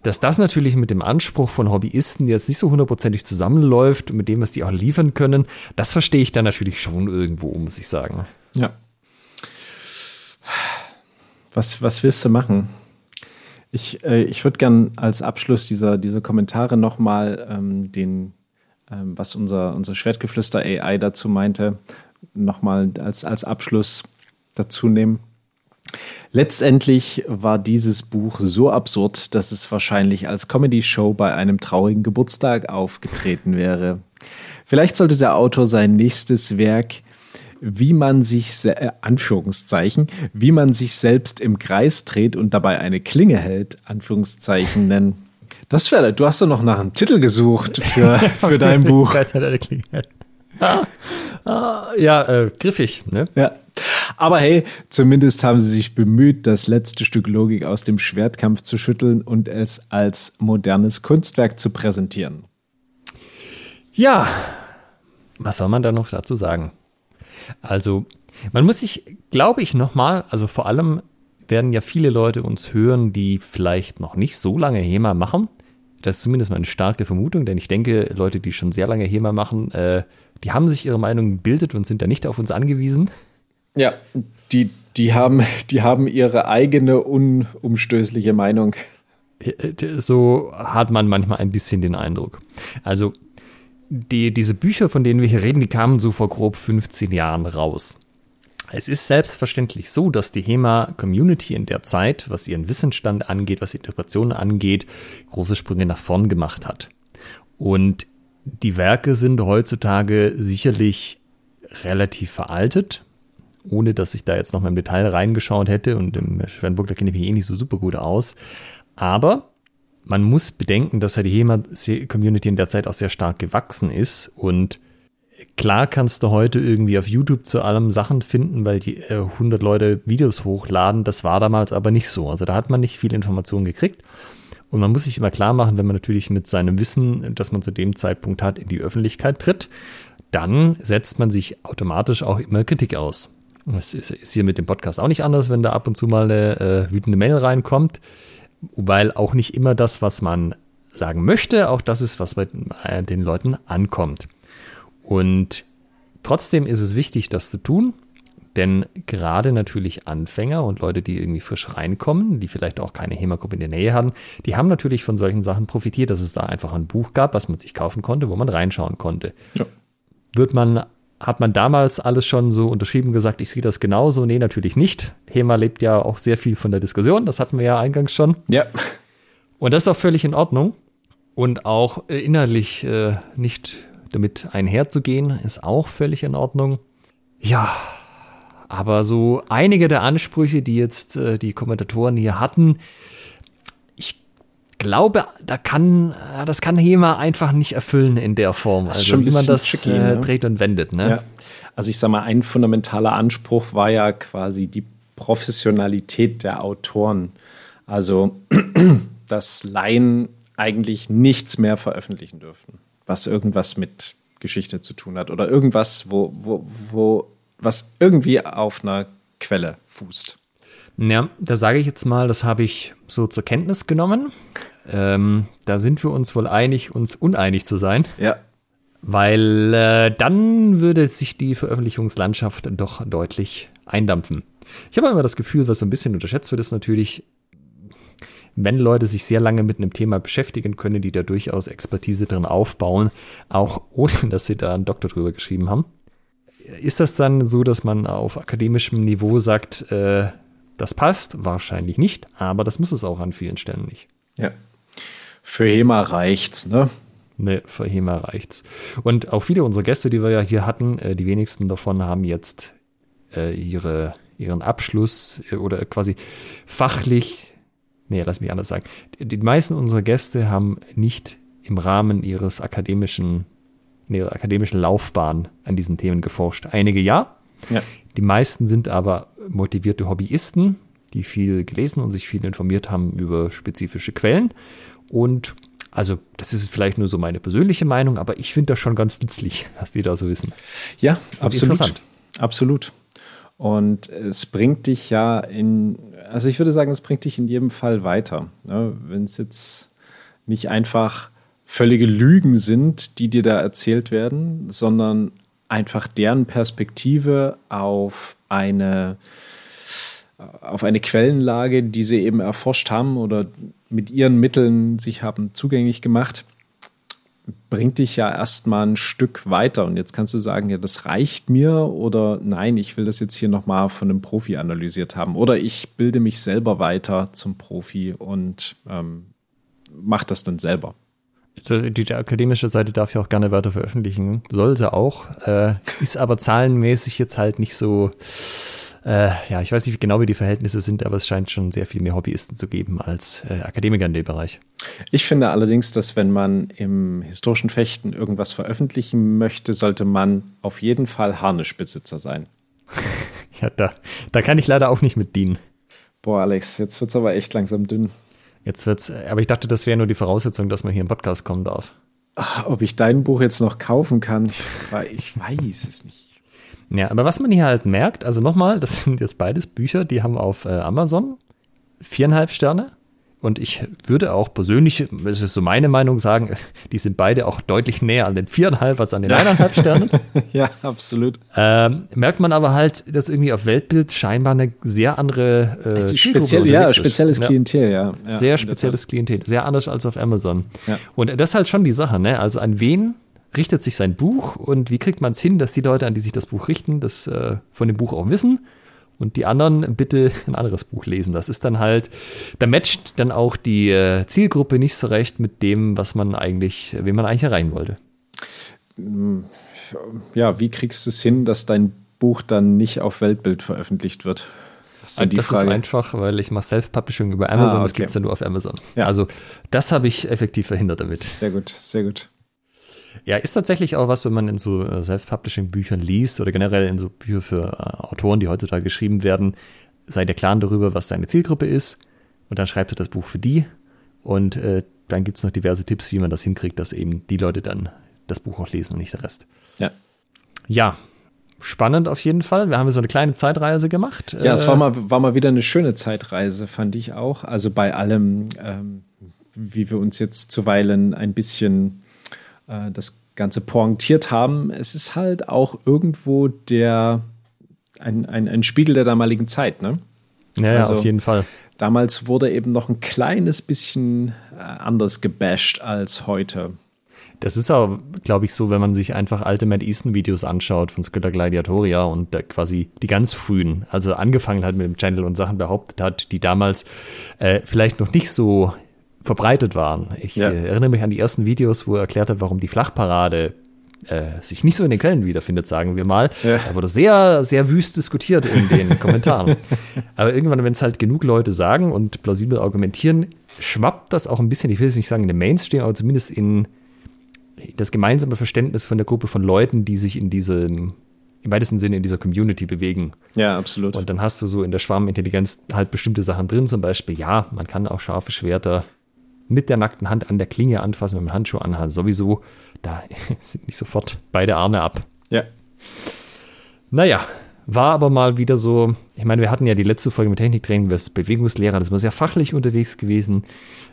dass das natürlich mit dem Anspruch von Hobbyisten jetzt nicht so hundertprozentig zusammenläuft und mit dem, was die auch liefern können, das verstehe ich dann natürlich schon irgendwo, muss ich sagen. Ja. Was, was willst du machen? Ich, äh, ich würde gern als Abschluss dieser, dieser Kommentare nochmal ähm, den, ähm, was unser, unser Schwertgeflüster AI dazu meinte, nochmal als, als Abschluss dazu nehmen. Letztendlich war dieses Buch so absurd, dass es wahrscheinlich als Comedy-Show bei einem traurigen Geburtstag aufgetreten wäre. Vielleicht sollte der Autor sein nächstes Werk wie man sich, äh, Anführungszeichen, wie man sich selbst im Kreis dreht und dabei eine Klinge hält, Anführungszeichen nennen. Das wäre, du hast doch noch nach einem Titel gesucht für, für dein Buch. ja, äh, griffig, ne? Ja. Aber hey, zumindest haben sie sich bemüht, das letzte Stück Logik aus dem Schwertkampf zu schütteln und es als modernes Kunstwerk zu präsentieren. Ja, was soll man da noch dazu sagen? Also, man muss sich, glaube ich, nochmal, also vor allem werden ja viele Leute uns hören, die vielleicht noch nicht so lange HEMA machen. Das ist zumindest meine starke Vermutung, denn ich denke, Leute, die schon sehr lange HEMA machen, äh, die haben sich ihre Meinung gebildet und sind da nicht auf uns angewiesen. Ja, die, die, haben, die haben ihre eigene unumstößliche Meinung. So hat man manchmal ein bisschen den Eindruck. Also die, diese Bücher, von denen wir hier reden, die kamen so vor grob 15 Jahren raus. Es ist selbstverständlich so, dass die HEMA-Community in der Zeit, was ihren Wissensstand angeht, was Interpretationen angeht, große Sprünge nach vorn gemacht hat. Und die Werke sind heutzutage sicherlich relativ veraltet, ohne dass ich da jetzt noch mal im Detail reingeschaut hätte und im Schwernburg, da kenne ich mich eh nicht so super gut aus. Aber man muss bedenken, dass ja die HEMA-Community in der Zeit auch sehr stark gewachsen ist und klar kannst du heute irgendwie auf YouTube zu allem Sachen finden, weil die äh, 100 Leute Videos hochladen. Das war damals aber nicht so. Also da hat man nicht viel Informationen gekriegt. Und man muss sich immer klar machen, wenn man natürlich mit seinem Wissen, das man zu dem Zeitpunkt hat, in die Öffentlichkeit tritt, dann setzt man sich automatisch auch immer Kritik aus. Das ist, ist hier mit dem Podcast auch nicht anders, wenn da ab und zu mal eine äh, wütende Mail reinkommt weil auch nicht immer das, was man sagen möchte, auch das ist, was bei äh, den Leuten ankommt. Und trotzdem ist es wichtig, das zu tun, denn gerade natürlich Anfänger und Leute, die irgendwie frisch reinkommen, die vielleicht auch keine HEMA-Gruppe in der Nähe haben, die haben natürlich von solchen Sachen profitiert, dass es da einfach ein Buch gab, was man sich kaufen konnte, wo man reinschauen konnte. Ja. Wird man hat man damals alles schon so unterschrieben gesagt, ich sehe das genauso? Nee, natürlich nicht. HEMA lebt ja auch sehr viel von der Diskussion, das hatten wir ja eingangs schon. Ja. Und das ist auch völlig in Ordnung. Und auch äh, inhaltlich äh, nicht damit einherzugehen, ist auch völlig in Ordnung. Ja, aber so einige der Ansprüche, die jetzt äh, die Kommentatoren hier hatten, glaube, da kann, äh, das kann HEMA einfach nicht erfüllen in der Form. Das also wie man das tricky, äh, ne? dreht und wendet. Ne? Ja. Also ich sage mal, ein fundamentaler Anspruch war ja quasi die Professionalität der Autoren. Also, dass Laien eigentlich nichts mehr veröffentlichen dürfen, was irgendwas mit Geschichte zu tun hat oder irgendwas, wo, wo, wo, was irgendwie auf einer Quelle fußt. Ja, da sage ich jetzt mal, das habe ich so zur Kenntnis genommen. Ähm, da sind wir uns wohl einig, uns uneinig zu sein. Ja. Weil äh, dann würde sich die Veröffentlichungslandschaft doch deutlich eindampfen. Ich habe immer das Gefühl, was so ein bisschen unterschätzt wird, ist natürlich, wenn Leute sich sehr lange mit einem Thema beschäftigen können, die da durchaus Expertise drin aufbauen, auch ohne dass sie da einen Doktor drüber geschrieben haben. Ist das dann so, dass man auf akademischem Niveau sagt, äh, das passt? Wahrscheinlich nicht, aber das muss es auch an vielen Stellen nicht. Ja. Für HEMA reicht's, ne? Ne, für HEMA reicht's. Und auch viele unserer Gäste, die wir ja hier hatten, äh, die wenigsten davon haben jetzt äh, ihre, ihren Abschluss äh, oder quasi fachlich, nee, lass mich anders sagen. Die, die meisten unserer Gäste haben nicht im Rahmen ihres akademischen, ihrer akademischen Laufbahn an diesen Themen geforscht. Einige ja. ja. Die meisten sind aber motivierte Hobbyisten, die viel gelesen und sich viel informiert haben über spezifische Quellen. Und also, das ist vielleicht nur so meine persönliche Meinung, aber ich finde das schon ganz nützlich, was die da so wissen. Ja, und absolut. Absolut. Und es bringt dich ja in, also ich würde sagen, es bringt dich in jedem Fall weiter. Ne? Wenn es jetzt nicht einfach völlige Lügen sind, die dir da erzählt werden, sondern einfach deren Perspektive auf eine, auf eine Quellenlage, die sie eben erforscht haben oder mit ihren Mitteln sich haben zugänglich gemacht, bringt dich ja erstmal ein Stück weiter. Und jetzt kannst du sagen, ja, das reicht mir oder nein, ich will das jetzt hier nochmal von einem Profi analysiert haben. Oder ich bilde mich selber weiter zum Profi und ähm, mache das dann selber die akademische Seite darf ja auch gerne weiter veröffentlichen, soll sie auch, äh, ist aber zahlenmäßig jetzt halt nicht so, äh, ja, ich weiß nicht genau, wie die Verhältnisse sind, aber es scheint schon sehr viel mehr Hobbyisten zu geben als äh, Akademiker in dem Bereich. Ich finde allerdings, dass wenn man im historischen Fechten irgendwas veröffentlichen möchte, sollte man auf jeden Fall Harnischbesitzer sein. ja, da, da kann ich leider auch nicht mit dienen. Boah, Alex, jetzt wird es aber echt langsam dünn. Jetzt wird's, aber ich dachte, das wäre nur die Voraussetzung, dass man hier im Podcast kommen darf. Ach, ob ich dein Buch jetzt noch kaufen kann, ich, ich weiß es nicht. Ja, aber was man hier halt merkt, also nochmal, das sind jetzt beides Bücher, die haben auf äh, Amazon viereinhalb Sterne. Und ich würde auch persönlich, das ist so meine Meinung, sagen, die sind beide auch deutlich näher an den viereinhalb als an den eineinhalb Sternen. ja, absolut. Ähm, merkt man aber halt, dass irgendwie auf Weltbild scheinbar eine sehr andere äh, speziell, ja, spezielles ist. Klientel, ja. ja sehr spezielles Klientel, sehr anders als auf Amazon. Ja. Und das ist halt schon die Sache, ne? Also an wen richtet sich sein Buch und wie kriegt man es hin, dass die Leute, an die sich das Buch richten, das äh, von dem Buch auch wissen und die anderen bitte ein anderes Buch lesen. Das ist dann halt, da matcht dann auch die äh, Zielgruppe nicht so recht mit dem, was man eigentlich, wen man eigentlich erreichen wollte. Ja, wie kriegst du es hin, dass dein Buch dann nicht auf Weltbild veröffentlicht wird? Das, ist, das ist, einfach, weil ich mache Self-Publishing über Amazon, ah, okay. das gibt es ja nur auf Amazon. Ja. Also das habe ich effektiv verhindert damit. Sehr gut, sehr gut. Ja, ist tatsächlich auch was, wenn man in so äh, Self-Publishing-Büchern liest oder generell in so Bücher für äh, Autoren, die heutzutage geschrieben werden, sei dir klar darüber, was deine Zielgruppe ist und dann schreibst du das Buch für die und äh, dann gibt es noch diverse Tipps, wie man das hinkriegt, dass eben die Leute dann das Buch auch lesen und nicht der Rest. Ja. Ja, spannend auf jeden Fall. Wir haben so eine kleine Zeitreise gemacht. Ja, es war äh, mal, war mal wieder eine schöne Zeitreise, fand ich auch. Also bei allem, ähm, wie wir uns jetzt zuweilen ein bisschen äh, das Ganze pointiert haben, es ist halt auch irgendwo der ein, ein, ein Spiegel der damaligen Zeit, ne? Ja, also, auf jeden Fall. Damals wurde eben noch ein kleines bisschen äh, anders gebasht als heute. Das ist auch, glaube ich, so, wenn man sich einfach alte Matt Easton-Videos anschaut von Scritter Gladiatoria und quasi die ganz frühen, also angefangen hat mit dem Channel und Sachen behauptet hat, die damals äh, vielleicht noch nicht so verbreitet waren. Ich ja. äh, erinnere mich an die ersten Videos, wo er erklärt hat, warum die Flachparade äh, sich nicht so in den Quellen wiederfindet, sagen wir mal. Ja. Da wurde sehr, sehr wüst diskutiert in den Kommentaren. Aber irgendwann, wenn es halt genug Leute sagen und plausibel argumentieren, schwappt das auch ein bisschen, ich will jetzt nicht sagen in den Mainstream, aber zumindest in das gemeinsame Verständnis von der Gruppe von Leuten, die sich in diesem im weitesten Sinne in dieser Community bewegen. Ja, absolut. Und dann hast du so in der Schwarmintelligenz halt bestimmte Sachen drin, zum Beispiel, ja, man kann auch scharfe Schwerter mit der nackten Hand an der Klinge anfassen, wenn man Handschuhe anhat. Sowieso, da sind nicht sofort beide Arme ab. Ja. Naja, war aber mal wieder so, ich meine, wir hatten ja die letzte Folge mit Techniktraining, wir sind Bewegungslehrer, das war sehr fachlich unterwegs gewesen.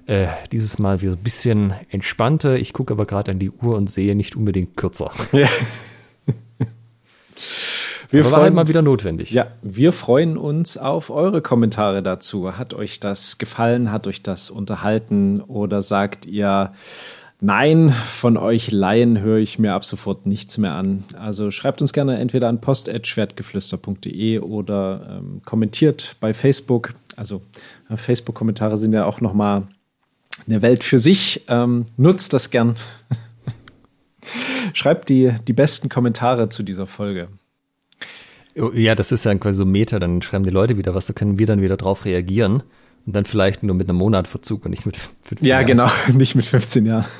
Äh, dieses Mal wieder ein bisschen entspannter. Ich gucke aber gerade an die Uhr und sehe nicht unbedingt kürzer. Ja. Wir Aber freuen, war halt mal wieder notwendig. Ja, wir freuen uns auf eure Kommentare dazu. Hat euch das gefallen? Hat euch das unterhalten? Oder sagt ihr, nein, von euch Laien höre ich mir ab sofort nichts mehr an? Also schreibt uns gerne entweder an post.schwertgeflüster.de oder ähm, kommentiert bei Facebook. Also Facebook-Kommentare sind ja auch noch mal eine Welt für sich. Ähm, nutzt das gern. Schreibt die, die besten Kommentare zu dieser Folge. Ja, das ist ja quasi so Meta, dann schreiben die Leute wieder was, da können wir dann wieder drauf reagieren. Und dann vielleicht nur mit einem Monat Verzug und nicht mit 15 Ja, Jahren. genau, nicht mit 15 Jahren.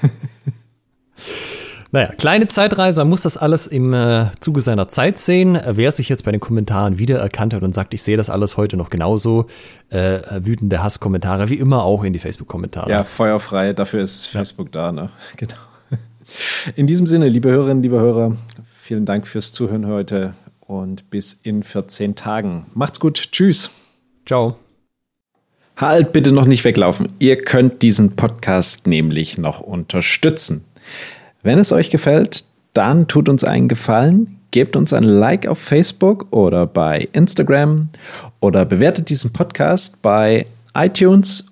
Naja, kleine Zeitreise, man muss das alles im äh, Zuge seiner Zeit sehen. Wer sich jetzt bei den Kommentaren wiedererkannt hat und sagt, ich sehe das alles heute noch genauso, äh, wütende Hasskommentare, wie immer auch in die Facebook-Kommentare. Ja, feuerfrei, dafür ist Facebook ja. da, ne? Genau. In diesem Sinne, liebe Hörerinnen, liebe Hörer, vielen Dank fürs Zuhören heute und bis in 14 Tagen. Macht's gut, tschüss. Ciao. Halt bitte noch nicht weglaufen. Ihr könnt diesen Podcast nämlich noch unterstützen. Wenn es euch gefällt, dann tut uns einen Gefallen, gebt uns ein Like auf Facebook oder bei Instagram oder bewertet diesen Podcast bei iTunes